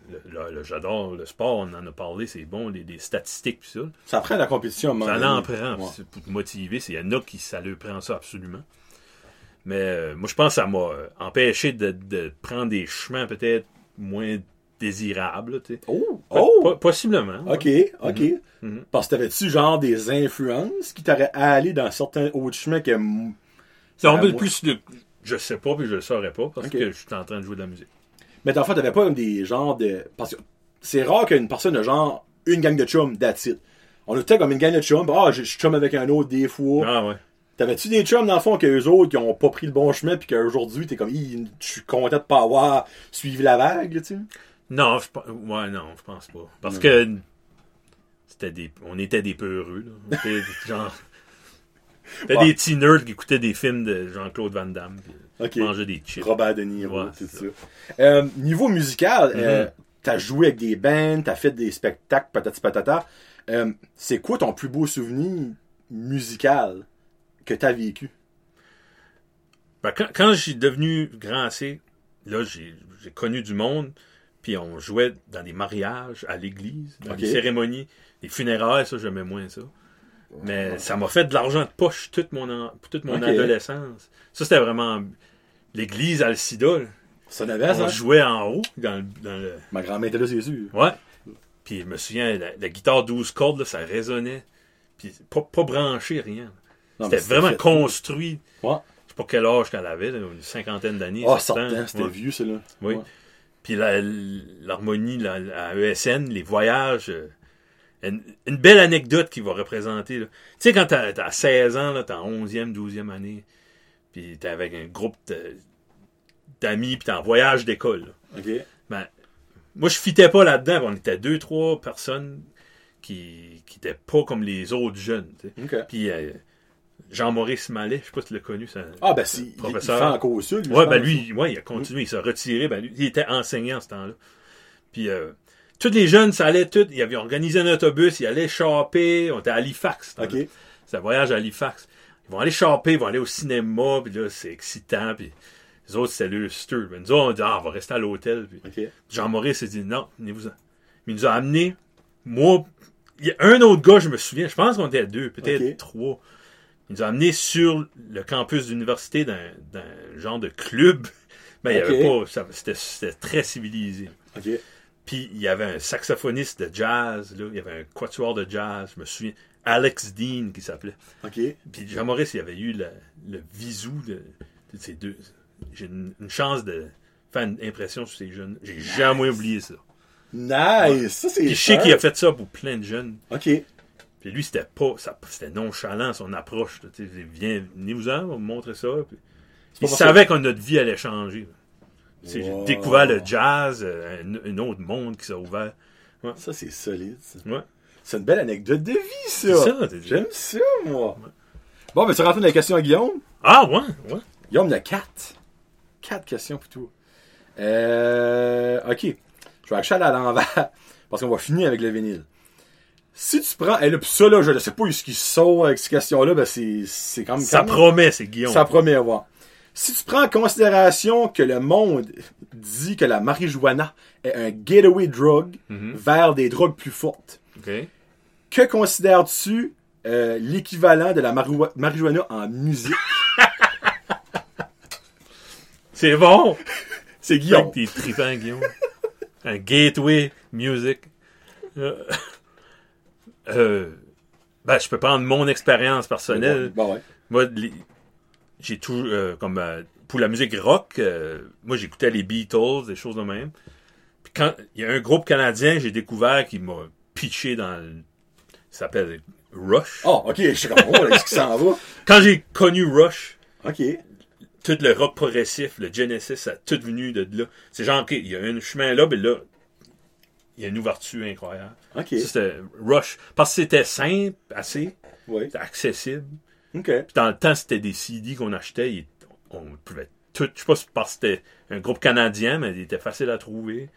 Speaker 2: J'adore le sport, on en a parlé, c'est bon, les, les statistiques, puis ça.
Speaker 1: Ça prend la compétition moment
Speaker 2: Ça en prend,
Speaker 1: Ouais.
Speaker 2: pour te motiver. Il y en a qui ça leur prend ça absolument. Mais euh, moi, je pense que ça m'a euh, empêché de, de prendre des chemins peut-être moins désirables.
Speaker 1: Oh! Oh!
Speaker 2: po- possiblement. ouais.
Speaker 1: Ok, ok.
Speaker 2: Mhm.
Speaker 1: Parce que t'avais-tu genre des influences qui t'auraient allé dans certains autres chemins que.
Speaker 2: C'est un peu
Speaker 1: moi-
Speaker 2: plus de. Je sais pas, puis je le saurais pas, parce que je suis en train de jouer de la musique.
Speaker 1: Mais dans le fond, t'avais pas comme des genres de. Parce que c'est rare qu'une personne a genre une gang de chums, that's it. On a peut-être comme une gang de chums, ah, je je suis chum avec un autre des fois.
Speaker 2: Ah ouais.
Speaker 1: T'avais-tu des chums dans le fond que eux autres qui ont pas pris le bon chemin puis qu'aujourd'hui t'es comme, je suis content de pas avoir suivi la vague, là, tu sais?
Speaker 2: Non, je, ouais, non, je pense pas. Parce que c'était des, on était des peureux, là. Était genre,
Speaker 1: Ouais.
Speaker 2: des petits nerds qui écoutaient des films de Jean-Claude Van Damme, puis
Speaker 1: Ok.
Speaker 2: mangeaient des chips.
Speaker 1: Robert De Niro,
Speaker 2: Ouais,
Speaker 1: ça. Euh, niveau musical, euh,
Speaker 2: Mhm.
Speaker 1: t'as joué avec des bands, t'as fait des spectacles, patati patata. Euh, c'est quoi ton plus beau souvenir musical que t'as vécu?
Speaker 2: Ben, quand, quand j'ai devenu grand assez, là, j'ai connu du monde, puis on jouait dans des mariages, à l'église, dans des cérémonies, des funérailles, ça, j'aimais moins ça. Mais ça m'a fait de l'argent de poche toute mon, en- toute mon adolescence. Ça, c'était vraiment l'église Alcida.
Speaker 1: Ça n'avait ça?
Speaker 2: On jouait en haut, dans le... Dans le...
Speaker 1: Ma grand-mère était là, c'est sûr.
Speaker 2: Ouais. Puis je me souviens, la, la guitare 12 cordes, là, ça résonnait. Puis pas, pas branché, rien. C'était vraiment
Speaker 1: fait-
Speaker 2: construit.
Speaker 1: Ouais.
Speaker 2: Je sais pas quel âge qu'elle avait, là, une cinquantaine d'années.
Speaker 1: Ah,
Speaker 2: certain,
Speaker 1: c'était
Speaker 2: Ouais.
Speaker 1: vieux, ça, là.
Speaker 2: Oui.
Speaker 1: Ouais.
Speaker 2: Puis la- l'harmonie la, à ESN, les voyages. euh, une, une belle anecdote qui va représenter. Tu sais, quand t'as as 16 ans, t'es en 11e, 12e année, puis t'es avec un groupe d'amis, puis t'es en voyage d'école.
Speaker 1: OK.
Speaker 2: Ben, moi, je fitais pas là-dedans. On était deux, trois personnes qui qui étaient pas comme les autres jeunes. tu sais.
Speaker 1: OK.
Speaker 2: Puis euh, Jean-Maurice Mallet, je sais pas si tu l'as connu, ça.
Speaker 1: Ah, ben, si, il, il
Speaker 2: Professeur.
Speaker 1: fait encore ça, lui,
Speaker 2: Ouais, ben lui, ouais, il a continué, il s'est retiré. Ben lui, il était enseignant ce temps-là. Puis euh, tous les jeunes, ça allait tout. Ils avaient organisé un autobus, ils allaient choper. On était à Halifax. ce temps-là.
Speaker 1: OK.
Speaker 2: C'est un voyage à Halifax. Ils vont aller choper, ils vont aller au cinéma, puis là, c'est excitant. Puis les autres, c'était le. Ben, nous autres, on dit, ah, on va rester à l'hôtel. Jean-Maurice s'est dit, non, venez-vous-en. Il nous a amenés, moi, il y a un autre gars, je me souviens, je pense qu'on était deux, peut-être trois. Il nous a amenés sur le campus d'université d'un genre de club. Mais il y avait pas, c'était très civilisé. Puis il y avait un saxophoniste de jazz, là, il y avait un quatuor de jazz, je me souviens, Alex Dean qui s'appelait.
Speaker 1: OK.
Speaker 2: Puis Jean-Maurice, il avait eu le, le visou de, de ces deux. J'ai une, une chance de faire une impression sur ces jeunes. J'ai jamais oublié ça.
Speaker 1: Nice! Ça, c'est
Speaker 2: Puis je sais qu'il a fait ça pour plein de jeunes.
Speaker 1: OK.
Speaker 2: Puis lui, c'était pas. C'était nonchalant son approche. là, tu sais, Viens, venez-vous-en, on va me montrer ça. Puis, il savait que notre vie allait changer.
Speaker 1: Wow.
Speaker 2: J'ai découvert le jazz, euh, un, un autre monde qui s'est ouvert.
Speaker 1: Ça, c'est solide, ça.
Speaker 2: Ouais.
Speaker 1: C'est une belle anecdote de vie, ça.
Speaker 2: Ça.
Speaker 1: J'aime ça, moi. Bon, ben, tu rentres dans la question à Guillaume.
Speaker 2: Ah, ouais, ouais.
Speaker 1: Guillaume, il y a quatre. Quatre questions pour toi. Euh, ok. Je vais acheter à l'envers. <laughs> Parce qu'on va finir avec le vinyle. Si tu prends, et là, pis ça, là, je ne sais pas ce qui sort avec ces questions-là, ben, c'est, c'est quand même,
Speaker 2: Ça
Speaker 1: quand même-
Speaker 2: promet, c'est Guillaume.
Speaker 1: ça promet à voir. Si tu prends en considération que le monde dit que la marijuana est un gateway drug
Speaker 2: Mhm.
Speaker 1: vers des drogues plus fortes, que considères-tu euh, l'équivalent de la marijuana en musique? <laughs>
Speaker 2: C'est bon!
Speaker 1: C'est Guillaume.
Speaker 2: T'es trippant, Guillaume. Un gateway music. Euh, euh, ben, je peux prendre mon expérience personnelle.
Speaker 1: Bon, ouais.
Speaker 2: Moi, les- j'ai tout, euh, comme, euh, pour la musique rock, euh, moi, j'écoutais les Beatles, des choses de même. Puis quand, il y a un groupe canadien, j'ai découvert qui m'a pitché dans le, ça s'appelle Rush.
Speaker 1: Oh, ok, je sais comment, là, qu'est-ce qui s'en va?
Speaker 2: Quand j'ai connu Rush,
Speaker 1: Ok.
Speaker 2: tout le rock progressif, le Genesis, ça a tout venu de là. C'est genre, OK, il y a un chemin là, mais là, il y a une ouverture incroyable.
Speaker 1: Ok.
Speaker 2: C'était Rush. Parce que c'était simple, assez,
Speaker 1: Oui.
Speaker 2: accessible. Puis dans le temps, c'était des CD qu'on achetait. on pouvait tout. Je sais pas si parce que c'était un groupe canadien, mais il était facile à trouver.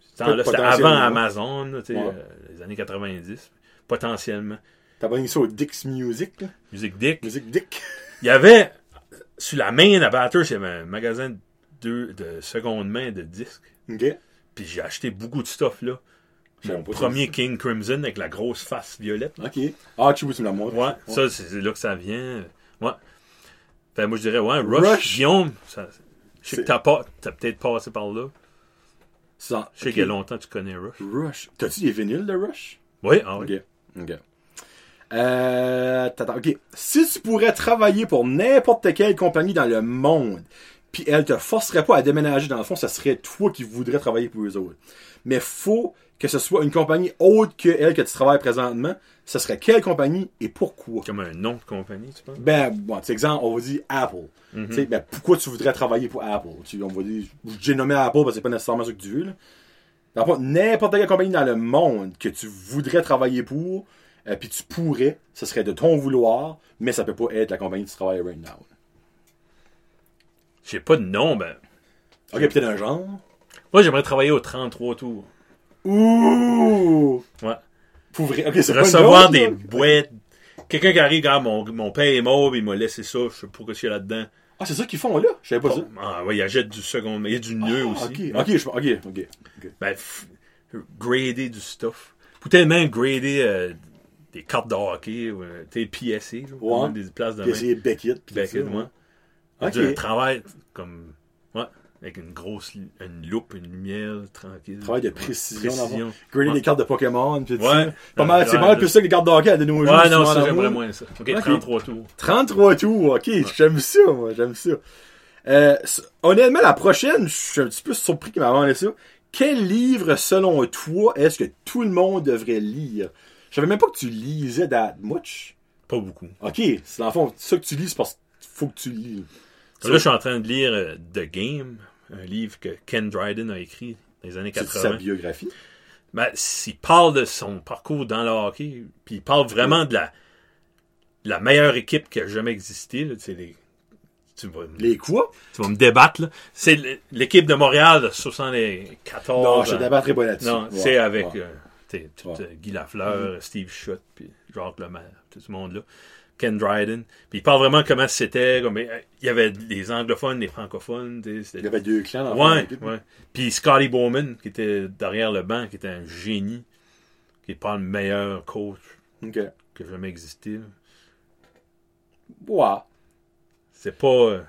Speaker 2: C'était avant Amazon, là,
Speaker 1: Ouais.
Speaker 2: euh, les années 90, potentiellement.
Speaker 1: T'as pas mis ça au Dix Music, là?
Speaker 2: Musique Dick.
Speaker 1: Music Dick.
Speaker 2: Il y avait, sur la main à Batters, il y avait un magasin de, de seconde main de disques. Puis j'ai acheté beaucoup de stuff là. Mon premier King Crimson avec la grosse face violette.
Speaker 1: Ok. Ah, tu me la montres.
Speaker 2: Ouais, ça, c'est là que ça vient. Ouais. Fait, moi, je dirais, ouais, Rush,
Speaker 1: Rush.
Speaker 2: Guillaume, ça, je sais que t'as pas, t'as peut-être passé par là.
Speaker 1: Ça.
Speaker 2: Je sais qu'il y a longtemps que tu connais Rush.
Speaker 1: Rush. T'as-tu des vinyles de Rush?
Speaker 2: Oui, ah oui.
Speaker 1: Ok. Ok. Euh, ok. Si tu pourrais travailler pour n'importe quelle compagnie dans le monde, puis elle te forcerait pas à déménager dans le fond, ça serait toi qui voudrais travailler pour eux autres. Mais faut que ce soit une compagnie autre que elle que tu travailles présentement. Ce serait quelle compagnie et pourquoi?
Speaker 2: Comme un nom de compagnie, tu penses?
Speaker 1: Ben, bon, tu sais, exemple, on va dire Apple. Tu sais, ben, pourquoi tu voudrais travailler pour Apple? Tu, on va dire, j'ai nommé Apple parce que c'est pas nécessairement ça que tu veux, là. N'importe quelle compagnie dans le monde que tu voudrais travailler pour, euh, puis tu pourrais, ce serait de ton vouloir, mais ça peut pas être la compagnie que tu travailles right now.
Speaker 2: J'ai pas de nom, ben.
Speaker 1: Ok, peut-être un genre.
Speaker 2: Moi, j'aimerais travailler au 33 tours.
Speaker 1: Ouh!
Speaker 2: Ouais.
Speaker 1: Pour vrai. Ok, c'est pas une
Speaker 2: Recevoir
Speaker 1: joke,
Speaker 2: des boîtes. Quelqu'un qui arrive, regarde, mon, mon père est mort, il m'a laissé ça, je sais pas ce qu'il y a là-dedans.
Speaker 1: Ah, c'est ça qu'ils font là? Je savais pas ça.
Speaker 2: Ah, ouais, il achète du second, il y a du nœud
Speaker 1: Ah,
Speaker 2: aussi.
Speaker 1: Ok, ok, je, ok, ok. ok.
Speaker 2: Ben, f- grader du stuff. Pour tellement grader euh, des cartes de hockey, ou, euh, tu sais, PSA,
Speaker 1: Ouais.
Speaker 2: des places de
Speaker 1: essayer Beckett.
Speaker 2: Beckett,
Speaker 1: ça,
Speaker 2: ouais.
Speaker 1: Ok.
Speaker 2: Du travail comme, ouais, avec une grosse, une loupe, une lumière, tranquille.
Speaker 1: Travail de précision.
Speaker 2: précision.
Speaker 1: Grader
Speaker 2: Ouais.
Speaker 1: des cartes de Pokémon. Puis
Speaker 2: Ouais.
Speaker 1: Pas mal, c'est pas mal plus ça que les cartes de hockey de nos jours.
Speaker 2: Ouais, non, ça, j'aimerais moins ça. Ok,
Speaker 1: Ok.
Speaker 2: 33 tours.
Speaker 1: 33 tours, ok, j'aime ça, moi, j'aime ça. Euh, honnêtement, la prochaine, je suis un petit peu surpris qu'il m'a demandé ça. Quel livre, selon toi, est-ce que tout le monde devrait lire? Je savais même pas que tu lisais that much.
Speaker 2: Pas beaucoup.
Speaker 1: Ok, c'est dans le fond, ça que tu lis, c'est parce qu'il faut que tu lis.
Speaker 2: Là, je suis en train de lire euh, The Game, un livre que Ken Dryden a écrit dans les années
Speaker 1: C'est sa
Speaker 2: 80.
Speaker 1: biographie?
Speaker 2: Ben, s'il parle de son parcours dans le hockey, puis il parle vraiment de la, de la meilleure équipe qui a jamais existé. Là, les, tu, vas,
Speaker 1: Les quoi?
Speaker 2: tu vas me débattre. C'est l'équipe de Montréal de 74.
Speaker 1: non, je
Speaker 2: euh,
Speaker 1: débattrai pas là-dessus.
Speaker 2: Non,
Speaker 1: Ouais,
Speaker 2: c'est avec
Speaker 1: ouais.
Speaker 2: euh, tout, euh, Guy Lafleur, Steve Schutt, puis Jacques Lemaire, tout ce monde-là. Ken Dryden. Puis il parle vraiment comment c'était. Comme, euh, il y avait les anglophones, les francophones.
Speaker 1: Il y avait deux clans dans
Speaker 2: Ouais. Puis Scotty Bowman, qui était derrière le banc, qui était un génie, qui est pas le meilleur coach
Speaker 1: Ok.
Speaker 2: qui a jamais existé. là.
Speaker 1: Ouais.
Speaker 2: C'est pas.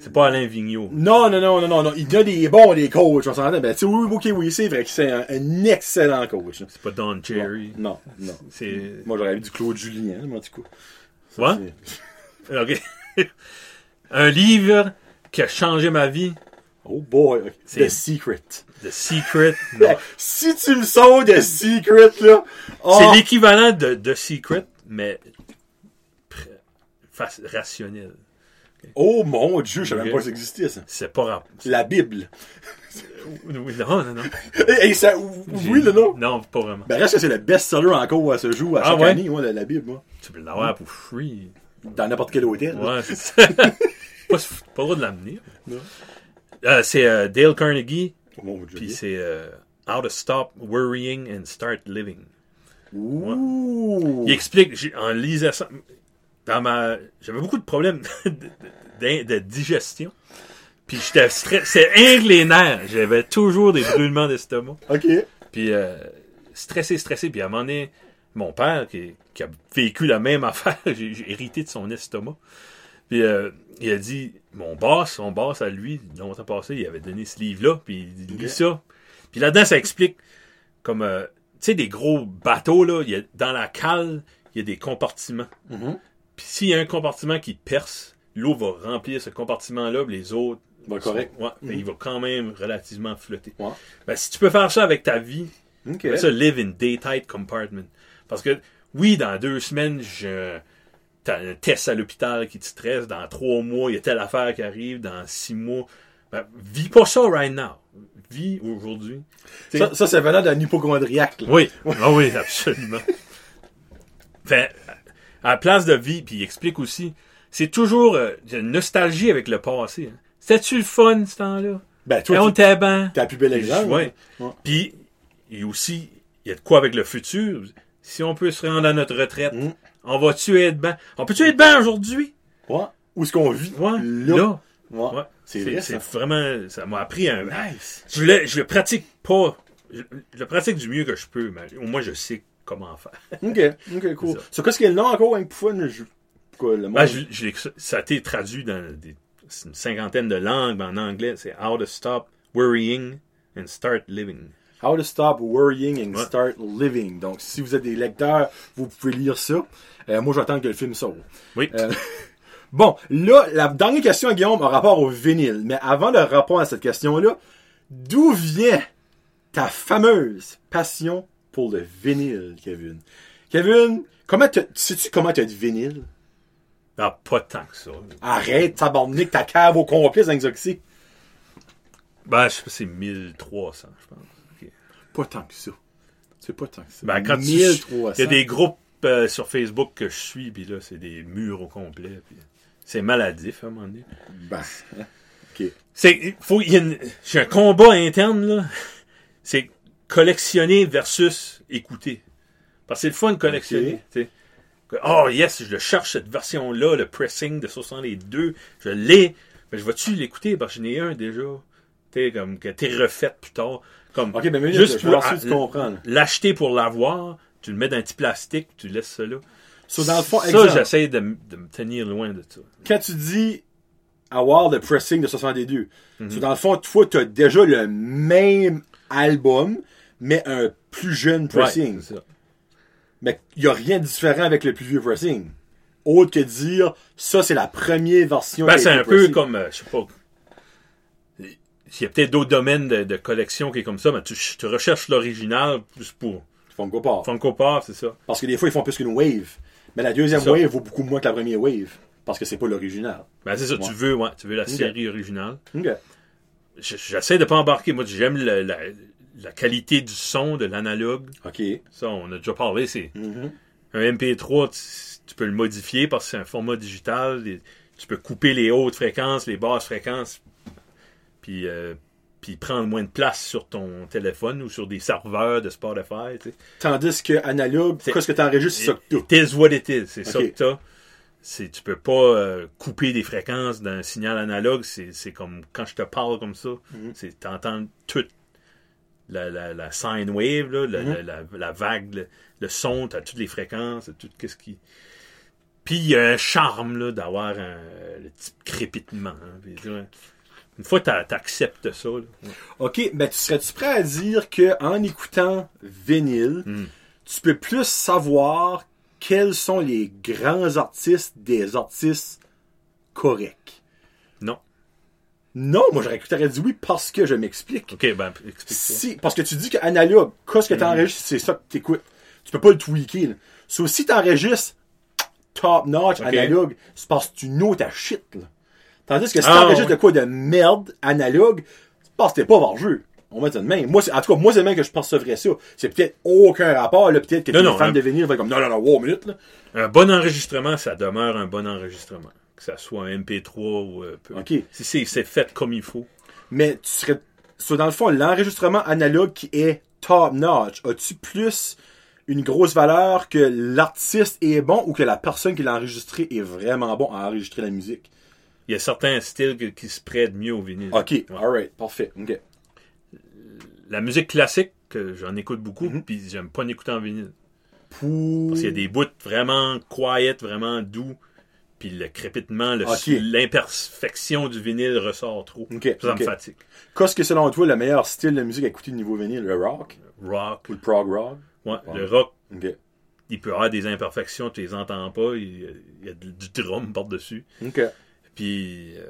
Speaker 2: C'est pas Alain Vigneault.
Speaker 1: Non, non, non, non, non, non. Il a des bons, des coachs, on s'entend. Ben, tu oui, ok, oui, c'est vrai que c'est un, un excellent coach.
Speaker 2: C'est pas Don Cherry.
Speaker 1: Non, non.
Speaker 2: C'est.
Speaker 1: Moi, j'aurais vu du Claude Julien, moi, du coup. Ça,
Speaker 2: Ouais? <laughs> Ok. <laughs> Un livre qui a changé ma vie.
Speaker 1: Oh boy, The Secret.
Speaker 2: The Secret. Non. <laughs>
Speaker 1: Si tu me sors The Secret, là. oh,
Speaker 2: C'est l'équivalent de The Secret, mais rationnel.
Speaker 1: Oh mon dieu, je savais même pas que ça existait, ça.
Speaker 2: C'est pas.
Speaker 1: C'est la Bible. <laughs>
Speaker 2: Oui, Non, non, non.
Speaker 1: Et, et ça, oui, là, non.
Speaker 2: Non, pas vraiment.
Speaker 1: Ben, reste que c'est le best-seller encore à ce jour, à
Speaker 2: Ah
Speaker 1: chaque
Speaker 2: ouais?
Speaker 1: année, moi, la, la Bible, moi.
Speaker 2: Tu peux l'avoir pour free.
Speaker 1: Dans n'importe quel hôtel.
Speaker 2: Ouais, <laughs> c'est ça. pas, pas le droit de l'amener. Euh, c'est euh, Dale Carnegie,
Speaker 1: Oh
Speaker 2: puis c'est euh, How to Stop Worrying and Start Living.
Speaker 1: Ouh.
Speaker 2: Il explique, en lisant ça, dans ma, j'avais beaucoup de problèmes <laughs> de, digestion. Puis j'étais stressé, c'est un les nerfs. J'avais toujours des brûlements d'estomac.
Speaker 1: Ok.
Speaker 2: Puis euh, stressé, stressé. Puis à un moment donné, mon père, qui, qui a vécu la même <laughs> affaire, j'ai j'ai hérité de son estomac. Puis euh, il a dit, mon boss, son boss à lui, longtemps passé, il avait donné ce livre-là, puis il lit
Speaker 1: Ok.
Speaker 2: ça. Puis là-dedans, ça explique comme, euh, tu sais, des gros bateaux, là, il y a, dans la cale, il y a des compartiments.
Speaker 1: Mhm.
Speaker 2: Puis s'il y a un compartiment qui perce, l'eau va remplir ce compartiment-là, les autres.
Speaker 1: Bon, correct.
Speaker 2: Ouais, mais
Speaker 1: Mhm.
Speaker 2: il va quand même relativement flotter.
Speaker 1: Ouais.
Speaker 2: Ben, si tu peux faire ça avec ta vie,
Speaker 1: Ok.
Speaker 2: fais ça live in day tight compartment. Parce que, oui, dans deux semaines, je, t'as un test à l'hôpital qui te stresse. Dans trois mois, il y a telle affaire qui arrive. Dans six mois, ben, vis pas ça right now. Vis aujourd'hui.
Speaker 1: Ça, ça c'est venant d'un hypochondriaque.
Speaker 2: oui, ah oui, absolument. <laughs> Fait, à la place de vie, puis il explique aussi, c'est toujours euh, nostalgie avec le passé. hein. C'était-tu le fun, ce temps-là?
Speaker 1: Ben,
Speaker 2: Et
Speaker 1: toi,
Speaker 2: on était ben.
Speaker 1: t'as plus bel exemple.
Speaker 2: Ouais.
Speaker 1: Ouais.
Speaker 2: Puis, il y a aussi, il y a de quoi avec le futur. Si on peut se rendre à notre retraite,
Speaker 1: Mm.
Speaker 2: on va-tu être ben? On peut-tu être ben aujourd'hui?
Speaker 1: Ouais. Où est-ce qu'on vit?
Speaker 2: Ouais.
Speaker 1: Là.
Speaker 2: Là.
Speaker 1: C'est vrai, ça.
Speaker 2: vraiment, ça m'a appris un,
Speaker 1: Nice.
Speaker 2: je le, je le pratique pas. Je, je le pratique du mieux que je peux, mais au moins je sais comment faire.
Speaker 1: Ok, ok, <laughs> cool.
Speaker 2: C'est
Speaker 1: quoi ce qu'il y a le nom encore, un Poufon? Je... Quoi, le
Speaker 2: Ben,
Speaker 1: monde?
Speaker 2: je- je l'ai- ça a été traduit dans des- une cinquantaine de langues, mais en anglais, c'est How to Stop Worrying and Start Living.
Speaker 1: How to Stop Worrying and
Speaker 2: Ouais.
Speaker 1: Start Living. Donc, si vous êtes des lecteurs, vous pouvez lire ça. Euh, moi, j'attends que le film sorte.
Speaker 2: Oui.
Speaker 1: Euh, <laughs> bon, là, la dernière question, Guillaume, a rapport au vinyle. Mais avant de répondre à cette question-là, d'où vient ta fameuse passion pour le vinyle, Kevin? Kevin, comment t'as- sais-tu comment t'as de vinyle?
Speaker 2: Ah, pas tant que ça.
Speaker 1: Arrête, tabarnak, ta cave au complet, Exoxy.
Speaker 2: Ben, je sais pas, c'est 1300, je pense.
Speaker 1: Pas tant que ça. C'est pas tant que ça.
Speaker 2: Ben, quand tu-
Speaker 1: 1300.
Speaker 2: Il y a des groupes euh, sur Facebook que je suis, puis là, c'est des murs au complet. c'est maladif, à un moment donné.
Speaker 1: Ben, ok.
Speaker 2: C'est, faut, il y a une- j'ai un combat interne, là. C'est collectionner versus écouter. Parce que c'est le fun de collectionner, Oh, yes, je le cherche, cette version-là, le pressing de 62. Je l'ai. Mais je vais-tu l'écouter? Parce que j'en ai un déjà. Tu sais, comme, que t'es refait plus tard. Comme,
Speaker 1: Ok, mais
Speaker 2: juste pour l'acheter pour l'avoir, tu le mets dans un petit plastique, tu laisses ça là.
Speaker 1: So, dans le fond,
Speaker 2: ça, j'essaie de me tenir loin de ça.
Speaker 1: quand tu dis avoir le pressing de 62,
Speaker 2: Mhm.
Speaker 1: so, dans le fond, toi, tu as déjà le même album, mais un plus jeune pressing.
Speaker 2: Ouais,
Speaker 1: mais il n'y a rien de différent avec le plus vieux pressing. Autre que dire, ça, c'est la première version.
Speaker 2: Ben, c'est un peu comme, euh, je sais pas. Il y a peut-être d'autres domaines de, de collection qui est comme ça, mais tu, tu recherches l'original plus pour
Speaker 1: Funko Pop.
Speaker 2: Funko Pop, c'est ça.
Speaker 1: Parce que des fois, ils font plus qu'une wave. Mais la deuxième wave vaut beaucoup moins que la première wave. Parce que c'est pas l'original.
Speaker 2: Ben, c'est ça,
Speaker 1: Ouais.
Speaker 2: tu veux, ouais, tu veux la série originale. J'essaie de pas embarquer. Moi, j'aime le- la, qualité du son de l'analogue.
Speaker 1: Ok.
Speaker 2: Ça, on a déjà parlé. C'est
Speaker 1: Mhm.
Speaker 2: un MP3, tu, tu peux le modifier parce que c'est un format digital. Les- tu peux couper les hautes fréquences, les basses fréquences, puis, euh, puis prendre moins de place sur ton téléphone ou sur des serveurs de Spotify. tu sais.
Speaker 1: Tandis que analogue,
Speaker 2: C'est-
Speaker 1: qu'est-ce que tu enregistres, c'est ça que t'as.
Speaker 2: It is what it is. C'est ça que t'as. C'est, tu peux pas euh, couper des fréquences d'un signal analogue. C'est, comme quand je te parle comme ça.
Speaker 1: Mhm.
Speaker 2: C'est t'entends toute la, la, la sine wave, là, la,
Speaker 1: Mhm.
Speaker 2: la, la- vague, le, le son, t'as toutes les fréquences, tout qu'est-ce qui. Puis il y a un charme là, d'avoir un, le petit crépitement. hein. Une fois que t'acceptes ça, là, ouais.
Speaker 1: Ok, ben tu serais-tu prêt à dire que en écoutant vinyle,
Speaker 2: Mm.
Speaker 1: tu peux plus savoir quels sont les grands artistes des artistes corrects?
Speaker 2: Non.
Speaker 1: Moi j'aurais dit oui parce que je m'explique.
Speaker 2: Ok, ben explique.
Speaker 1: Si, parce que tu dis que analogue, qu'est-ce que tu enregistres, c'est ça que tu écoutes. Tu peux pas le tweaker. Là. So, si tu enregistres top notch analogue, c'est parce que tu know ta shit. Là? Tandis que si tu
Speaker 2: Ah,
Speaker 1: enregistres
Speaker 2: ouais.
Speaker 1: de quoi de merde analogue, c'est parce que t'es pas jeu? On va dire de même. Moi, en tout cas, moi, c'est même que je percevrais ça. C'est peut-être aucun rapport, là. Peut-être que les fans
Speaker 2: hein.
Speaker 1: de vinyle vont comme, non, non, non, wow, minute, là.
Speaker 2: Un bon enregistrement, ça demeure un bon enregistrement. Que ça soit un MP3 ou euh, peu.
Speaker 1: OK.
Speaker 2: Si c'est, fait comme il faut.
Speaker 1: Mais tu serais. So, dans le fond, l'enregistrement analogue qui est top notch, as-tu plus une grosse valeur que l'artiste est bon ou que la personne qui l'a enregistré est vraiment bon à enregistrer la musique?
Speaker 2: Il y a certains styles que- qui se prêtent mieux au vinyle.
Speaker 1: Ok,
Speaker 2: Ouais.
Speaker 1: alright, parfait. ok.
Speaker 2: La musique classique, que j'en écoute beaucoup,
Speaker 1: Mhm.
Speaker 2: puis j'aime pas en écouter en vinyle.
Speaker 1: Pour...
Speaker 2: Parce qu'il y a des bouts vraiment quiet, vraiment doux. Puis le crépitement, l'imperfection du vinyle ressort trop. Ça me fatigue.
Speaker 1: Qu'est-ce que selon toi le meilleur style de musique à écouter niveau vinyle? Le rock?
Speaker 2: Rock,
Speaker 1: ou le prog rock?
Speaker 2: ouais, le rock, il peut avoir des imperfections, tu les entends pas, il, il y a du drum par-dessus. Puis euh,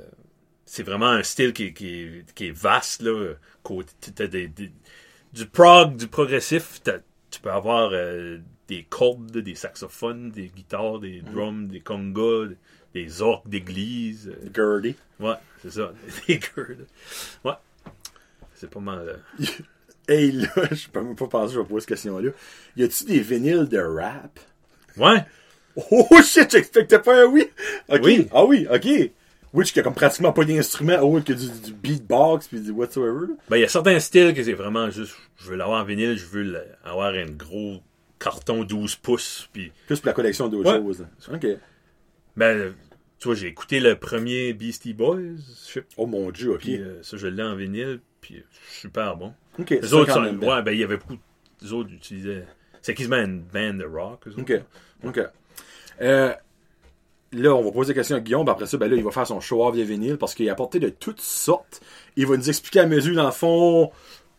Speaker 2: c'est vraiment un style qui, qui, est- qui est vaste. Là. Des- des- du prog, du progressif, t'as- tu peux avoir euh, des cordes, des saxophones, des guitares, des
Speaker 1: Mm.
Speaker 2: drums, des congas, des orques d'église.
Speaker 1: Gertie.
Speaker 2: Ouais, c'est ça. <laughs> Des girls. Ouais. C'est pas mal. euh, <laughs>
Speaker 1: Hey là, <laughs> je peux même pas penser, je vais poser cette question-là. Y a-tu des vinyles de rap?
Speaker 2: Ouais.
Speaker 1: Oh shit, j'expectais pas un oui! Ok.
Speaker 2: Oui.
Speaker 1: Ah oui, ok. Which qui a comme pratiquement pas d'instrument autre que du, du beatbox puis du whatsoever.
Speaker 2: Ben, il y a certains styles que c'est vraiment juste, je veux l'avoir en vinyle, je veux avoir un gros carton 12 pouces, puis
Speaker 1: Plus pour la collection d'autres
Speaker 2: Ouais.
Speaker 1: choses. là. Ok.
Speaker 2: Ben, tu vois, j'ai écouté le premier Beastie Boys, je sais
Speaker 1: Oh mon dieu, ok.
Speaker 2: puis euh, ça, je l'ai en vinyle, puis super bon.
Speaker 1: ok.
Speaker 2: Les autres, sont- ouais, ben, il y avait beaucoup, les autres utilisaient, c'est quasiment une band de rock, autres.
Speaker 1: Ok. Ok. Euh, là, on va poser la question à Guillaume, puis après ça, ben là, il va faire son show-off de vinyle parce qu'il a apporté de toutes sortes. Il va nous expliquer à mesure, dans le fond,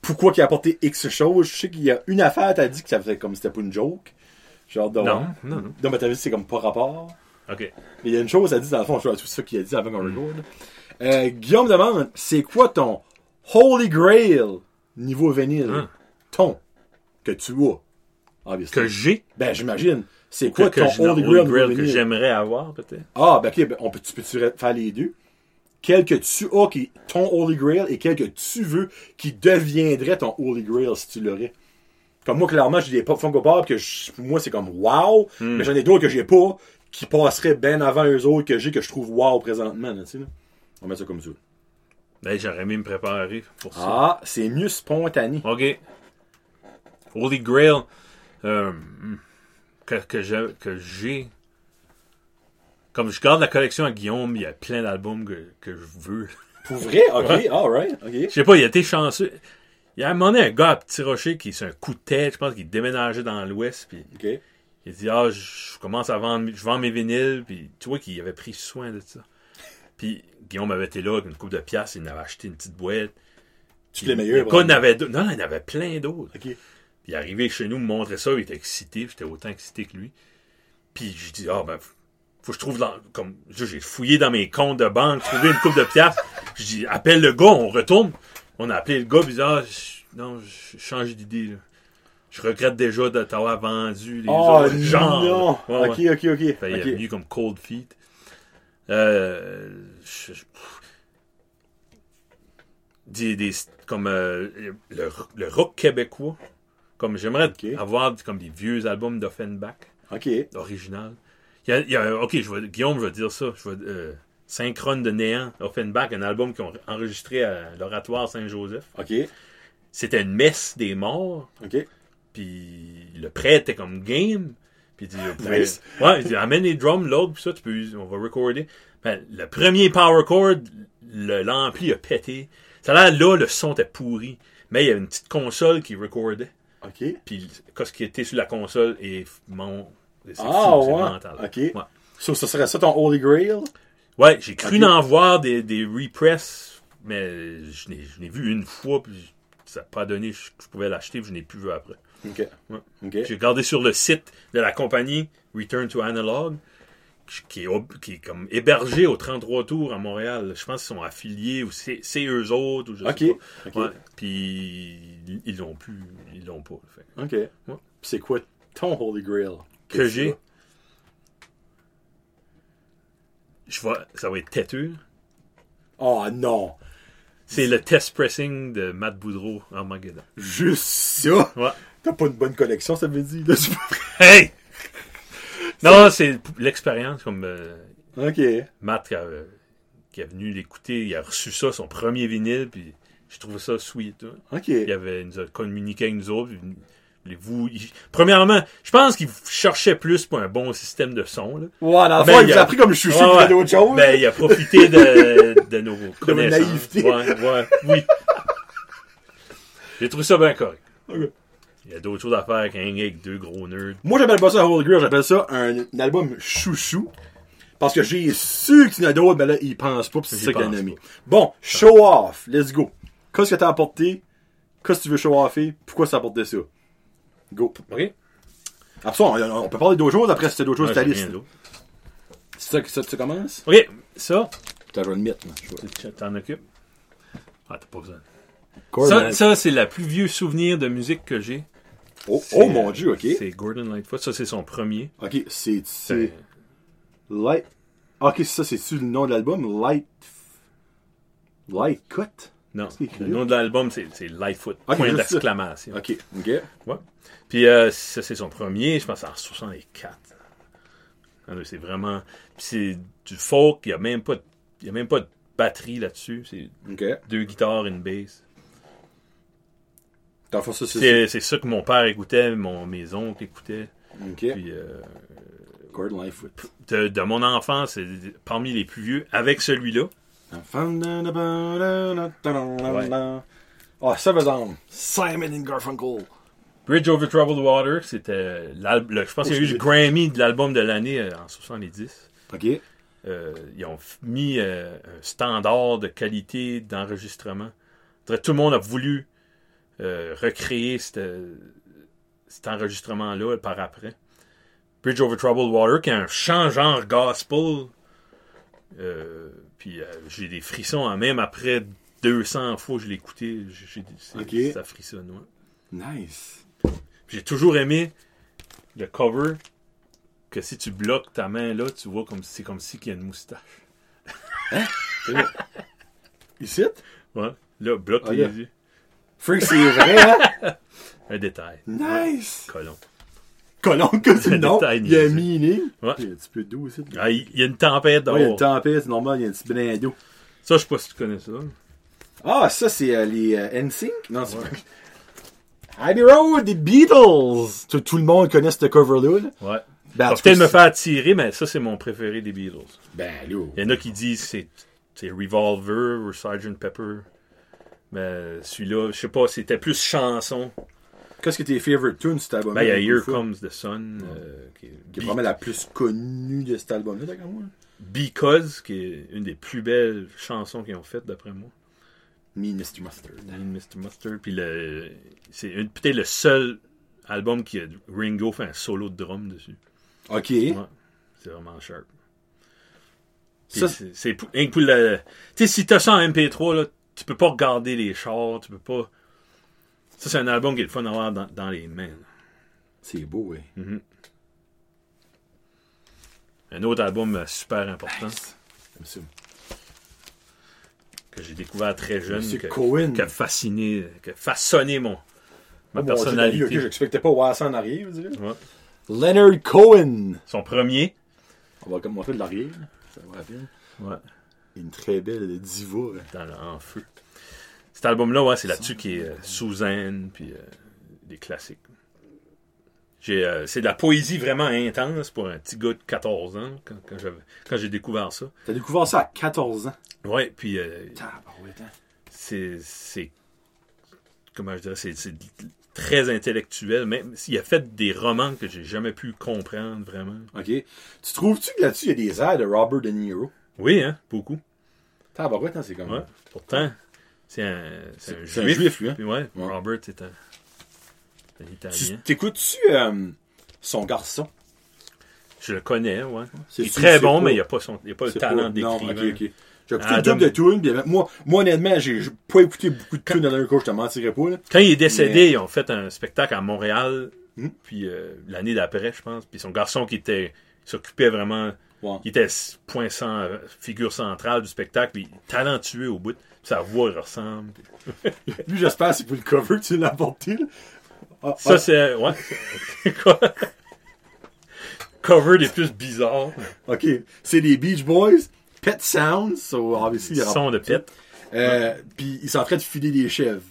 Speaker 1: pourquoi il a apporté X choses. Je sais qu'il y a une affaire, t'as dit que ça faisait comme si c'était pas une joke. Genre
Speaker 2: Non, non, non.
Speaker 1: Non, mais t'as vu, c'est comme pas rapport.
Speaker 2: Ok.
Speaker 1: Mais il y a une chose à dire dans le fond, je vois tout ça qu'il a dit avant qu'on record. là. Euh, Guillaume demande, c'est quoi ton Holy Grail niveau vinyle?
Speaker 2: Hein?
Speaker 1: Ton. Que tu as. Obviously.
Speaker 2: Que j'ai,
Speaker 1: Ben, j'imagine. C'est quoi
Speaker 2: que
Speaker 1: ton Holy
Speaker 2: Holy
Speaker 1: Grail,
Speaker 2: Grail que j'aimerais avoir, peut-être?
Speaker 1: Ah, ben ok, ben, on peut, tu peux-tu faire les deux? Quel que tu as qui est ton Holy Grail et quel que tu veux qui deviendrait ton Holy Grail si tu l'aurais. Comme moi, clairement, j'ai des pop Funko Pop que je- pour moi c'est comme wow,
Speaker 2: Hmm.
Speaker 1: mais j'en ai d'autres que j'ai pas qui passeraient bien avant eux autres que j'ai que je trouve wow présentement. Là, là. On va mettre ça comme ça.
Speaker 2: Ben, j'aurais aimé me préparer pour ça.
Speaker 1: Ah, c'est mieux spontané.
Speaker 2: OK. Holy Grail euh, que, que j'ai, que j'ai. Comme je garde la collection à Guillaume, il y a plein d'albums que, que je veux.
Speaker 1: Pour vrai? Ok, alright, ok.
Speaker 2: Je sais pas, il a été chanceux. Il y a un moment donné, un gars à Petit Rocher qui c'est un coup de tête, je pense qu'il déménageait dans l'Ouest, puis il dit Ah, je je commence à vendre, je vends mes vinyles, puis tu vois qu'il avait pris soin de ça. Puis Guillaume avait été là avec une coupe de pièces, il en avait acheté une petite boîte.
Speaker 1: Tu les
Speaker 2: Le
Speaker 1: meilleurs.
Speaker 2: avait deux- non, il y en avait plein d'autres. Puis il est arrivé chez nous, me montrer ça, il était excité, j'étais autant excité que lui. Puis j'ai dit, ah ben, faut que je trouve dans, comme, j'ai fouillé dans mes comptes de banque, trouvé une coupe de piastres. Je dis, appelle le gars, on retourne. On a appelé le gars, puis ah, je- non, je change d'idée. Je regrette déjà de t'avoir vendu les
Speaker 1: Oh
Speaker 2: autres genres.
Speaker 1: non!
Speaker 2: Ouais, ouais.
Speaker 1: Ok, ok, ok.
Speaker 2: Fait, Il est venu comme Cold Feet. Euh, je- je- des, des- comme euh, le, le rock québécois. Comme j'aimerais avoir comme des vieux albums d'Offenbach,
Speaker 1: Ok.
Speaker 2: original. Il y a, il y a- ok, je vais, Guillaume, je vais dire ça. Je vais, euh, Synchrone de néant, Offenbach, un album qu'ils ont enregistré à l'Oratoire Saint-Joseph.
Speaker 1: Ok.
Speaker 2: C'était une messe des morts.
Speaker 1: Ok.
Speaker 2: Puis le prêtre était comme game. Puis il dit, <laughs> vous pouvez-
Speaker 1: Nice.
Speaker 2: ouais, il dit, amène les drums, l'autre, puis ça, tu peux, on va recorder. Ben, le premier power chord, l'ampli a pété. Ça a l'air là, le son était pourri. Mais il y avait une petite console qui recordait.
Speaker 1: Ok.
Speaker 2: Puis ce qui était sur la console est mon.
Speaker 1: Ah, ouais.
Speaker 2: mental.
Speaker 1: Ok.
Speaker 2: Ouais,
Speaker 1: So, ça serait ça ton Holy Grail?
Speaker 2: Ouais, j'ai cru en voir des, des repress, mais je n'ai vu une fois, puis ça n'a pas donné, je, je pouvais l'acheter, puis je n'ai plus vu après.
Speaker 1: Ok.
Speaker 2: Ouais. J'ai regardé sur le site de la compagnie Return to Analog, qui est, qui est comme hébergé au 33 Tours à Montréal. Je pense qu'ils sont affiliés ou c'est eux autres ou je sais
Speaker 1: Ok.
Speaker 2: pas. Ouais. Puis ils- l'ont plus, ils l'ont pas. Fait.
Speaker 1: Ok. C'est quoi ton Holy Grail?
Speaker 2: Que j'ai. Je vois, ça va être têteux.
Speaker 1: Oh non!
Speaker 2: C'est le test pressing de Matt Boudreau en Armageddon.
Speaker 1: Juste ça!
Speaker 2: Ouais.
Speaker 1: T'as pas une bonne collection, ça veut dire? là, tu <laughs>
Speaker 2: Hey! <laughs> Non, c'est l'expérience comme euh,
Speaker 1: ok.
Speaker 2: Matt qui a, euh, qui est venu l'écouter, il a reçu ça, son premier vinyle, puis je trouvais ça sweet. hein.
Speaker 1: Ok.
Speaker 2: Il avait, il nous a communiqué avec nous autres. puis Il- Premièrement, je pense qu'il cherchait plus pour un bon système de son. Là.
Speaker 1: Ouais, dans le
Speaker 2: Ben,
Speaker 1: fond, il
Speaker 2: il y
Speaker 1: vous
Speaker 2: a-
Speaker 1: a pris comme chouchou
Speaker 2: Ouais,
Speaker 1: d'autres choses.
Speaker 2: Ben, il a profité de, de nos <laughs> connaissances.
Speaker 1: naïveté.
Speaker 2: Ouais, ouais, oui. J'ai trouvé ça bien correct. Il y a d'autres choses à faire qu'un gars avec deux gros nerds.
Speaker 1: Moi, j'appelle pas ça un Holy Grail, j'appelle ça un, un album chouchou. Parce que j'ai su que tu en as d'autres, mais là, il pense pas, pis c'est ça qu'il a nommé. Bon, show off. Let's go. Qu'est-ce que t'as apporté? Qu'est-ce que tu veux show offer? Pourquoi ça apporté ça? Go.
Speaker 2: OK?
Speaker 1: Ça, on, on peut parler d'autres choses. Après, si t'as d'autres choses,
Speaker 2: Ouais,
Speaker 1: ta liste. C'est ça que ça, tu commences?
Speaker 2: OK, ça,
Speaker 1: je vais le mettre, moi. Je vois.
Speaker 2: tu t'en occupes? Ah, t'as pas besoin. Ça, ça c'est le plus vieux souvenir de musique que j'ai.
Speaker 1: oh, oh mon dieu, ok.
Speaker 2: C'est Gordon Lightfoot. Ça, c'est son premier.
Speaker 1: Ok, c'est.
Speaker 2: C'est
Speaker 1: c'est Light. Ok, ça, c'est-tu le nom de l'album? Light. Light Cut?
Speaker 2: Non, le nom de l'album, c'est, Lightfoot.
Speaker 1: Ok,
Speaker 2: point d'exclamation.
Speaker 1: Ok, ok.
Speaker 2: Ouais. Puis euh, ça, c'est son premier, je pense, en 64. Ah, C'est vraiment... Puis c'est du folk, il n'y a, même pas de- y a même pas de batterie là-dessus. C'est
Speaker 1: Ok.
Speaker 2: deux guitares et une bass.
Speaker 1: C'est.
Speaker 2: Ça que mon père écoutait, mon, mes oncles écoutaient.
Speaker 1: Ok.
Speaker 2: Puis euh,
Speaker 1: Gordon Lightfoot.
Speaker 2: de, de mon enfance, c'est parmi les plus vieux, avec celui-là.
Speaker 1: Ah, ça va Simon and Garfunkel.
Speaker 2: Bridge Over Troubled Water, c'était l'album, je pense qu'il y a eu le Grammy de l'album de l'année euh, en 70.
Speaker 1: Ok.
Speaker 2: Euh, ils ont mis euh, un standard de qualité d'enregistrement. Tout le monde a voulu recréer cette- cet enregistrement-là par après. Bridge Over Troubled Water, qui est un chant genre gospel. Euh, puis euh, j'ai des frissons, hein, même après 200 fois que je l'ai écouté, j'ai- j'ai des- c'est-
Speaker 1: Ok.
Speaker 2: ça frissonne. ouais.
Speaker 1: Nice.
Speaker 2: J'ai toujours aimé le cover que si tu bloques ta main là, tu vois comme c'est comme si qu'il y a une moustache. <laughs>
Speaker 1: Ici?
Speaker 2: Ouais. Là, bloque
Speaker 1: Ah,
Speaker 2: les yeux.
Speaker 1: Freak, c'est vrai, hein? <laughs>
Speaker 2: Un détail.
Speaker 1: Nice.
Speaker 2: Colon, <laughs>
Speaker 1: nom.
Speaker 2: Détail
Speaker 1: Il y a un meaning.
Speaker 2: Ouais.
Speaker 1: Il y a un petit peu d'eau ici.
Speaker 2: Ah, il y a une tempête
Speaker 1: Ouais, il y a
Speaker 2: dehors.
Speaker 1: une tempête, c'est normal, il y a un petit brin d'eau.
Speaker 2: Ça, je sais pas si tu connais ça.
Speaker 1: Ah, ça, c'est euh, les euh, NSYNC? Non, c'est pas. Abbey Road, des Beatles! Tout, tout le monde connaît ce cover-là. là.
Speaker 2: Ouais.
Speaker 1: Ben,
Speaker 2: peut-être me faire tirer, mais ça, c'est mon préféré des Beatles.
Speaker 1: Ben, là.
Speaker 2: Il y en a qui disent c'est, c'est Revolver ou Sgt. Pepper. Mais celui-là, je sais pas, c'était plus chanson.
Speaker 1: Qu'est-ce que tes favorite tunes, cet album
Speaker 2: Ben, il y a Here Comes the Sun, euh, qui est
Speaker 1: Qui est probablement la plus connue de cet album-là, d'accord, moi?
Speaker 2: Because, qui est une des plus belles chansons qu'ils ont faites, d'après moi.
Speaker 1: Me, Mr. Mustard.
Speaker 2: Mean Mr. Mustard. Puis le, c'est une- peut-être le seul album qui a Ringo fait un solo de drum dessus.
Speaker 1: Ok.
Speaker 2: Ouais, c'est vraiment sharp. Puis
Speaker 1: Ça,
Speaker 2: c'est, c'est pour, pour le. Tu sais, si t'as ça en MP3, là, tu peux pas regarder les chars, tu peux pas. Ça, c'est un album qui est le fun à avoir dans, dans les mains.
Speaker 1: c'est beau, oui.
Speaker 2: Un autre album euh, super important
Speaker 1: ça.
Speaker 2: que j'ai découvert très jeune,
Speaker 1: Monsieur
Speaker 2: que-
Speaker 1: Cohen.
Speaker 2: qui a fasciné, qui a façonné mon, ma
Speaker 1: Oh,
Speaker 2: personnalité.
Speaker 1: ok, j'expectais pas voir ça en arrière.
Speaker 2: Ouais.
Speaker 1: Leonard Cohen.
Speaker 2: Son premier.
Speaker 1: On va comme montrer de l'arrière. Ça va bien.
Speaker 2: Ouais.
Speaker 1: Une très belle diva.
Speaker 2: dans le- en feu. Cet album-là, ouais, c'est là-dessus qui est euh, Suzanne, puis euh, des classiques. Euh, c'est de la poésie vraiment intense pour un petit gars de 14 ans quand, j'ai découvert ça.
Speaker 1: T'as découvert ça à 14 ans?
Speaker 2: Ouais, puis euh,
Speaker 1: hein.
Speaker 2: c'est, c'est comment je dirais, c'est, très intellectuel. Même s'il a fait des romans que j'ai jamais pu comprendre vraiment.
Speaker 1: Ok. Tu trouves-tu que là-dessus, il y a des airs de Robert De Niro?
Speaker 2: Oui, hein, beaucoup.
Speaker 1: Tabarouette, hein, c'est comme...
Speaker 2: Ouais. Pourtant, c'est un, c'est un
Speaker 1: un
Speaker 2: juif.
Speaker 1: lui, hein?
Speaker 2: Puis ouais,
Speaker 1: Ouais.
Speaker 2: Robert, c'est un, c'est un
Speaker 1: Tu
Speaker 2: Italien.
Speaker 1: t'écoutes-tu euh, son garçon?
Speaker 2: Je le connais, ouais.
Speaker 1: C'est
Speaker 2: Il est très bon,
Speaker 1: pas-
Speaker 2: mais il n'y a pas, son, il a pas le talent d'écrivain.
Speaker 1: ok, ok. J'ai écouté
Speaker 2: Adam-
Speaker 1: une de tunes, puis moi, moi, honnêtement, j'ai pas écouté beaucoup de tunes de Leonard Cohen, je te mentirais pas, là.
Speaker 2: Quand il est décédé,
Speaker 1: Mais-
Speaker 2: ils ont fait un spectacle à Montréal,
Speaker 1: Hmm?
Speaker 2: puis euh, l'année d'après, je pense. Puis son garçon qui était s'occupait vraiment, qui était point cent- euh, figure centrale du spectacle, puis talentueux au bout. Sa voix ressemble.
Speaker 1: Lui, j'espère, c'est pour le cover que tu l'as apporté, là. Ah,
Speaker 2: Ça,
Speaker 1: ah,
Speaker 2: c'est. Ouais. Quoi? Cover des plus bizarres.
Speaker 1: ok. C'est les Beach Boys, Pet Sounds, so obviously,
Speaker 2: de pète.
Speaker 1: Euh, puis ils sont en train de filer des chèvres.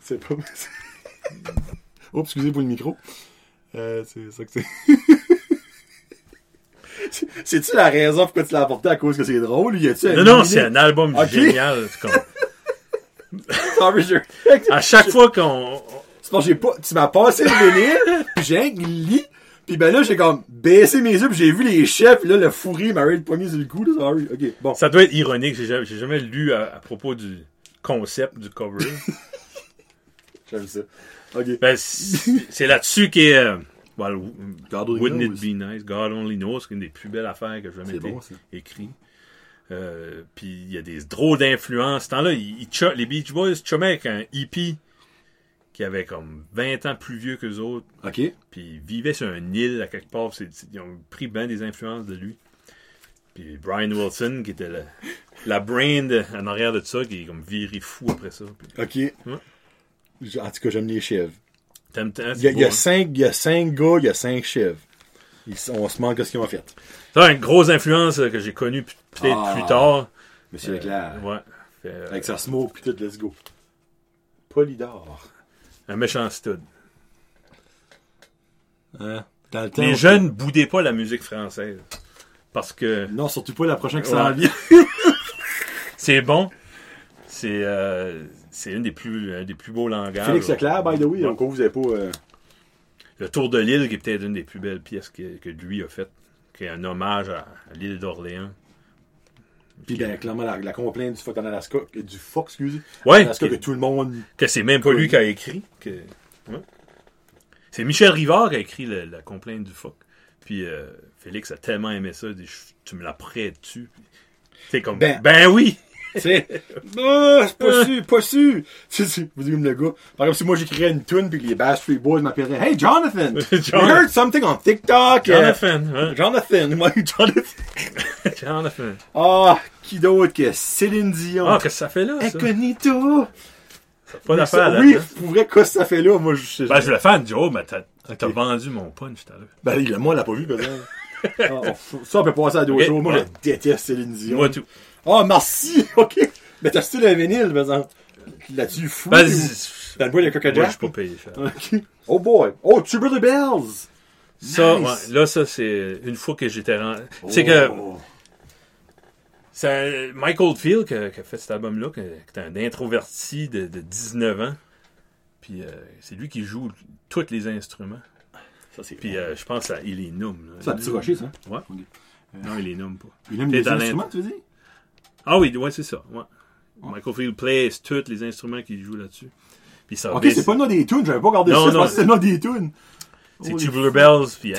Speaker 1: C'est pas. <laughs> Oups, excusez pour le micro. Euh, c'est ça que c'est. <laughs> C'est- C'est-tu la raison pourquoi tu l'as apporté à cause que c'est drôle? Y un
Speaker 2: Non, non, c'est un album génial. Comme- <laughs> <laughs> À chaque fois qu'on.
Speaker 1: C'est parce que j'ai pas. Tu m'as passé le vinyle, <laughs> puis j'ai un lit, Puis ben là, j'ai comme baissé mes yeux, puis j'ai vu les chefs, puis là, le fourri m'a le poignet sur le cou, là, sorry. Ok, bon.
Speaker 2: Ça doit être ironique. J'ai jamais, jamais lu à, à propos du concept du cover.
Speaker 1: J'aime ça. Ok.
Speaker 2: Ben, c'est c'est là-dessus qu'est. Euh, well,
Speaker 1: God only
Speaker 2: Wouldn't
Speaker 1: knows.
Speaker 2: it be nice? God only knows, c'est une des plus belles affaires que j'ai jamais été
Speaker 1: bon, ça.
Speaker 2: écrit. Euh, puis il y a des drôles d'influences. Ce temps-là, les Beach Boys chummaient avec un hippie qui avait comme 20 ans plus vieux que les autres.
Speaker 1: Ok.
Speaker 2: Puis ils vivaient sur une île à quelque part. ils ont pris bien des influences de lui. Puis Brian Wilson, qui était la, la brain de- en arrière de ça, qui est comme viré fou après ça. Puis,
Speaker 1: Ok. En tout cas, j'aime les chèvres.
Speaker 2: T'aimes- t'aimes-
Speaker 1: Il y a,
Speaker 2: c'est
Speaker 1: il y a
Speaker 2: beau, hein?
Speaker 1: cinq, il y a cinq gars, il y a cinq. Ils sont- on se manque de ce qu'ils ont fait.
Speaker 2: Ça, une grosse influence euh, que j'ai connue p- peut-être
Speaker 1: Ah.
Speaker 2: plus tard.
Speaker 1: Monsieur Leclerc.
Speaker 2: Ouais. Fait, euh,
Speaker 1: Avec sa smoke, puis tout, let's go. Polydor.
Speaker 2: un méchant stud.
Speaker 1: Hein? Dans le temps.
Speaker 2: Les
Speaker 1: on-
Speaker 2: jeunes boudaient pas la musique française. Parce que
Speaker 1: Non, surtout pas la prochaine qui s'en
Speaker 2: Ouais.
Speaker 1: vient. <laughs>
Speaker 2: c'est bon. C'est euh, c'est une des plus, un des plus beaux langages.
Speaker 1: Félix Leclerc, by the way, donc vous avez pas. euh,
Speaker 2: Le Tour de l'île, qui est peut-être une des plus belles pièces que, que lui a faites. Qui est un hommage à, à l'île d'Orléans.
Speaker 1: Puis ben, clairement, la, la complainte du fuck en Alaska, que- du fuck, excusez.
Speaker 2: Ouais,
Speaker 1: Alaska,
Speaker 2: que,
Speaker 1: que tout le monde.
Speaker 2: que c'est même pas lui qui a écrit. Que, ouais. C'est Michel Rivard qui a écrit le- la complainte du fuck. Puis euh, Félix a tellement aimé ça, il dit, Je- tu me la prêtes-tu? C'est comme,
Speaker 1: Ben-
Speaker 2: ben oui!
Speaker 1: Tu sais? <laughs> Ah, c'est pas sûr, pas sûr. Tu sais, vous dites comme le gars. Par exemple, si moi j'écrirais une tune puis que les Bass Street Boys m'appelleraient Hey Jonathan! <laughs>
Speaker 2: John-
Speaker 1: We heard something on TikTok! euh,
Speaker 2: Jonathan, hein?
Speaker 1: Jonathan! Moi, <laughs> Jonathan!
Speaker 2: Jonathan.
Speaker 1: Ah, qui d'autre que Céline Dion?
Speaker 2: Ah, qu'est-ce que ça fait là, ça?
Speaker 1: Incognito!
Speaker 2: Pas d'affaire
Speaker 1: Oui,
Speaker 2: là
Speaker 1: pour vrai, qu'est-ce que ça fait là? Moi, je
Speaker 2: Ben, je le fan, Joe, mais t'as t'as
Speaker 1: Ok.
Speaker 2: vendu mon punch tout à l'heure.
Speaker 1: Ben, il, moi, on l'a pas vu, peut-être. Ah, ça, on peut passer à d'autres
Speaker 2: Ok,
Speaker 1: choses. Moi,
Speaker 2: ouais.
Speaker 1: je déteste Céline Dion.
Speaker 2: Moi, tout.
Speaker 1: Ah, merci! <laughs> OK. Mais t'as style un vinyle, par exemple. Là-dessus, fou.
Speaker 2: Ben,
Speaker 1: ou- Dans le bois, le Coca
Speaker 2: moi, je suis pas payé.
Speaker 1: Oh boy. Oh, Tubular Bells.
Speaker 2: Ça,
Speaker 1: Nice.
Speaker 2: ouais, là, ça, c'est une fois que j'étais rendu. C'est que
Speaker 1: Oh.
Speaker 2: c'est Mike Oldfield qui a, a fait cet album-là, qui, est un introverti de, de 19 ans. Puis euh, c'est lui qui joue tous les instruments.
Speaker 1: Ça, c'est.
Speaker 2: Puis euh, je pense à Il est là.
Speaker 1: C'est un petit rocher, ça.
Speaker 2: Ouais.
Speaker 1: Ok.
Speaker 2: Non, il les nomme pas.
Speaker 1: Il aime
Speaker 2: T'es
Speaker 1: les
Speaker 2: dans
Speaker 1: instruments, tu veux dire?
Speaker 2: Ah oui, ouais, c'est ça. Ouais. Michael Field plays tous les instruments qu'il joue là-dessus. Puis ça
Speaker 1: Ok, c'est pas le nom des tunes. J'avais pas regardé
Speaker 2: Non,
Speaker 1: ça. C'était le nom des tunes.
Speaker 2: C'est Tubular Bells. Puis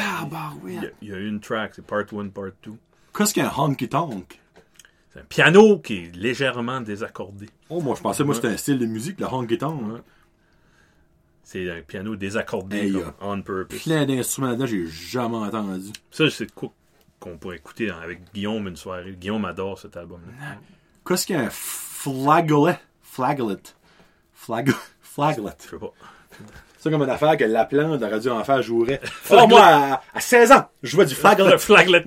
Speaker 2: il y a- une track, c'est part 1, part 2.
Speaker 1: Qu'est-ce qu'un honky tonk?
Speaker 2: C'est un piano qui est légèrement désaccordé.
Speaker 1: Oh, moi, je pensais, moi, c'était un style de musique, le honky tonk.
Speaker 2: Ouais. C'est un piano désaccordé
Speaker 1: Hey,
Speaker 2: comme on purpose.
Speaker 1: Plein d'instruments là-dedans, j'ai jamais entendu.
Speaker 2: Ça, c'est quoi qu'on pourrait écouter avec Guillaume une soirée. Guillaume adore cet album-là.
Speaker 1: Qu'est-ce qu'un flageolet? Flageolet. Flag... <laughs> Flageolet.
Speaker 2: Je sais pas.
Speaker 1: C'est comme une affaire que Laplan de Radio Enfer jouerait. <laughs> Oh, moi, à, à 16 ans, je jouais du flageolet.
Speaker 2: Le flaglet.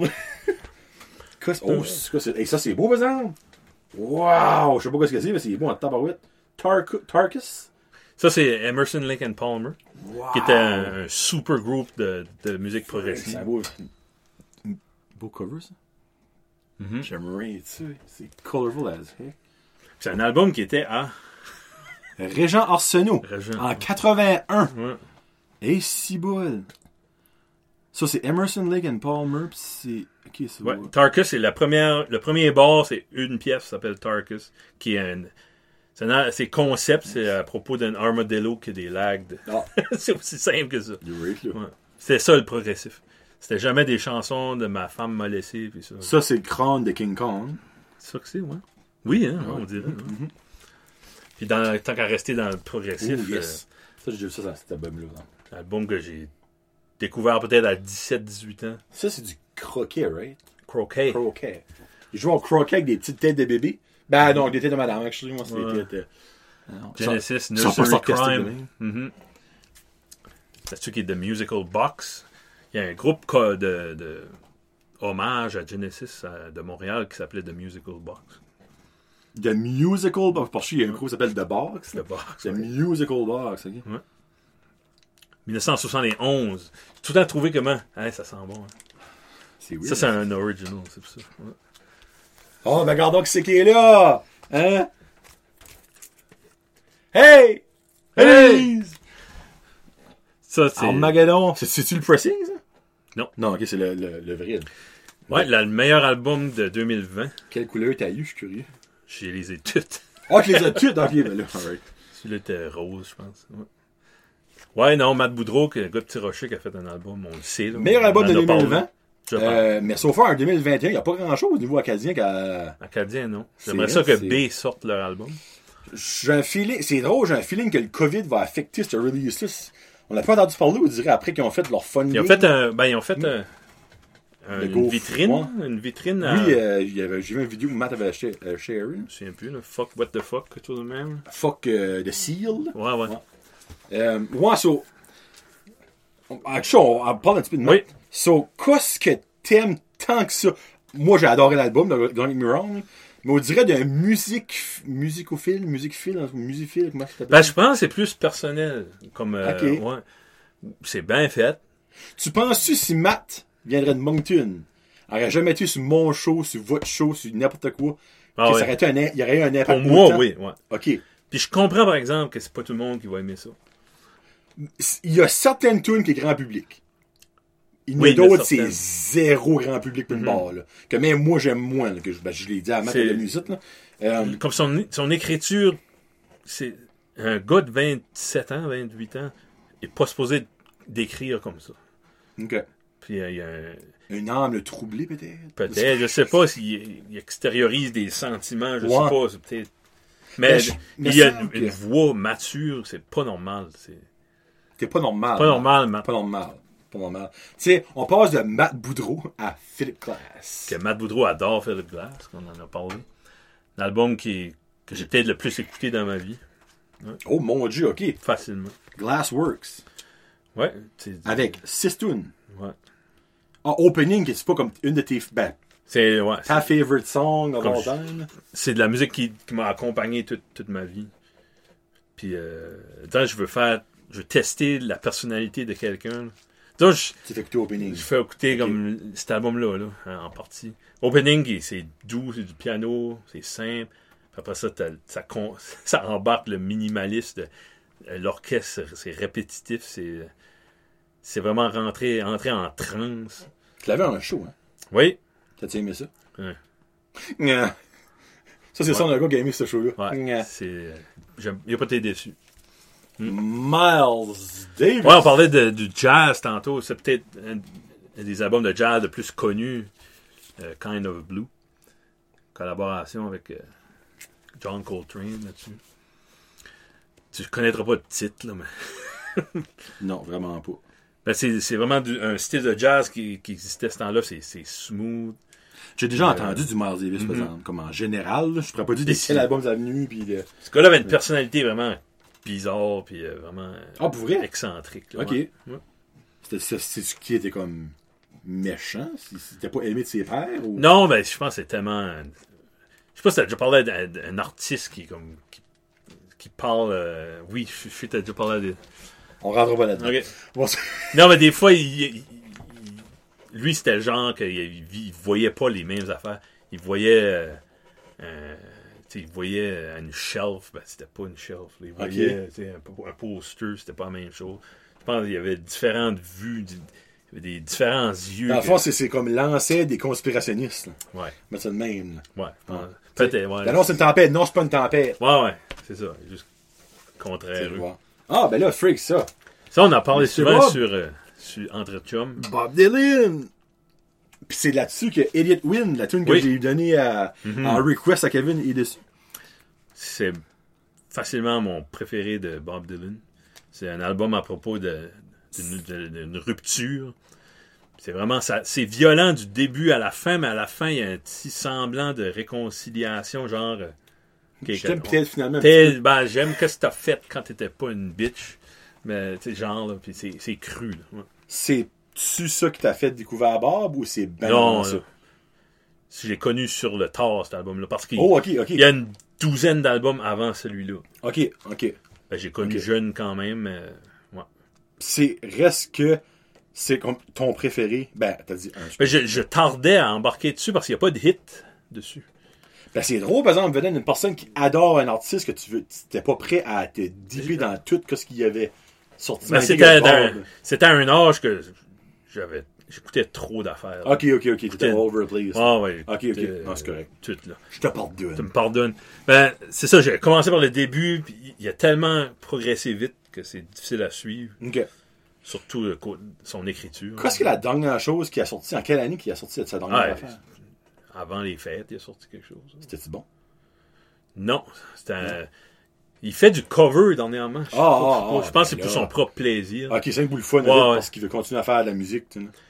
Speaker 1: Qu'est-ce- Oh, hey, ça, c'est beau, par exemple. Wow, je sais pas quoi ce que c'est, mais c'est beau en tabarouette. Tark- Tarkus?
Speaker 2: Ça, c'est Emerson, Lake and Palmer,
Speaker 1: Wow.
Speaker 2: qui était un, un super groupe de, de musique progressive.
Speaker 1: Beau... cover, ça.
Speaker 2: Mhm.
Speaker 1: J'aimerais. C'est colorful as heck.
Speaker 2: C'est un album qui était à
Speaker 1: Régent Arsenault.
Speaker 2: Régent.
Speaker 1: En 81.
Speaker 2: Ouais.
Speaker 1: Et si boule. Ça, c'est Emerson, Lake and Palmer, c'est... C'est
Speaker 2: Ouais. Tarkus, c'est la première, le premier bar, c'est une pièce qui s'appelle Tarkus, qui est un, c'est c'est concept, c'est à propos d'un armadillo qui a des lags. de-
Speaker 1: Ah, <laughs>
Speaker 2: c'est aussi simple que ça. Ouais. C'était ça le progressif. C'était jamais des chansons de ma femme m'a laissé puis ça.
Speaker 1: Ça, c'est le crâne de King Kong.
Speaker 2: C'est ça que c'est, ouais. Oui, hein,
Speaker 1: Ouais.
Speaker 2: on dirait. hein. Puis dans, tant qu'à rester dans le progressif,
Speaker 1: yes. Ça, j'ai vu ça dans cet album-là.
Speaker 2: euh, l'album que j'ai découvert peut-être à 17-18 ans,
Speaker 1: Ça, c'est du croquet, right?
Speaker 2: Croquet.
Speaker 1: Croquet. Ils jouent au croquet avec des petites têtes de bébé. Ben non, des têtes de madame, actually. Moi,
Speaker 2: Ouais.
Speaker 1: des têtes... euh.
Speaker 2: Genesis, Nursery Crime. Mhm. C'est celui qui est The Musical Box? Il y a un groupe de, de hommage à Genesis à- de Montréal qui s'appelait The Musical Box.
Speaker 1: The Musical Box. Parce qu'il y a un groupe qui s'appelle The Box.
Speaker 2: The Box.
Speaker 1: The Musical Box, ok?
Speaker 2: 1971. J'ai tout le temps trouvé comment? Hein, ça sent bon. hein.
Speaker 1: C'est.
Speaker 2: Ça, c'est un original, c'est pour ça. Ouais.
Speaker 1: Oh, ben regardons qui c'est qui est là! Hein? Hey!
Speaker 2: Hey! Ça, c'est.
Speaker 1: Armageddon! C'est- C'est-tu le pressing, ça?
Speaker 2: Non.
Speaker 1: Non, ok, c'est le, le, le vrai.
Speaker 2: Ouais, la- le meilleur album de 2020.
Speaker 1: Quelle couleur t'as eu, je suis curieux.
Speaker 2: J'ai les ai toutes.
Speaker 1: Ah, tu les as toutes? Ok, ben là, alright.
Speaker 2: Celui-là était rose, je pense. Ouais. Ouais, non, Matt Boudreau, que- le gars de Petit Rocher qui a fait un album, on le sait. là.
Speaker 1: Meilleur
Speaker 2: On
Speaker 1: album
Speaker 2: en
Speaker 1: de
Speaker 2: a parlé,
Speaker 1: 2020.
Speaker 2: je pense.
Speaker 1: Euh, mais sauf en 2021, il n'y a pas grand chose au niveau acadien qu'à.
Speaker 2: Acadien, non. J'aimerais
Speaker 1: vrai,
Speaker 2: ça que
Speaker 1: c'est-
Speaker 2: B sorte leur album.
Speaker 1: J'ai un feeling, c'est drôle, j'ai un feeling que le COVID va affecter ce release-là. On n'a pas entendu parler, on dirait, après qu'ils ont fait leur funding.
Speaker 2: Ils ont fait un. Ben, ils ont fait un. un- une vitrine. Une vitrine à.
Speaker 1: Oui, euh, j'ai vu une vidéo où Matt avait acheté euh, share.
Speaker 2: Je me souviens plus, là. Fuck, what the fuck, chose de même.
Speaker 1: Fuck euh, the Seal.
Speaker 2: Ouais, ouais.
Speaker 1: Ouais. Euh, ouais, so. Actually, on, on parle un petit peu de Matt.
Speaker 2: Oui.
Speaker 1: So, qu'est-ce que t'aimes tant que ça? Moi, j'ai adoré l'album, don't get me wrong. Mais on dirait d'un musique, musicophile, musicophile, musicophile, comment ça s'appelle?
Speaker 2: Ben, je pense que c'est plus personnel. Comme. euh, ouais. C'est bien fait.
Speaker 1: Tu penses-tu si Matt viendrait de Moncton, aurait jamais été sur mon show, sur votre show, sur n'importe quoi,
Speaker 2: Ah
Speaker 1: que
Speaker 2: ouais.
Speaker 1: ça aurait été un, il y aurait eu un
Speaker 2: Pour
Speaker 1: impact
Speaker 2: moi,
Speaker 1: autant?
Speaker 2: oui, ouais.
Speaker 1: OK.
Speaker 2: Puis je comprends, par exemple, que c'est pas tout le monde qui va aimer ça.
Speaker 1: Il y a certaines tunes qui est grand public. A
Speaker 2: Oui,
Speaker 1: c'est zéro grand public pour le bord, là. Que même moi, j'aime moins, là, que je, ben, je l'ai dit à Matt de la musique, là. Euh,
Speaker 2: Comme son, son écriture, c'est un gars de 27 ans, 28 ans, est pas supposé d'écrire comme ça.
Speaker 1: OK.
Speaker 2: Puis euh, il y a un-
Speaker 1: Une âme troublée, peut-être?
Speaker 2: peut-être, je sais pas s'il il extériorise des sentiments, je
Speaker 1: Ouais.
Speaker 2: sais pas, c'est peut-être. Mais,
Speaker 1: Mais je- mais
Speaker 2: il y a une, voix mature, c'est pas normal. C'est
Speaker 1: pas normal.
Speaker 2: pas normal.
Speaker 1: Pas normal. Tu sais, on passe de Matt Boudreau à Philip Glass.
Speaker 2: Que Matt Boudreau adore Philip Glass, qu'on en a parlé. L'album qui, que j'ai peut-être le plus écouté dans ma vie,
Speaker 1: Oh mon dieu, ok.
Speaker 2: facilement.
Speaker 1: Glassworks.
Speaker 2: Ouais,
Speaker 1: Avec six tunes.
Speaker 2: ouais.
Speaker 1: Ah, Opening, c'est pas comme une de tes. Ben,
Speaker 2: C'est ouais,
Speaker 1: ta favorite song of all time.
Speaker 2: c'est de la musique qui, qui m'a accompagné toute, toute ma vie. Puis, euh, je veux faire, je veux tester la personnalité de quelqu'un. Donc, je,
Speaker 1: Tu fais écouter Opening.
Speaker 2: je fais écouter comme cet album-là, là, hein, en partie. Opening, c'est doux, c'est du piano, c'est simple. Puis après ça, ça, con- <laughs> ça embarque le minimaliste. euh, L'orchestre, c'est répétitif, c'est c'est vraiment rentré, entré en transe.
Speaker 1: Tu l'avais en show, hein?
Speaker 2: Oui,
Speaker 1: T'as-tu aimé ça?
Speaker 2: Ouais.
Speaker 1: Nya. Ça, c'est le son d'un gars qui a aimé ce show-là.
Speaker 2: ouais, c'est, euh, j'aime- il a pas été déçu.
Speaker 1: Miles Davis.
Speaker 2: Ouais, on parlait de, du jazz tantôt. C'est peut-être un, des albums de jazz le plus connus, euh, Kind of Blue. Collaboration avec euh, John Coltrane là-dessus. Tu connaîtras pas de titre, là, mais <laughs>
Speaker 1: Non, vraiment pas.
Speaker 2: ben, c'est, vraiment du- un style de jazz qui, qui existait ce temps-là. C'est, smooth.
Speaker 1: J'ai déjà
Speaker 2: Euh,
Speaker 1: entendu du Miles Davis, par
Speaker 2: mhm.
Speaker 1: exemple, comme en général. là. Je pourrais pas dire des albums avenues, puis de...
Speaker 2: Ce gars-là avait une personnalité vraiment bizarre, puis euh, vraiment euh,
Speaker 1: Ah, pour vrai?
Speaker 2: excentrique. là,
Speaker 1: Ok.
Speaker 2: ouais.
Speaker 1: C'est- ce qui était comme méchant, c'était pas aimé de ses pères, ou...
Speaker 2: Non, ben, je pense que c'est tellement. Je sais pas si t'as déjà parlé d'un artiste qui, comme, qui, qui parle. euh, oui, je t'as déjà parlé de.
Speaker 1: On rentrera pas là-dedans. Bon, <laughs>
Speaker 2: Non, mais des fois, il, lui, c'était le genre qu'il il, il voyait pas les mêmes affaires. Il voyait. euh, euh, tu sais, il voyait euh, une shelf, ben, c'était pas une shelf. là. Il voyait tu sais, un, un poster, c'était pas la même chose. Je pense qu'il y avait différentes vues, du- il y avait des différents yeux.
Speaker 1: Dans le fond, c'est c'est comme l'ancêtre des conspirationnistes. Là.
Speaker 2: ouais,
Speaker 1: Mettre ça de même. Là.
Speaker 2: ouais. Peut-être, ouais.
Speaker 1: Ben non, c'est une tempête. Non, c'est pas une tempête.
Speaker 2: Ouais, ouais, c'est ça. Juste contraire.
Speaker 1: Ah, ben là, freak, ça.
Speaker 2: Ça, on en parlé souvent sur, euh, sur Entre Chum.
Speaker 1: Bob Dylan. Puis c'est là-dessus que Idiot Win, la tune que
Speaker 2: Oui.
Speaker 1: j'ai donnée à,
Speaker 2: Mhm.
Speaker 1: en request à Kevin, est dessus.
Speaker 2: C'est facilement mon préféré de Bob Dylan. C'est un album à propos de- d'une rupture. C'est vraiment ça. C'est violent du début à la fin, mais à la fin, il y a un petit semblant de réconciliation, genre. euh,
Speaker 1: t'aime peut-être finalement
Speaker 2: ben, j'aime que t'as fait quand t'étais pas une bitch. Mais, tu sais, genre, là, puis c'est c'est cru, là. Ouais.
Speaker 1: C'est-tu ça qui t'a fait découvrir Bob ou c'est ben
Speaker 2: non,
Speaker 1: ça?
Speaker 2: Si j'ai connu sur le tard, cet album-là, parce qu'il
Speaker 1: Oh,
Speaker 2: y a une douzaine d'albums avant celui-là.
Speaker 1: Ok, ok.
Speaker 2: Ben, j'ai connu jeune quand même, mais ouais.
Speaker 1: C'est, reste que c'est comme ton préféré? Ben, t'as dit un.
Speaker 2: Ben, je, je tardais à embarquer dessus parce qu'il n'y a pas de hit dessus.
Speaker 1: Ben, c'est drôle, par exemple, venant d'une personne qui adore un artiste que tu veux, t'es pas prêt à te dipper dans tout ce qu'il y avait sorti.
Speaker 2: Ben, c'était
Speaker 1: que
Speaker 2: à un âge que j'avais j'écoutais trop d'affaires.
Speaker 1: Ok, ok, ok. T'étais
Speaker 2: Putain.
Speaker 1: all over the place.
Speaker 2: Ah ouais.
Speaker 1: Ok, ok. Ah, c'est correct.
Speaker 2: Tout, là.
Speaker 1: Je te
Speaker 2: Tu
Speaker 1: pardonne.
Speaker 2: me pardonnes. Ben, c'est ça, j'ai commencé par le début, puis il a tellement progressé vite que c'est difficile à suivre.
Speaker 1: Ok.
Speaker 2: Surtout le co- son écriture.
Speaker 1: Qu'est-ce que la dernière chose qui a sorti, en quelle année qui a sorti de sa dernière
Speaker 2: Ouais.
Speaker 1: affaire?
Speaker 2: Avant les fêtes, il a sorti quelque chose.
Speaker 1: C'était-tu bon?
Speaker 2: Non, c'est un... Il fait du cover dernièrement. Je,
Speaker 1: Ah, ah, ah,
Speaker 2: Je pense que c'est
Speaker 1: ben
Speaker 2: pour son propre plaisir.
Speaker 1: Ok, c'est un bout le fun,
Speaker 2: Ouais,
Speaker 1: là,
Speaker 2: ouais.
Speaker 1: parce qu'il veut continuer à faire de la musique.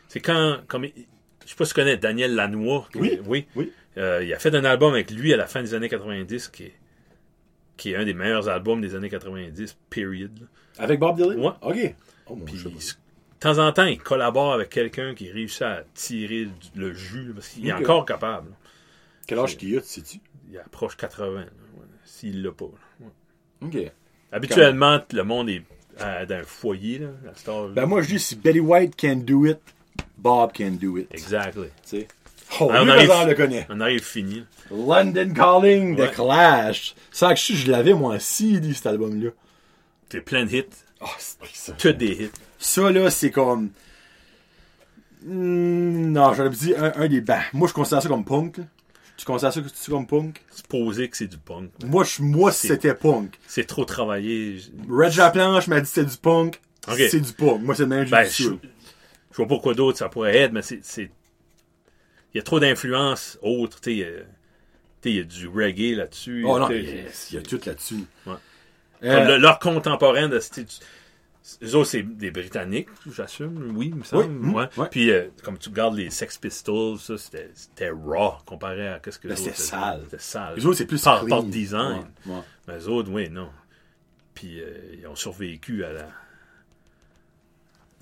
Speaker 2: C'est quand, comme, je sais pas si tu connais Daniel Lanois. qui-
Speaker 1: Oui,
Speaker 2: oui.
Speaker 1: oui.
Speaker 2: Euh, il a fait un album avec lui à la fin des années 90 qui est, qui est un des meilleurs albums des années 90, period.
Speaker 1: Avec Bob Dylan?
Speaker 2: Ouais.
Speaker 1: Ok. Oh,
Speaker 2: Puis, de temps en temps, il collabore avec quelqu'un qui réussit à tirer le jus, parce qu'il est encore capable.
Speaker 1: Quel âge qu'il a, tu sais-tu?
Speaker 2: Il approche 80, là, ouais, s'il l'a pas. là.
Speaker 1: Ok.
Speaker 2: Habituellement, le monde est à- dans un foyer, là, à cet âge.
Speaker 1: Ben, moi, je dis, si Betty White can do it, Bob can do it. Tu
Speaker 2: Exactly.
Speaker 1: sais. Oh,
Speaker 2: Ah, on
Speaker 1: lui,
Speaker 2: arrive-
Speaker 1: le connaît.
Speaker 2: On arrive fini.
Speaker 1: London Calling,
Speaker 2: Ouais.
Speaker 1: The Clash. Ça, que je, je l'avais, moi, en CD, cet album-là.
Speaker 2: C'est plein de hits.
Speaker 1: Ah, c'est ça.
Speaker 2: Que des hits.
Speaker 1: Ça, là, c'est comme. Hmm, non, j'aurais dit un, un des. Ben, moi, je considère ça comme punk. Tu considères ça que c'est comme punk?
Speaker 2: Supposer que c'est du punk.
Speaker 1: Moi, je- moi
Speaker 2: C'est-
Speaker 1: c'était punk.
Speaker 2: C'est trop travaillé.
Speaker 1: Red Planche m'a dit que c'était du punk. C'est du punk. Moi, c'est le même
Speaker 2: Ben, je, je vois pas quoi d'autre ça pourrait être, mais c'est. c'est- Il y a trop d'influences autres. Tu sais, il y a- tu du reggae là-dessus.
Speaker 1: Oh non,
Speaker 2: tu
Speaker 1: il y a- tout là-dessus.
Speaker 2: Ouais.
Speaker 1: Euh,
Speaker 2: le- leur contemporain de eux autres, c'est des Britanniques, j'assume, oui, il me semble.
Speaker 1: Oui, mm,
Speaker 2: ouais.
Speaker 1: ouais.
Speaker 2: Puis, euh, comme tu regardes les Sex Pistols, ça, c'était raw comparé à ce que
Speaker 1: Ben,
Speaker 2: les
Speaker 1: c'était
Speaker 2: autres
Speaker 1: sale.
Speaker 2: C'était sale.
Speaker 1: Les autres, c'est plus
Speaker 2: par,
Speaker 1: clean.
Speaker 2: par design.
Speaker 1: Ouais.
Speaker 2: Mais les autres, oui, non. Puis, euh, ils ont survécu à la...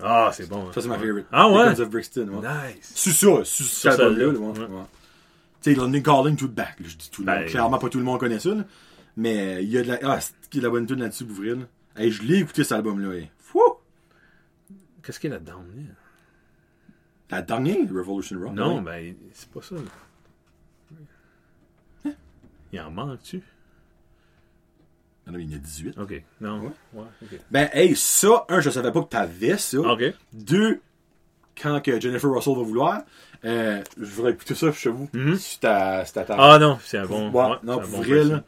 Speaker 2: Ah, c'est bon. hein.
Speaker 1: Ça, c'est ma favorite.
Speaker 2: Ah ouais?
Speaker 1: Guns of Brixton.
Speaker 2: Nice.
Speaker 1: C'est ça, c'est ouais. Tu sais, London Calling, tout back. Je dis tout le
Speaker 2: Ben,
Speaker 1: monde. Clairement, pas tout le monde connaît ça. Mais euh, il y a de la, ah, c'est la bonne tune là-dessus pour ouvrir. Hey, je l'ai écouté, cet album-là, hey. Fou!
Speaker 2: Qu'est-ce qu'il y a là-dedans? là?
Speaker 1: La dernière, Revolution Rock.
Speaker 2: Non,
Speaker 1: ouais.
Speaker 2: ben, c'est pas ça. Il en manque-tu?
Speaker 1: Non, il y en a 18.
Speaker 2: OK. Non.
Speaker 1: Ouais.
Speaker 2: Ouais, OK.
Speaker 1: Ben, hey, ça, un, je savais pas que t'avais ça.
Speaker 2: OK.
Speaker 1: Deux, quand que Jennifer Russell va vouloir, euh, je voudrais écouter ça chez vous. Si t'as, si t'as ta-
Speaker 2: Ah non, c'est un bon...
Speaker 1: Ouais, non,
Speaker 2: c'est un
Speaker 1: pour
Speaker 2: bon
Speaker 1: vrai, là.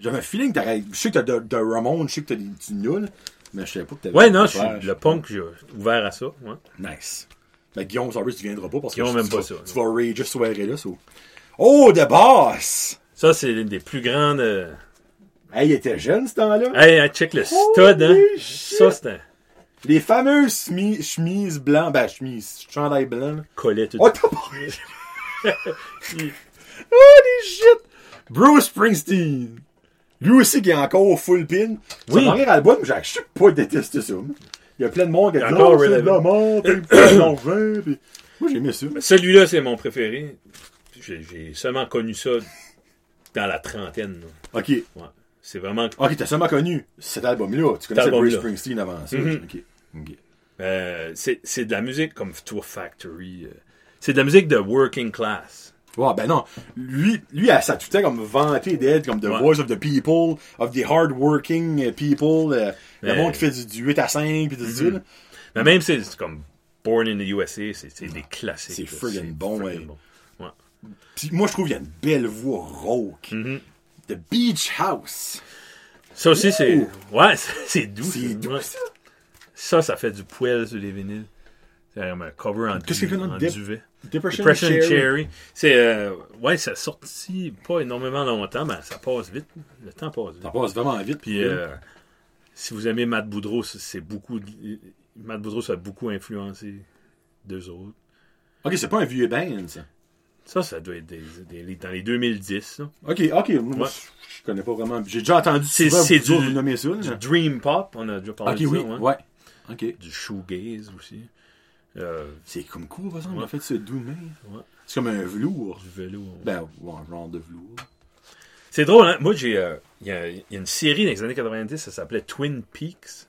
Speaker 1: J'avais un feeling que t'aurais. Je sais que t'as de, de Ramon, je sais que t'as des petits nuls, mais je savais pas que t'avais.
Speaker 2: Ouais, non, je suis le punk, j'ai ouvert à ça. Ouais.
Speaker 1: Nice. Ben, Guillaume, sorry, tu viendras pas parce que
Speaker 2: Guillaume
Speaker 1: tu,
Speaker 2: aime
Speaker 1: tu
Speaker 2: pas
Speaker 1: vas,
Speaker 2: ça,
Speaker 1: Tu vas rager soirée-là, so. Oh, The Boss!
Speaker 2: Ça, c'est l'une des plus grandes... euh,
Speaker 1: Hey, il était jeune, ce temps-là.
Speaker 2: Hey, hey, check le stud, hein.
Speaker 1: Shit.
Speaker 2: Ça, un
Speaker 1: Les fameuses chemi- chemises blancs, ben, chemises, chandail blanc,
Speaker 2: collet tout.
Speaker 1: Oh, t'as pas. <laughs> <laughs> Holy shit! Bruce Springsteen. Lui aussi qui est encore full pin. Son
Speaker 2: Oui.
Speaker 1: dernier album, j'ai je sais pas détesté ça. Il y a plein de monde qui a dit Oh, c'est de la mort. Puis Moi, j'ai aimé ça.
Speaker 2: Celui-là, c'est mon préféré. J'ai seulement connu ça dans la trentaine. là.
Speaker 1: Ok.
Speaker 2: Ouais. C'est vraiment...
Speaker 1: Ok, t'as seulement connu cet album-là. Tu connaissais. Bruce Springsteen avant ça.
Speaker 2: Mhm.
Speaker 1: Ok.
Speaker 2: Euh, c'est c'est de la musique comme Tour Factory. euh. C'est de la musique de working class.
Speaker 1: Ouais, ben non. Lui, lui, à sa tutelle, comme vanté d'être comme the
Speaker 2: Ouais.
Speaker 1: voice of the people, of the hard-working people, euh, le monde qui fait du, du 8 à 5 pis tout ça.
Speaker 2: Mais même, c'est c'est comme Born in the USA, c'est des classiques.
Speaker 1: C'est friggin' bon,
Speaker 2: friggin'
Speaker 1: ouais.
Speaker 2: bon. Ouais.
Speaker 1: Puis moi, je trouve qu'il y a une belle voix rauque.
Speaker 2: Mhm.
Speaker 1: The Beach House.
Speaker 2: Ça aussi, c'est. Ouais, <laughs> c'est doux.
Speaker 1: C'est
Speaker 2: ça.
Speaker 1: doux, ça.
Speaker 2: Ça, ça fait du poêle sur les vinyles. C'est comme un cover en,
Speaker 1: Qu'est-ce
Speaker 2: du- en
Speaker 1: Dip-
Speaker 2: duvet.
Speaker 1: Depression,
Speaker 2: Depression
Speaker 1: Cherry?
Speaker 2: Cherry. C'est. euh, ouais, ça sorti pas énormément longtemps, mais ça passe vite. Le temps passe vite.
Speaker 1: Ça passe vraiment vite.
Speaker 2: Puis, euh, si vous aimez Matt Boudreau, c'est- beaucoup. de- Matt Boudreau, ça a beaucoup influencé deux autres.
Speaker 1: Ok, c'est pas un vieux band, ça.
Speaker 2: Ça, ça doit être des, des- dans les 2010. là.
Speaker 1: Ok, ok. Moi,
Speaker 2: Ouais.
Speaker 1: je, connais pas vraiment. J'ai déjà entendu
Speaker 2: C'est-
Speaker 1: souvent
Speaker 2: c'est
Speaker 1: vous autres
Speaker 2: du-
Speaker 1: vous nommer ça. là.
Speaker 2: Du Dream Pop, on a déjà parlé de
Speaker 1: oui.
Speaker 2: ça. ouais.
Speaker 1: Ouais. Ok.
Speaker 2: Du Shoegaze aussi. Euh,
Speaker 1: C'est comme cool, par exemple,
Speaker 2: Ouais.
Speaker 1: en fait, ce.
Speaker 2: Ouais.
Speaker 1: C'est comme un velours.
Speaker 2: du vélo.
Speaker 1: Ben, ouais, un genre de velours.
Speaker 2: C'est drôle, hein? Moi, j'ai. euh, Il y, a, il y a une série dans les années 90, ça s'appelait Twin Peaks.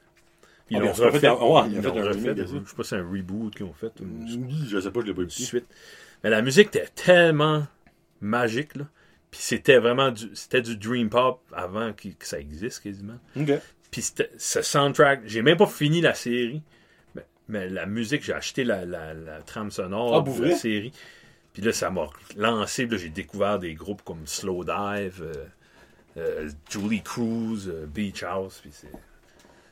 Speaker 1: Ah,
Speaker 2: ils l'ont refait. Je sais pas si c'est un reboot qu'ils ont fait ou
Speaker 1: je sais pas, je l'ai pas écouté.
Speaker 2: suite. Mais la musique était tellement magique, là. Puis c'était vraiment du, c'était du dream pop avant que ça existe quasiment. Puis ce soundtrack, j'ai même pas fini la série, mais, la musique, j'ai acheté la, la, la trame sonore
Speaker 1: Ah,
Speaker 2: de la série. Puis là, ça m'a lancé. J'ai découvert des groupes comme Slow Dive, euh, euh, Julie Cruz, euh, Beach House. Puis c'est...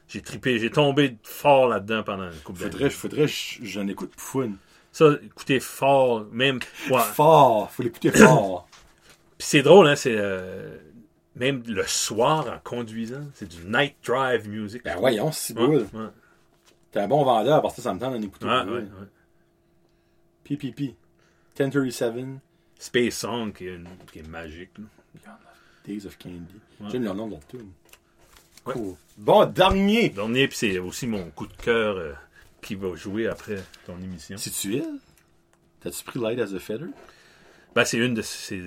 Speaker 2: J'ai trippé, j'ai tombé fort là-dedans pendant une couple d'années.
Speaker 1: Faudrait, que j'en écoute fun.
Speaker 2: Ça, écoutez fort, même. <laughs> Ouais.
Speaker 1: Fort, faut l'écouter fort. <coughs>
Speaker 2: Puis c'est drôle, hein, c'est. même le soir en conduisant, c'est du night drive music.
Speaker 1: ben voyons, c'est
Speaker 2: Ouais, ouais,
Speaker 1: T'es un bon vendeur, parce que ça me tente d'en écouter.
Speaker 2: ouais, ouais, ouais.
Speaker 1: PPP. 1037,
Speaker 2: Space Song qui est, une- qui est magique. là.
Speaker 1: Days of Candy.
Speaker 2: Ouais.
Speaker 1: J'aime le nom de la tune.
Speaker 2: Ouais.
Speaker 1: Cool. Bon, dernier.
Speaker 2: Dernier, puis c'est aussi mon coup de cœur euh, qui va jouer après ton émission.
Speaker 1: C'est-tu elle? T'as-tu pris Light as a Feather?
Speaker 2: Ben, c'est une de. C'est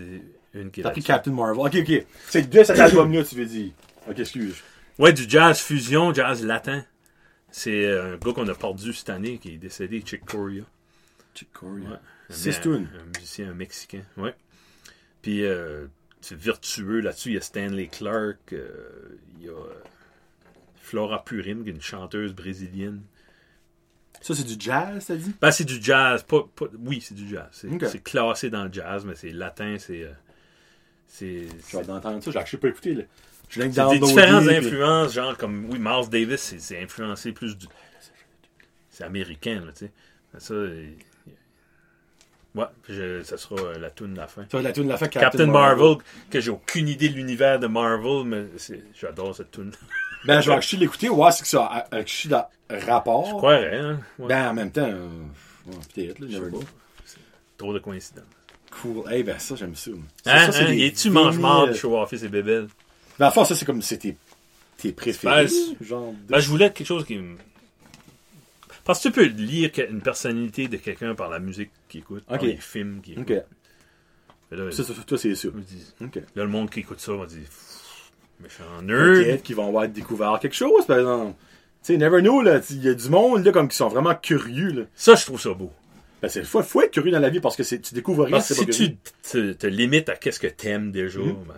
Speaker 2: une qui
Speaker 1: T'as pris. Captain Marvel. Ok, ok. C'est de cet <coughs> album-là, tu veux dire. Ok, excuse.
Speaker 2: Ouais, du jazz fusion, jazz latin. C'est euh, un gars qu'on a perdu cette année qui est décédé, Chick Corea.
Speaker 1: Chick Corea.
Speaker 2: Ouais. Un-
Speaker 1: Six
Speaker 2: un-. Un musicien, un Mexicain. Ouais. Puis, euh, c'est virtueux là-dessus. Il y a Stanley Clark. euh, il y a euh, Flora Purim, qui est une chanteuse brésilienne.
Speaker 1: Ça, c'est du jazz, t'as dit?
Speaker 2: Ben, c'est du jazz. Pas, pas- oui, c'est du jazz. C'est c'est classé dans le jazz, mais c'est latin. C'est. euh, c'est
Speaker 1: Je vais d'entendre ça, je l'ai pas écouté, là. Je l'ai
Speaker 2: c'est des différentes
Speaker 1: puis-
Speaker 2: influences, genre comme. Oui, Miles Davis, c'est- c'est influencé plus du. C'est américain, là, tu sais. Ça. il- Ouais, je- ça sera euh, la tune de la fin.
Speaker 1: Ça la tune de la fin, Captain,
Speaker 2: Captain Marvel, que j'ai aucune idée de l'univers de Marvel, mais c'est- j'adore cette tune. <laughs>
Speaker 1: Ben, je vais acheter l'écouter, voir si ça a dans rapport.
Speaker 2: Je croirais, hein? Ouais.
Speaker 1: Ben, en même temps, euh, ouais, peut-être, là.
Speaker 2: Trop de coïncidences.
Speaker 1: Cool. Eh ben, ça, j'aime ça. Ça,
Speaker 2: Hein,
Speaker 1: ça, c'est
Speaker 2: hein?
Speaker 1: des
Speaker 2: Et tu manges marde,
Speaker 1: vinyles.
Speaker 2: show office et bébelle.
Speaker 1: Le fond, ça, c'est comme, c'est tes, tes préférés.
Speaker 2: Ben,
Speaker 1: genre, de-
Speaker 2: Ben, je voulais quelque chose qui me. Parce que tu peux lire une personnalité de quelqu'un par la musique qu'il écoute, par les films qu'il écoute. Mais Là,
Speaker 1: Ça, ça, toi, c'est sûr.
Speaker 2: dis-
Speaker 1: Ok.
Speaker 2: là, le monde qui écoute ça va dire méchant nerd.
Speaker 1: Peut-être qu'ils vont avoir découvert quelque chose, par exemple. Tu sais, never know, là. Il y a du monde, là, comme qui sont vraiment curieux, là.
Speaker 2: Ça, je trouve ça beau.
Speaker 1: Ben, c'est, faut, faut être curieux dans la vie parce que tu découvres rien
Speaker 2: Parce
Speaker 1: si pas
Speaker 2: tu te, te limites à qu'est-ce que t'aimes déjà,
Speaker 1: Mhm.
Speaker 2: ben,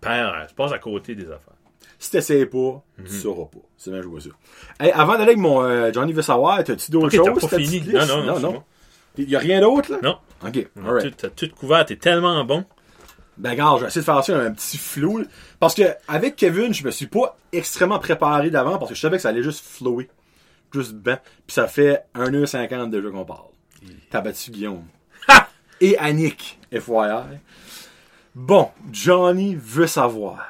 Speaker 2: perds, tu passes à côté des affaires.
Speaker 1: Si t'essayes pas,
Speaker 2: Mhm.
Speaker 1: tu sauras pas. C'est bien joué ça. Hey, avant d'aller avec mon euh, Johnny veut savoir, t'as-tu d'autres choses?
Speaker 2: pas fini. Non, non, non,
Speaker 1: non. non. Il y a rien d'autre, là?
Speaker 2: Non.
Speaker 1: Ok,
Speaker 2: On a
Speaker 1: alright.
Speaker 2: tout, t'as tout couvert, t'es tellement bon.
Speaker 1: Ben, regarde, je vais essayer de faire ça un petit flou, là. Parce que, avec Kevin, je me suis pas extrêmement préparé d'avant parce que je savais que ça allait juste flower. Juste ben. Puis ça fait 1h50 déjà qu'on parle. T'as battu Guillaume. Et Annick, FYI. Bon, Johnny veut savoir.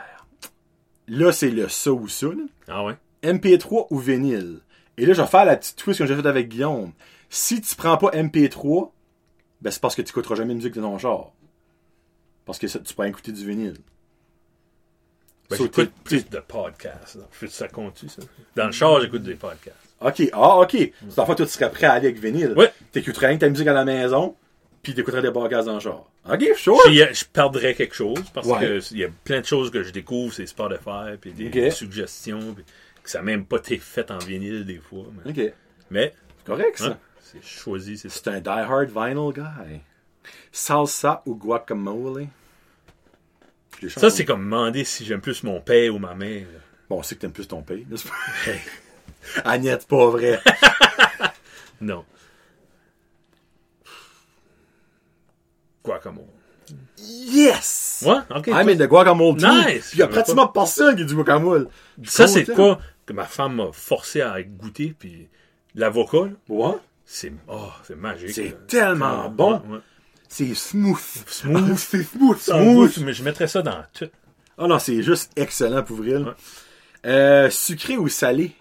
Speaker 1: Là, c'est le ça ou ça, là.
Speaker 2: Ah ouais?
Speaker 1: MP3 ou vinyle? Et là, je vais faire la petite twist que j'ai faite avec Guillaume. Si tu prends pas MP3, ben c'est parce que tu écouteras jamais de musique de ton genre. Parce que ça, tu pourrais écouter du vinyle.
Speaker 2: Ben,
Speaker 1: So,
Speaker 2: j'écoute
Speaker 1: t'es-
Speaker 2: plus de podcasts. là. Je fais ça compte ça? Dans le char, j'écoute des podcasts.
Speaker 1: Ok, ah, ok. C'est en fait, toi, tu serais prêt à aller avec vinyle.
Speaker 2: Ouais.
Speaker 1: T'écouterais rien que ta musique à la maison, puis t'écouterais des podcasts dans le genre. Ok, sure.
Speaker 2: Puis, euh, je perdrais quelque chose parce
Speaker 1: Ouais.
Speaker 2: que il y a plein de choses que je découvre, c'est Spotify, puis des,
Speaker 1: Ok.
Speaker 2: des suggestions, puis que ça n'a même pas été fait en vinyle des fois. Mais,
Speaker 1: Ok,
Speaker 2: mais
Speaker 1: c'est correct, ça.
Speaker 2: hein, c'est choisi, c'est
Speaker 1: un die-hard vinyl guy. Salsa ou guacamole?
Speaker 2: Ça, c'est comme demander si j'aime plus mon père ou ma mère. là.
Speaker 1: Bon, on sait que t'aimes plus ton pas? Agnette, pas vrai. <laughs>
Speaker 2: Non. Guacamole.
Speaker 1: Yes!
Speaker 2: Ouais, ok.
Speaker 1: I'm in the guacamole too.
Speaker 2: Nice!
Speaker 1: Puis il y a pratiquement personne qui dit guacamole.
Speaker 2: Ça, c'est quoi que ma femme m'a forcé à goûter, puis l'avocat,
Speaker 1: Ouais.
Speaker 2: c'est oh, magique.
Speaker 1: C'est tellement
Speaker 2: Ouais,
Speaker 1: bon.
Speaker 2: ouais.
Speaker 1: C'est smooth.
Speaker 2: Smooth.
Speaker 1: Ah, <laughs> c'est smooth.
Speaker 2: Smooth, mais je mettrais ça dans tout.
Speaker 1: Ah non, c'est juste excellent pour vrai.
Speaker 2: Ouais.
Speaker 1: Euh, sucré ou salé?